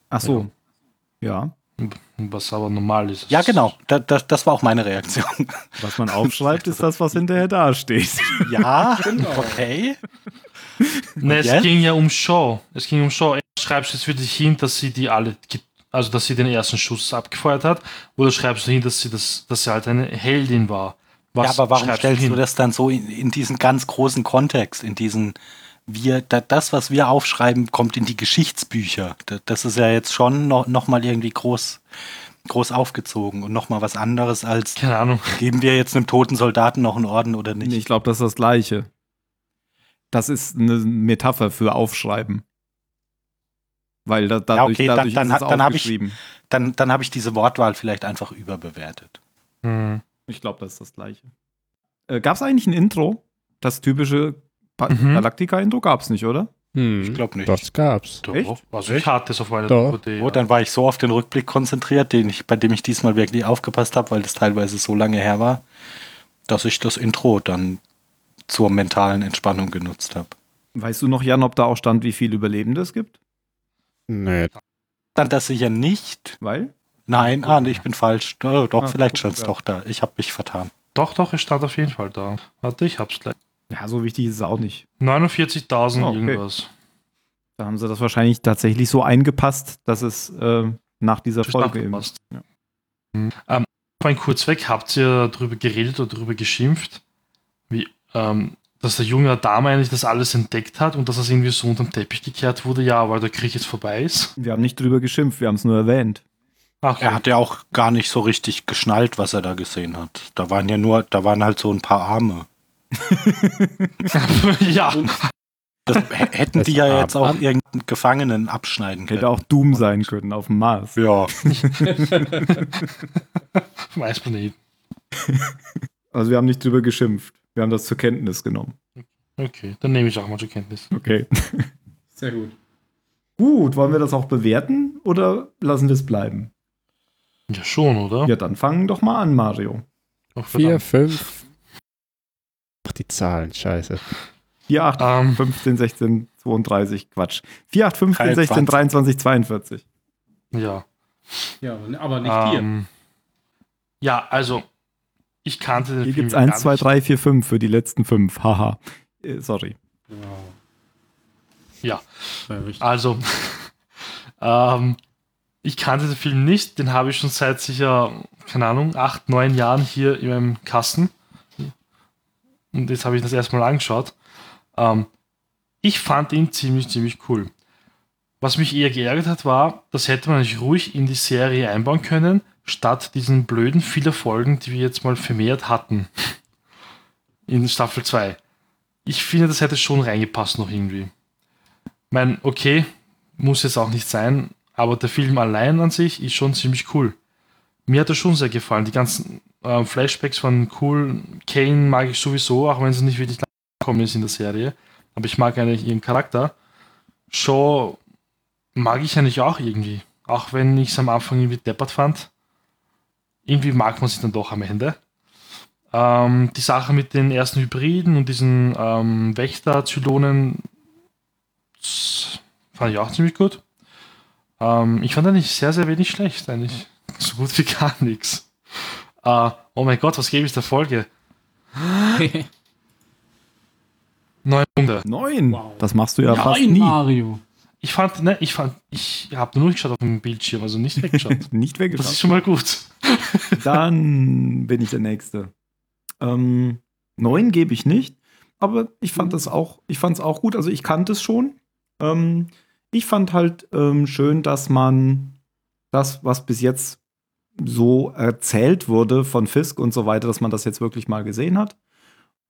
Ach so. Ja.
Was aber normal ist.
ja genau. Da, da, das war auch meine Reaktion.
Was man aufschreibt, ist das, was hinterher dasteht.
ja, okay.
Ne, es ging ja um Shaw. Es ging um Shaw. Schreibst du jetzt für dich hin, dass sie die alle, also dass sie den ersten Schuss abgefeuert hat, oder schreibst du hin, dass sie das, dass sie halt eine Heldin war? Was
ja, aber warum
schreibst
stellst
hin?
du das dann so in, in diesen ganz großen Kontext, in diesen wir, da, das, was wir aufschreiben, kommt in die Geschichtsbücher. Da, das ist ja jetzt schon noch, noch mal irgendwie groß, groß aufgezogen und noch mal was anderes als
Keine Ahnung.
geben wir jetzt einem toten Soldaten noch einen Orden oder nicht.
Nee, ich glaube, das ist das Gleiche. Das ist eine Metapher für Aufschreiben. Weil da, dadurch,
okay, dann-
dadurch
dann
ist
hat-
es
dann hab ich-
aufgeschrieben.
Dann, dann habe ich diese Wortwahl vielleicht einfach überbewertet.
Hm.
Ich glaube, das ist das Gleiche. Äh, gab es eigentlich ein Intro? Das typische Pa-
Mhm.
Galactica-Intro gab es nicht, oder?
Hm,
Ich glaub nicht.
Das gab's.
Doch,
Echt?
Also ich hatte es auf meiner
Doch.
DVD.
Oh, dann war ich so auf den Rückblick konzentriert, den ich, bei dem ich diesmal wirklich aufgepasst habe, weil das teilweise so lange her war, dass ich das Intro dann zur mentalen Entspannung genutzt habe.
Weißt du noch, Jan, ob da auch stand, wie viele Überlebende es gibt?
Nee.
Dann das sicher nicht.
Weil?
Nein, ah, nee, ich bin falsch. Oh, doch,
Ah,
vielleicht stand es
ja.
doch da. Ich habe mich vertan.
Doch, doch, es stand auf jeden Fall da. Warte, ich hab's gleich.
Ja, so wichtig ist es auch nicht.
49.000
Ah, okay.
irgendwas.
Da haben sie das wahrscheinlich tatsächlich so eingepasst, dass es äh, nach dieser
Das
Folge eben.
passt.
Ja.
Hm. Ähm, mein Kurzweg, habt ihr darüber geredet oder darüber geschimpft, ähm, dass der junge Dame eigentlich das alles entdeckt hat und dass das irgendwie so unter den Teppich gekehrt wurde, ja, weil der Krieg jetzt vorbei ist?
Wir haben nicht drüber geschimpft, wir haben es nur erwähnt.
Ach,
Er hat ja auch gar nicht so richtig geschnallt, was er da gesehen hat. Da waren ja nur, da waren halt so ein paar Arme.
ja,
Das hätten
Das
die ja jetzt auch irgendeinen Gefangenen abschneiden können.
Hätte auch Doom sein können auf dem Mars.
Ja,
weiß man nicht.
Also wir haben nicht drüber geschimpft. Wir haben das zur Kenntnis genommen.
Okay, dann nehme ich auch mal zur Kenntnis.
Okay.
Sehr gut.
Gut, wollen wir das auch bewerten oder lassen wir es bleiben?
Ja, schon, oder?
Ja, dann fangen doch mal an, Mario.
Ach,
4,
verdammt.
5. Ach, die Zahlen, scheiße.
4, 8,
Ähm,
15, 16, 32, Quatsch. 4, 8, 15, 16,
23.
23, 42.
ja.
Ja, aber nicht hier.
Ähm, ja, also, ich kannte den
Hier
Film
gibt es
ja
1,
gar
2,
nicht.
3, 4, 5 für die letzten 5. Haha. Äh, sorry.
Ja,
Ja,
also, ähm, ich kannte den Film nicht, den habe ich schon seit sicher, keine Ahnung, acht, neun Jahren hier in meinem Kasten. Und jetzt habe ich das erstmal angeschaut. Ähm, ich fand ihn ziemlich, ziemlich cool. Was mich eher geärgert hat, war, das hätte man nicht ruhig in die Serie einbauen können, statt diesen blöden viele Folgen, die wir jetzt mal vermehrt hatten. In Staffel 2. Ich finde, das hätte schon reingepasst noch irgendwie. Ich meine, okay, muss jetzt auch nicht sein, aber der Film allein an sich ist schon ziemlich cool. Mir hat er schon sehr gefallen. Die ganzen äh, Flashbacks waren cool. Kane mag ich sowieso, auch wenn es nicht wirklich gekommen ist in der Serie. Aber ich mag eigentlich ihren Charakter. Shaw mag ich eigentlich auch irgendwie. Auch wenn ich es am Anfang irgendwie deppert fand. Irgendwie mag man sie dann doch am Ende. Ähm, die Sache mit den ersten Hybriden und diesen ähm, Wächter-Zylonen das fand ich auch ziemlich gut. Ähm, ich fand eigentlich sehr, sehr wenig schlecht, eigentlich. So gut wie gar nichts. Äh, oh mein Gott, was gebe ich der Folge? Neun Punkte.
Neun.
Wow.
Das machst du ja fast
Nein,
nie.
Mario.
Ich fand, ne, ich fand, ich habe nur geschaut auf dem Bildschirm, also nicht weggeschaut.
Nicht
Das
weggeschaut.
ist schon mal gut.
Dann bin ich der Nächste. Ähm, neun gebe ich nicht, aber ich fand das auch, ich fand es auch gut. Also ich kannte es schon. Ähm, ich fand halt ähm, schön, dass man das, was bis jetzt so erzählt wurde von Fisk und so weiter, dass man das jetzt wirklich mal gesehen hat.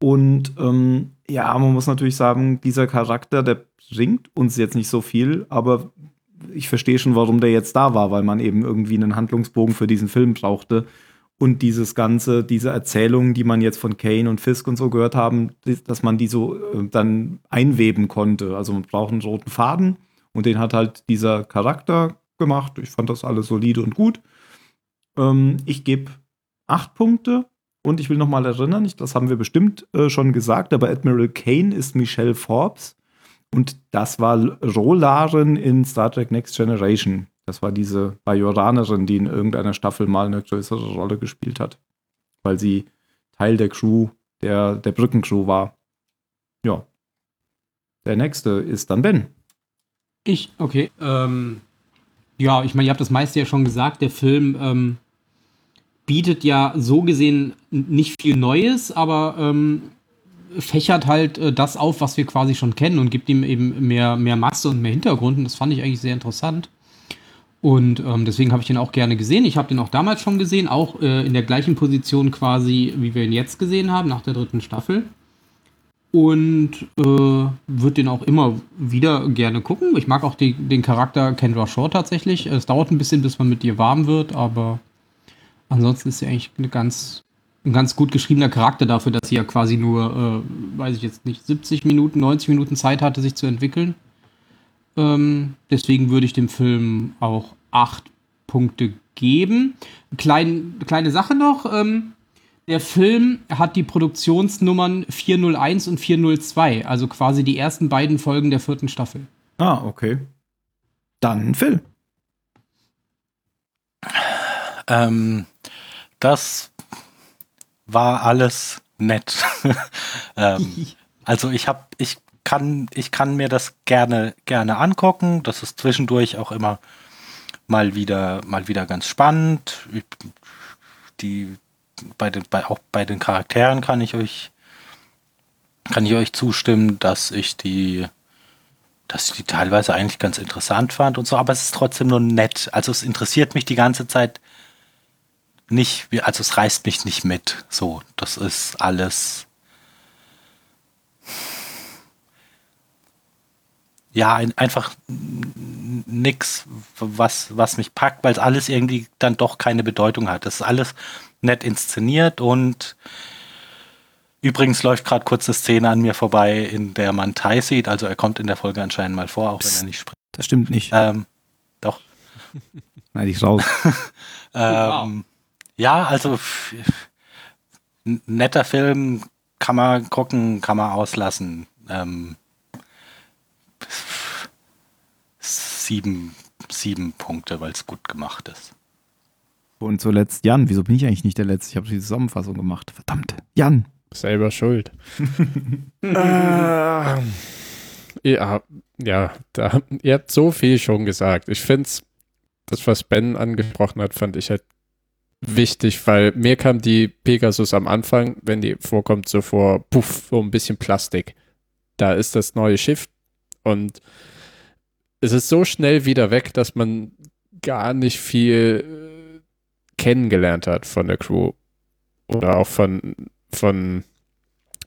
Und ähm, ja, man muss natürlich sagen, dieser Charakter, der bringt uns jetzt nicht so viel, aber ich verstehe schon, warum der jetzt da war, weil man eben irgendwie einen Handlungsbogen für diesen Film brauchte. Und dieses ganze, diese Erzählungen, die man jetzt von Kane und Fisk und so gehört haben, dass man die so äh, dann einweben konnte. Also man braucht einen roten Faden und den hat halt dieser Charakter gemacht. Ich fand das alles solide und gut. Ähm, ich gebe acht Punkte und ich will noch mal erinnern, ich, das haben wir bestimmt äh, schon gesagt, aber Admiral Kane ist Michelle Forbes und das war Rolarin in Star Trek Next Generation. Das war diese Bajoranerin, die in irgendeiner Staffel mal eine größere Rolle gespielt hat, weil sie Teil der Crew, der, der Brückencrew war. Ja. Der nächste ist dann Ben.
Ich, okay. Ähm, ja, ich meine, ihr habt das meiste ja schon gesagt. Der Film ähm, bietet ja so gesehen nicht viel Neues, aber ähm, fächert halt äh, das auf, was wir quasi schon kennen und gibt ihm eben mehr, mehr Masse und mehr Hintergrund. Und das fand ich eigentlich sehr interessant. Und ähm, deswegen habe ich den auch gerne gesehen. Ich habe den auch damals schon gesehen, auch äh, in der gleichen Position quasi, wie wir ihn jetzt gesehen haben, nach der dritten Staffel und äh, würde den auch immer wieder gerne gucken. Ich mag auch die, den Charakter Kendra Shaw tatsächlich. Es dauert ein bisschen, bis man mit ihr warm wird, aber ansonsten ist sie eigentlich eine ganz, ein ganz gut geschriebener Charakter dafür, dass sie ja quasi nur, äh, weiß ich jetzt nicht, 70 Minuten, 90 Minuten Zeit hatte, sich zu entwickeln. Ähm, deswegen würde ich dem Film auch acht Punkte geben. Klein, kleine Sache noch. Ähm, der Film hat die Produktionsnummern 401 und 402, also quasi die ersten beiden Folgen der vierten Staffel.
Ah, okay. Dann Phil.
Ähm, das war alles nett. ähm, also ich habe, ich kann, ich kann mir das gerne, gerne angucken. Das ist zwischendurch auch immer mal wieder, mal wieder ganz spannend. Die, bei den, bei, auch bei den Charakteren kann ich euch, kann ich euch zustimmen, dass ich die, dass ich die teilweise eigentlich ganz interessant fand und so, aber es ist trotzdem nur nett. Also es interessiert mich die ganze Zeit nicht, wie- also es reißt mich nicht mit. So, das ist alles. Ja, ein, einfach n- nix, was, was mich packt, weil es alles irgendwie dann doch keine Bedeutung hat. Das ist alles nett inszeniert und übrigens läuft gerade kurz eine Szene an mir vorbei, in der man Tai sieht. Also er kommt in der Folge anscheinend mal vor, auch wenn er nicht spricht.
Das stimmt nicht.
Ähm, doch.
Nein, ich raus.
Ähm, Ja, also netter Film, kann man gucken, kann man auslassen. Ähm, sieben, sieben Punkte, weil es gut gemacht ist.
Und zuletzt Jan. Wieso bin ich eigentlich nicht der Letzte? Ich habe die Zusammenfassung gemacht. Verdammt. Jan.
Selber schuld. äh, ja, ja, da, ihr habt so viel schon gesagt. Ich finde das, was Ben angesprochen hat, fand ich halt wichtig, weil mir kam die Pegasus am Anfang, wenn die vorkommt, so vor, puff, so ein bisschen Plastik. Da ist das neue Schiff und es ist so schnell wieder weg, dass man gar nicht viel äh, kennengelernt hat von der Crew oder auch von, von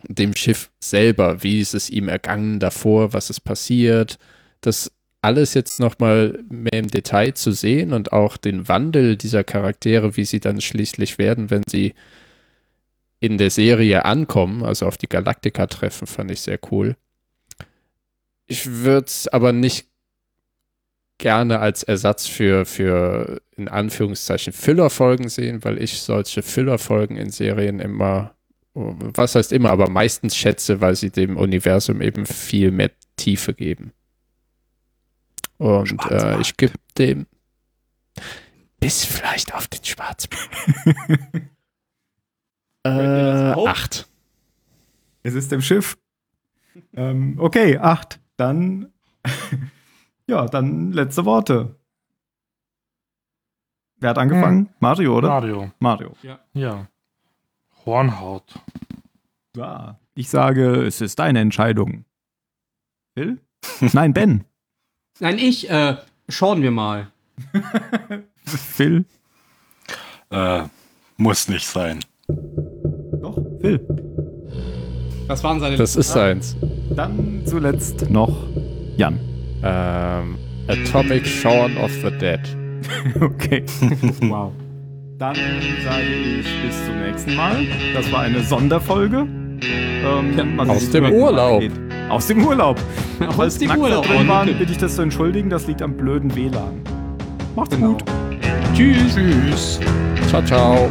dem Schiff selber. Wie ist es ihm ergangen davor? Was ist passiert? Das alles jetzt nochmal mehr im Detail zu sehen und auch den Wandel dieser Charaktere, wie sie dann schließlich werden, wenn sie in der Serie ankommen, also auf die Galaktika treffen, fand ich sehr cool. Ich würde es aber nicht gerne als Ersatz für, für in Anführungszeichen Füllerfolgen sehen, weil ich solche Füllerfolgen in Serien immer, was heißt immer, aber meistens schätze, weil sie dem Universum eben viel mehr Tiefe geben. Und äh, ich gebe dem bis vielleicht auf den Schwarzmarkt. äh, acht.
Es ist im Schiff. ähm, okay, acht. Dann, ja, dann letzte Worte. Wer hat angefangen? Mario, oder?
Mario.
Mario.
Ja. Hornhaut.
Ja, ich sage, es ist deine Entscheidung. Phil? Nein, Ben.
Nein, ich, äh, schauen wir mal.
Phil?
Äh, muss nicht sein.
Doch, Phil.
Was waren seine
Das ist seins.
Dann zuletzt noch Jan.
Ähm, Atomic Shaun of the Dead.
Okay.
Wow.
Dann sage ich bis zum nächsten Mal. Das war eine Sonderfolge. Ähm,
Aus dem Urlaub.
weitergeht. Aus dem Urlaub.
Aus dem Urlaub.
drin waren, bitte ich das zu entschuldigen. Das liegt am blöden WLAN. Macht's
Genau.
gut.
Tschüss.
Tschüss. Ciao, ciao.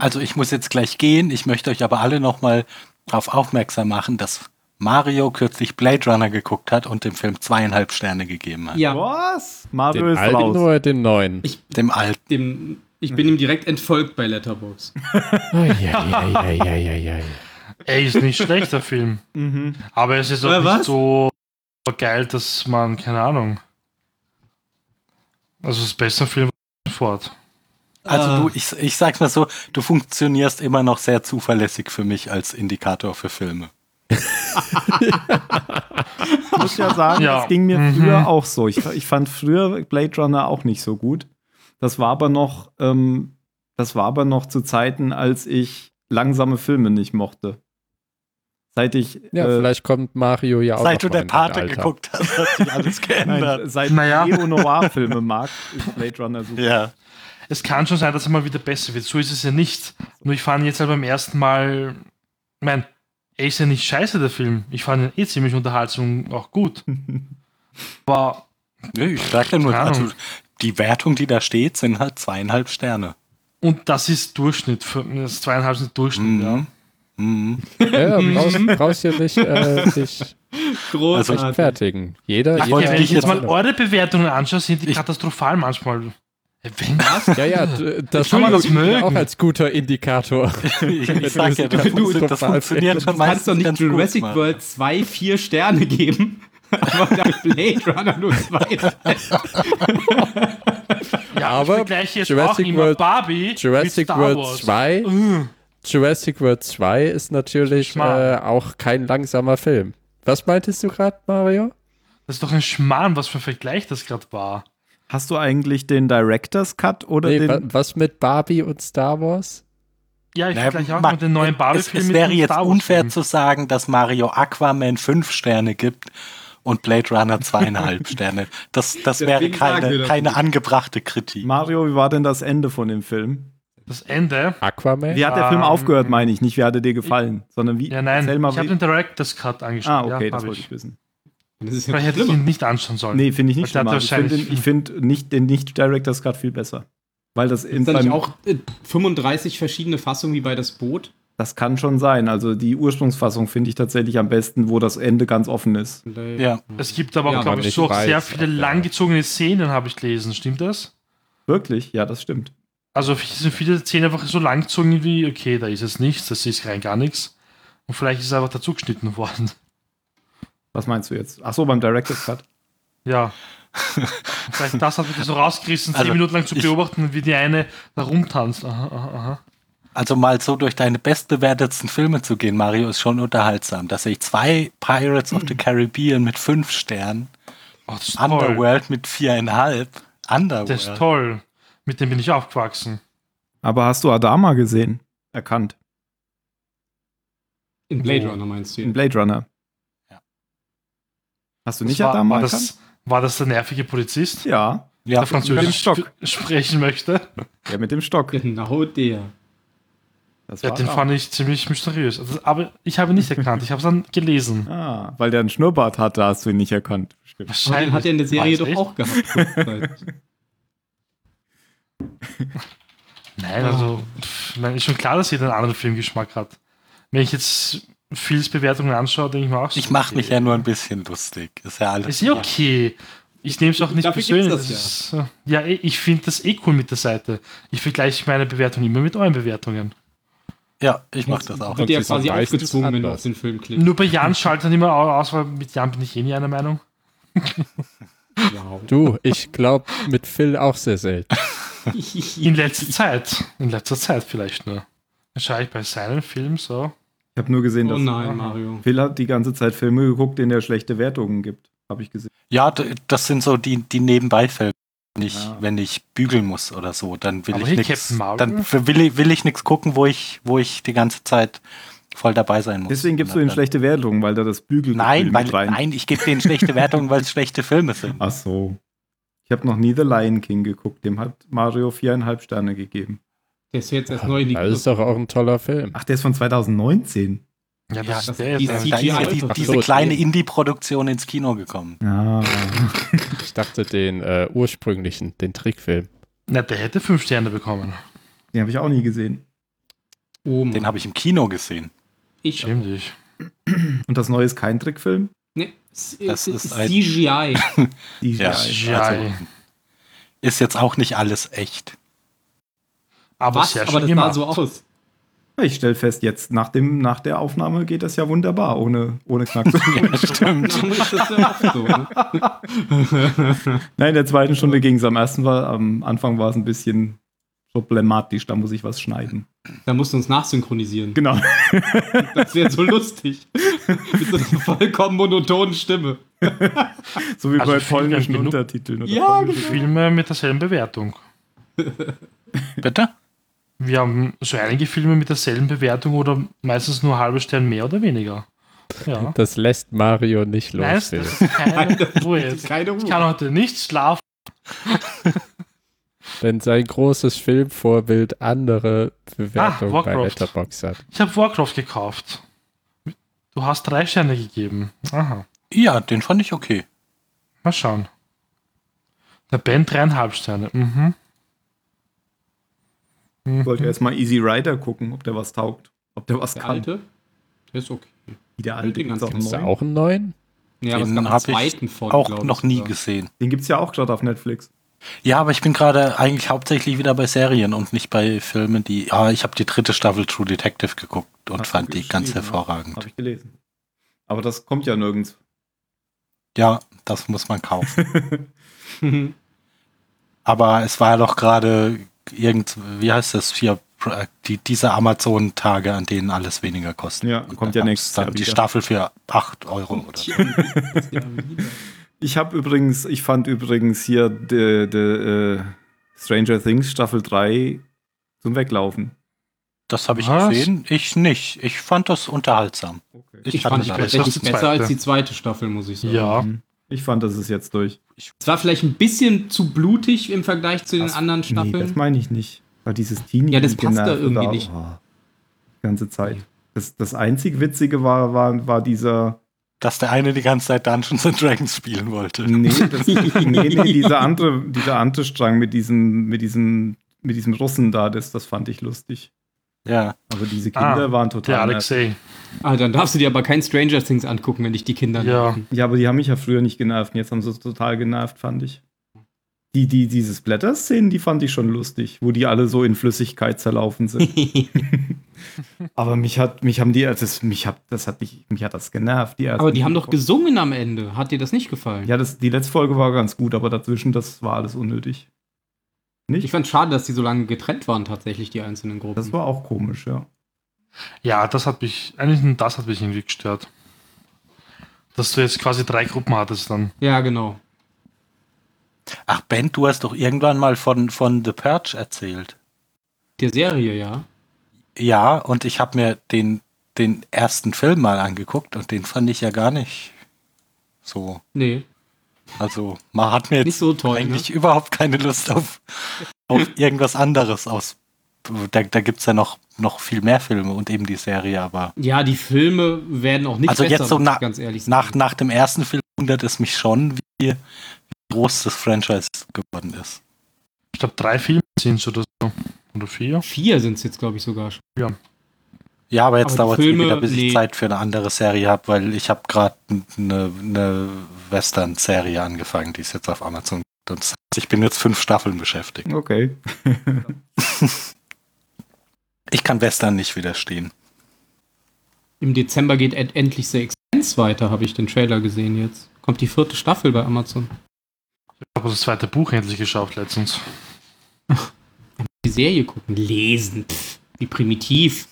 Also ich muss jetzt gleich gehen. Ich möchte euch aber alle nochmal darauf aufmerksam machen, dass Mario kürzlich Blade Runner geguckt hat und dem Film zweieinhalb Sterne gegeben hat.
Ja,
Was? Mario
Den
ist
alten
raus.
oder den neuen?
Dem alten.
dem, ich bin ihm direkt entfolgt bei Letterbox.
Eieieiei.
Ey, ist nicht schlecht, der Film.
Mhm.
Aber es ist auch nicht
was?
so geil, dass man, keine Ahnung. Also das beste Film fort.
Also du, ich, ich sag's mal so, du funktionierst immer noch sehr zuverlässig für mich als Indikator für Filme.
Ich muss ja sagen,
Ja.
das ging mir
Mhm.
früher auch so. Ich, ich fand früher Blade Runner auch nicht so gut. Das war aber noch, ähm, das war aber noch zu Zeiten, als ich langsame Filme nicht mochte. Seit ich
Ja,
äh,
vielleicht kommt Mario ja auch
Seit du der Pate geguckt hast, hat sich alles geändert.
nein, seit
Naja.
ich Neo-Noir-Filme mag, ist Blade Runner super.
ja.
Es kann schon sein, dass er mal wieder besser wird. So ist es ja nicht. Nur ich fand jetzt halt beim ersten Mal, ich mein, er ist ja nicht scheiße, der Film. Ich fand ihn eh ziemlich unterhaltsam und auch gut. Aber
Nee, ich sag ja nur, also die Wertung, die da steht, sind halt zweieinhalb Sterne.
Und das ist Durchschnitt. Für, das zweieinhalb sind Durchschnitt,
Mhm.
ja.
Mhm.
Ja, brauchst, brauchst ja nicht äh, dich
Großartig.
rechtfertigen. Jeder,
Ich
Ja,
wollte
jeder
wenn ich jetzt mal eure Bewertungen anschaue, sind die
Ich-
katastrophal manchmal. Ja, Wenn das?
Ja, ja, das
Kann man das mögen?
auch als guter Indikator.
Ich, ich sag ja, das,
Du-
das funktioniert
du
schon
Du kannst doch nicht
gut
Jurassic
mal.
World 2 vier Sterne geben. Aber dann Blade Runner nur zwei.
Ja,
Aber
ich vergleiche jetzt
Jurassic World-
Barbie
Jurassic
mit Star
World
Wars.
2
Uh,
Jurassic World 2 ist natürlich äh, auch kein langsamer Film. Was meintest du gerade, Mario?
das ist doch ein Schmarrn, was für ein Vergleich das gerade war.
Hast du eigentlich den Director's Cut oder
Nee, wa
den?
was mit Barbie und Star Wars?
Ja, ich
Naja,
vergleiche auch mit den neuen
es,
Barbie-Filmen.
es
mit
wäre jetzt unfair zu sagen, dass Mario Aquaman fünf Sterne gibt und Blade Runner zweieinhalb Sterne. Das, das wäre
Deswegen
keine, keine angebrachte Kritik.
Mario, wie war denn das Ende von dem Film?
Das Ende.
Aquaman?
Wie hat der Film
Ähm,
aufgehört, meine ich? Nicht, wie hat er dir gefallen, sondern wie?
Ja, nein,
mal,
ich habe den Director's Cut angeschaut.
Ah, okay,
ja,
das wollte ich wissen.
Das ist ja
Vielleicht hätte ich ihn nicht anschauen sollen.
Nee, finde ich nicht schlimmer. Ich finde find nicht, den Nicht-Director's Cut viel besser. Weil das in
Ist da nicht
beim,
auch äh, 35 verschiedene Fassungen wie bei das Boot?
das kann schon sein. Also die Ursprungsfassung finde ich tatsächlich am besten, wo das Ende ganz offen ist.
Ja.
Es gibt aber,
Ja,
glaube ich, so auch
weiß,
sehr viele langgezogene Szenen, habe ich gelesen. Stimmt das?
Wirklich? Ja, das stimmt.
Also sind viele Szenen einfach so langgezogen wie, okay, da ist jetzt nichts, das ist rein gar nichts. Und vielleicht ist es einfach dazu geschnitten worden.
Was meinst du jetzt? Ach so, beim Director's Cut.
Ja. vielleicht das hat mich so rausgerissen, zehn
Also,
Minuten lang zu
ich-
beobachten, wie die eine da rumtanzt. Aha, aha, aha.
Also mal so durch deine bestbewertetsten Filme zu gehen, Mario, ist schon unterhaltsam. Dass ich zwei Pirates of the Caribbean mit fünf Sternen,
Oh, das ist toll.
Underworld mit viereinhalb, Underworld.
Das ist toll. Mit dem bin ich aufgewachsen.
Aber hast du Adama gesehen? Erkannt.
In Blade Runner meinst du?
In Blade Runner.
Ja.
Hast du
Das
nicht
war,
Adama
war,
erkannt?
das, war das der nervige Polizist,
Ja,
Ja,
der Französisch
Stock.
sp- sprechen möchte?
der mit dem Stock.
Genau der.
Das
Ja, den
er.
fand ich ziemlich mysteriös. Also, aber ich habe ihn nicht erkannt. Ich habe es dann gelesen.
Ah, weil der einen Schnurrbart hatte, hast du ihn nicht erkannt.
Den hat er in der Serie doch
echt?
auch gehabt.
Nein, also, pff, ich meine, ist schon klar, dass jeder einen anderen Filmgeschmack hat. Wenn ich jetzt Phils Bewertungen anschaue, denke ich mir auch so,
Ich mache mich
okay.
ja nur ein bisschen lustig. Ist ja alles.
Ist ja okay. Ich nehme es auch nicht
Dafür
persönlich. Das äh, ja, eh, ich finde das eh cool mit der Seite. Ich vergleiche meine Bewertung immer mit euren Bewertungen.
Ja, ich mache das auch.
Ja
sie sind
quasi aufgezwungen, wenn du
anders.
auf den Film klickst.
Nur bei Jan schaltet dann immer au- aus, weil mit Jan bin ich eh nie einer Meinung.
Wow.
Du, ich glaube mit Phil auch sehr selten.
In letzter Zeit. In letzter Zeit vielleicht nur. Dann schaue ich bei seinen Filmen so.
Ich habe nur gesehen,
Oh
dass
nein, Mario.
Phil hat die ganze Zeit Filme geguckt, denen er schlechte Wertungen gibt. Habe ich gesehen.
Ja, das sind so die, die Nebenbeifälle. Wenn ich,
Ja.
wenn ich bügeln muss oder so, dann will
Aber
ich nichts. Dann will ich, will ich nichts gucken, wo ich, wo ich die ganze Zeit voll dabei sein muss.
Deswegen gibst du
dann-
schlechte Wertungen, weil da das Bügel
Nein, weil,
mit rein.
nein, ich gebe denen schlechte Wertungen, weil es schlechte Filme sind.
Ach so. Ich habe noch nie The Lion King geguckt. Dem hat Mario viereinhalb Sterne gegeben.
Der ist jetzt erst neu in die
Das ist doch auch ein toller Film.
Ach, der ist von 2019.
Ja,
Ja,
das
das
ist der
ist
jetzt.
die
ja die,
CGI.
diese
so,
kleine. Indie-Produktion ins Kino gekommen.
Ja.
Ich dachte den äh, ursprünglichen, den Trickfilm.
Na, der hätte fünf Sterne bekommen.
Den habe ich auch nie gesehen.
Oh.
Den habe ich im Kino gesehen.
ich.
Stimmt ich.
Und das neue ist kein Trickfilm?
Nee, es
Das
ist, CGI.
Die
Ja.
Ja,
Also, ist jetzt auch nicht alles echt.
Aber
Was?
sehr
Aber das
gemacht.
sah so aus.
Ich stelle fest, jetzt nach, dem, nach der Aufnahme geht das ja wunderbar, ohne, ohne Knack.
Stimmt.
Dann ist das ja oft so. Ne?
Nein, in der zweiten Stunde ging es. Am ersten war, am Anfang war es ein bisschen problematisch, da muss ich was schneiden.
Da musst du uns nachsynchronisieren.
Genau.
Das wäre so lustig. Mit so einer vollkommen monotonen Stimme.
So wie
Also
bei polnischen Untertiteln. Oder
Ja,
polnischen-
Filme mit derselben Bewertung.
Bitte?
Wir haben so einige Filme mit derselben Bewertung oder meistens nur halbe Stern mehr oder weniger. Ja.
Das lässt Mario nicht los.
Nein, das ist keine Ruhe jetzt.
Keine
Ich
Ruhe.
kann heute nicht schlafen.
Wenn sein großes Filmvorbild andere Bewertungen
Ah,
bei. Letterboxd hat.
Ich habe Warcraft gekauft. Du hast drei Sterne gegeben. Aha.
Ja, den fand ich okay.
Mal schauen. Der Ben dreieinhalb Sterne. Mhm.
Ich wollte jetzt mal Easy Rider gucken, ob der was taugt. Ob der was
Der
kann.
alte? Der ist okay.
Wie der alte gibt's
ganz
auch neuen.
auch einen neuen?
Ja, aber es
Den habe ich
zweiten von.
auch noch
ich
nie
sogar.
gesehen.
Den gibt's ja auch gerade auf Netflix.
Ja, aber ich bin gerade eigentlich hauptsächlich wieder bei Serien und nicht bei Filmen, die. Ja, ich habe die dritte Staffel True Detective geguckt und
Hast du
fand die ganz hervorragend.
Habe ich gelesen. Aber das kommt ja nirgends.
Ja, das muss man kaufen. Aber es war ja doch gerade irgend, wie heißt das hier, die, diese Amazon-Tage, an denen alles weniger kostet.
Ja,
Und
kommt ja nächstes
dann
Jahr
Die
wieder.
Staffel für 8 Euro oder so.
Ich habe übrigens, ich fand übrigens hier die, die, äh, Stranger Things Staffel 3 zum Weglaufen.
Das habe ich
Was?
gesehen. Ich nicht. Ich fand das unterhaltsam.
Okay.
Ich
hatte
fand die
das.
besser als
tatsächlich
die
besser
zweite.
als die zweite Staffel, muss ich sagen.
Ja.
Ich fand, das ist jetzt durch.
Es war vielleicht ein bisschen zu blutig im Vergleich zu den
Das-
anderen
Nee,
Staffeln.
das meine ich nicht. Weil dieses Teenie.
Ja, das passt da irgendwie
da-
nicht.
Oh, die ganze Zeit. Das, das einzig Witzige war, war, war dieser.
Dass der eine die ganze Zeit Dungeons and Dragons spielen wollte.
Nee, das, nee, nee, dieser andere, dieser andere Strang mit diesem, mit diesem, mit diesem Russen da, das, das fand ich lustig.
Ja.
Aber diese Kinder
Ah,
waren
Der
total. nett.
Ah, dann darfst du dir aber kein Stranger Things angucken, wenn dich die Kinder
Ja.
nerven.
Ja, aber die haben mich ja früher nicht genervt. und Jetzt haben sie es total genervt, fand ich. Die, die, diese Splatter-Szenen, die fand ich schon lustig, wo die alle so in Flüssigkeit zerlaufen sind. aber mich hat, mich haben die, das, mich hat, das hat mich, mich hat das genervt. Die
aber die haben doch gesungen am Ende. Hat dir das nicht gefallen?
Ja, das, die letzte Folge war ganz gut, aber dazwischen, das war alles unnötig. Nicht?
Ich fand schade, dass die so lange getrennt waren, tatsächlich, die einzelnen Gruppen.
das war auch komisch, ja.
Ja, das hat mich, eigentlich nur das hat mich irgendwie gestört. Dass du jetzt quasi drei Gruppen hattest dann.
ja, genau.
Ach, Ben, du hast doch irgendwann mal von, von The Purge erzählt.
Der Serie, ja.
Ja, und ich habe mir den, den ersten Film mal angeguckt und den fand ich ja gar nicht so.
Nee.
Also, man hat mir
Nicht
jetzt
so toll, ne?
eigentlich überhaupt keine Lust auf, auf irgendwas anderes aus da, da gibt es ja noch, noch viel mehr Filme und eben die Serie, aber
Ja, die Filme werden auch nicht
Also
besser,
jetzt so
ich
na-
ganz ehrlich sagen.
nach, nach dem ersten Film wundert es mich schon, wie, wie groß das Franchise geworden ist.
Ich glaube, drei Filme sind es oder so. Oder vier.
Vier sind es jetzt, glaube ich, sogar. schon.
Ja, aber jetzt
Aber die
dauert es wieder, bis ich
nee.
Zeit für eine andere Serie habe, weil ich habe gerade eine, eine Western-Serie angefangen, die ist jetzt auf Amazon. Und das heißt, ich bin jetzt fünf Staffeln beschäftigt.
Okay.
Ich kann Western nicht widerstehen.
Im Dezember geht end endlich The Expanse weiter, habe ich den Trailer gesehen jetzt. Kommt die vierte Staffel bei Amazon.
Ich habe das zweite Buch endlich geschafft letztens.
Die Serie gucken, lesen. Pff, wie primitiv.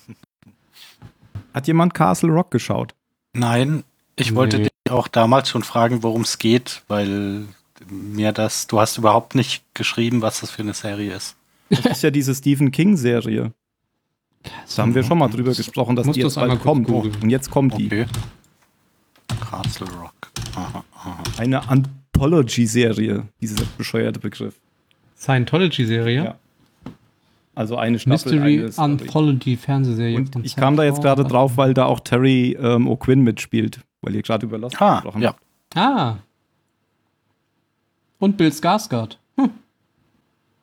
Hat jemand Castle Rock geschaut?
Nein, ich wollte
Nee.
dich auch damals schon fragen, worum es geht, weil mir das, du hast überhaupt nicht geschrieben, was das für eine Serie ist.
Das ist ja diese Stephen King-Serie. Da haben wir schon mal drüber gesprochen, dass die
das
jetzt bald kommt.
googeln.
Und jetzt kommt die.
Okay. Castle Rock. Aha, aha.
Eine Anthology-Serie, dieser bescheuerte Begriff.
Scientology-Serie?
Ja. Also eine Staffel.
Mystery
eine Story.
Anthology-Fernsehserie.
Und ich kam da jetzt gerade drauf, weil da auch Terry ähm, O'Quinn mitspielt, weil ihr gerade über Lost
Ah,
gesprochen
ja.
habt.
Ah. Und Bill Skarsgård.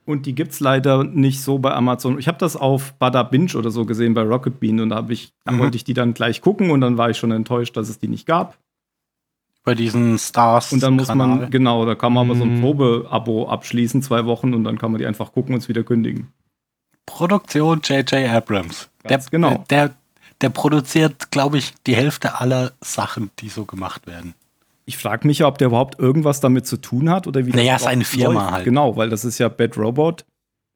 Und die gibt's leider nicht so bei Amazon. Ich habe das auf Bada Binge oder so gesehen bei Rocket Bean und da, ich, da
Mhm.
wollte ich die dann gleich gucken und dann war ich schon enttäuscht, dass es die nicht gab.
Bei diesen Stars.
Und dann muss man, genau, da kann man aber so ein
Mhm.
Probe-Abo abschließen, zwei Wochen und dann kann man die einfach gucken und es wieder kündigen.
Produktion J.J. Abrams. Der,
Ganz genau.
Der, der produziert, glaube ich, die Hälfte aller Sachen, die so gemacht werden.
Ich frage mich ja, ob der überhaupt irgendwas damit zu tun hat oder wie das
Naja, seine Firma
läuft.
halt.
Genau, weil das ist ja Bad Robot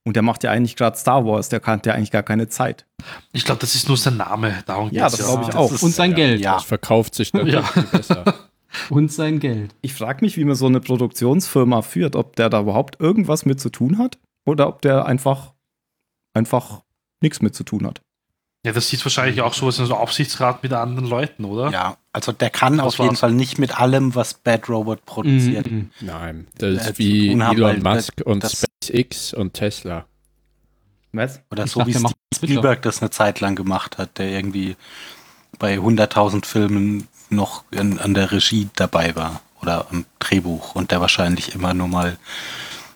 und der macht ja eigentlich gerade Star Wars, der hat ja eigentlich gar keine Zeit.
Ich glaube, das ist nur sein Name. Darum
Ja, das glaube ich auch.
ist-
Und sein Geld.
Ja.
Das verkauft sich natürlich
Ja.
besser.
Und sein Geld.
Ich frage mich, wie man so eine Produktionsfirma führt, ob der da überhaupt irgendwas mit zu tun hat oder ob der einfach, einfach nichts mit zu tun hat.
Ja, das sieht wahrscheinlich auch sowas in so Aufsichtsrat mit anderen Leuten, oder?
Ja, also der kann
Das
auf jeden. Fall nicht mit allem, was Bad Robot produziert.
Mhm.
Nein, das
Äh,
ist
zu
wie
haben,
Elon Musk und
das-
SpaceX und Tesla.
Was?
Oder
Ich
so
dachte,
wie. Spielberg das eine Zeit lang gemacht hat, der irgendwie bei 100.000 Filmen noch in, an der Regie dabei war oder am Drehbuch und der wahrscheinlich immer nur mal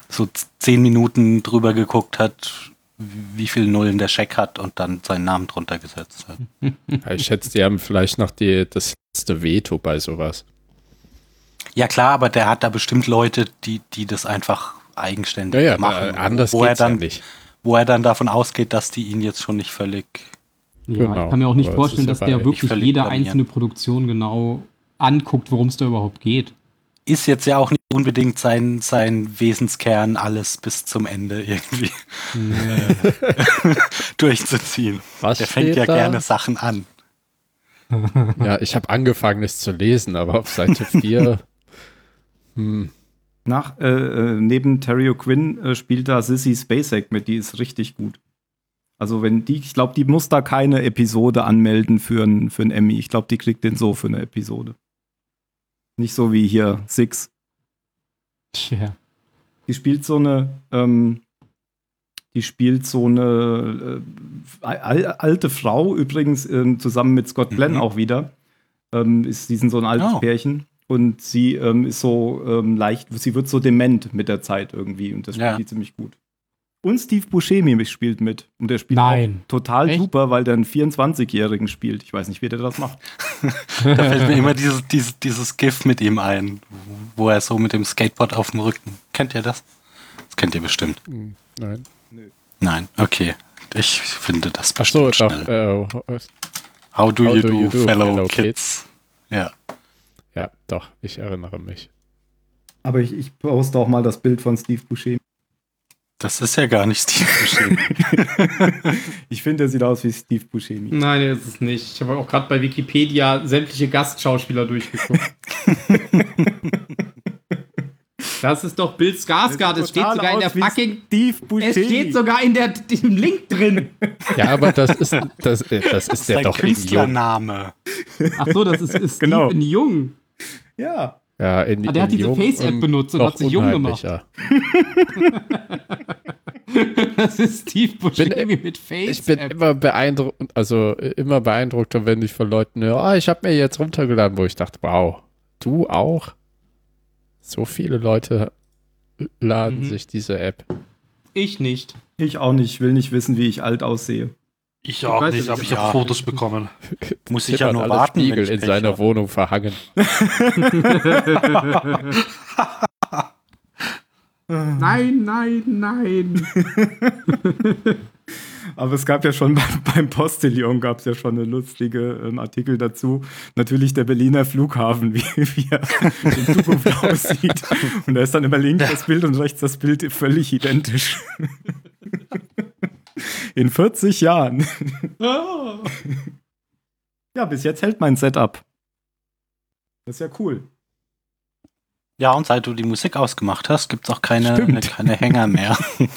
so zehn Minuten drüber geguckt hat, wie viel Nullen der Scheck hat und dann seinen Namen drunter gesetzt hat.
Ich schätze, die haben vielleicht noch die, das letzte Veto bei sowas.
Ja klar, aber der hat da bestimmt Leute, die, die das einfach eigenständig
Ja, ja,
machen.
anders
wo er
geht's ja
dann,
nicht.
wo er dann davon ausgeht, dass die ihn jetzt schon nicht völlig
Ja,
Genau.
ich kann mir auch nicht vorstellen, dass der wirklich jede einzelne Produktion genau anguckt, worum es da überhaupt geht.
ist jetzt ja auch nicht unbedingt sein, sein Wesenskern, alles bis zum Ende irgendwie durchzuziehen.
Was
Der fängt ja
da?
gerne Sachen an.
Ja, ich habe angefangen, es zu lesen, aber auf Seite 4. hm,
Nach, äh, äh, neben Terry O'Quinn äh, spielt da Sissy Spacek mit, die ist richtig gut. Also wenn die, ich glaube, die muss da keine Episode anmelden für ein, für ein Emmy. Ich glaube, die kriegt den so für eine Episode. Nicht so wie hier Six.
Tja.
Die spielt so eine, ähm, die spielt so eine äh, al alte Frau, übrigens ähm, zusammen mit Scott Glenn
Mhm.
auch wieder. Ähm, ist, die sind so ein altes
Oh.
Pärchen. Und sie ähm, ist so ähm, leicht, sie wird so dement mit der Zeit irgendwie. Und das spielt
Ja.
die ziemlich gut. Und Steve Buscemi spielt mit. Und der spielt
Nein.
auch total
Echt?
super, weil der einen 24-Jährigen spielt. Ich weiß nicht, wie der das macht.
Da fällt mir immer dieses, dieses, dieses GIF mit ihm ein, wo er so mit dem Skateboard auf dem Rücken. Kennt ihr das? Das kennt ihr bestimmt.
hm, nein.
Nein, okay. Ich finde das
Ach so,
bestimmt
doch.
schnell.
Äh,
How do
How
you
do
do,
you do,
fellow,
fellow
kids? Ja.
ja, doch, ich erinnere mich.
Aber ich, ich poste auch mal das Bild von Steve Buscemi.
Das ist ja gar nicht Steve Buscemi.
ich finde, er sieht aus wie Steve Buscemi.
Nein, er ist es nicht. Ich habe auch gerade bei Wikipedia sämtliche Gastschauspieler durchgeguckt. das ist doch Bill Skarsgård. Es steht sogar in der fucking.
Steve
Es
Buscemi.
steht sogar in der, im Link drin.
Ja, aber das ist, das, äh, das ist der
Sein
doch in Jung.
Künstlername.
Ach so, das ist, ist
Genau.
Jung.
Ja.
Ja, in,
Ah, der hat
in
diese
Jung
Face-App benutzt und hat sich jung gemacht. Das ist Steve Buscemi mit Face.
Ich bin immer beeindruckt, also äh, immer beeindruckter, wenn ich von Leuten höre, ah, ich habe mir jetzt runtergeladen, wo ich dachte, wow, du auch? So viele Leute laden
Mhm.
sich diese App.
Ich nicht.
Ich auch nicht, will nicht wissen, wie ich alt aussehe.
Ich auch
weiß
nicht, aber ich
ja.
habe Fotos bekommen.
Muss ich ja nur
alle
warten.
Spiegel in seiner
hab.
Wohnung verhangen.
Nein, nein, nein.
Aber es gab ja schon beim, beim Postillon gab es ja schon eine lustige ähm, Artikel dazu. Natürlich der Berliner Flughafen, wie, wie er in Zukunft aussieht. Und da ist dann immer links das Bild und rechts das Bild völlig identisch. In 40 Jahren. Ja, bis jetzt hält mein Setup. Das ist ja cool.
Ja, und seit du die Musik ausgemacht hast, gibt es auch keine,
Stimmt.
keine Hänger mehr.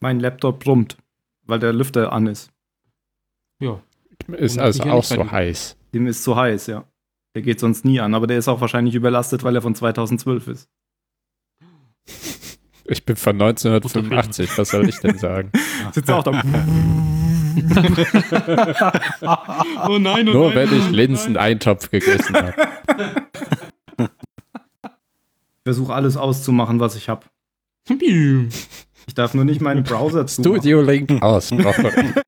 Mein Laptop brummt, weil der Lüfter an ist.
Ja.
Ist
Und
also auch so heiß.
Dem ist zu heiß, ja. Der geht sonst nie an, aber der ist auch wahrscheinlich überlastet, weil er von 2012 ist.
Ich bin von 1985, was soll ich denn sagen?
Sitzt auch da.
Oh nein, oh
Nur
nein,
wenn
oh
ich
nein.
Linsen-Eintopf gegessen habe.
Ich versuche alles auszumachen, was ich habe. Ich darf nur nicht meinen Browser zumachen.
Studio Link aus.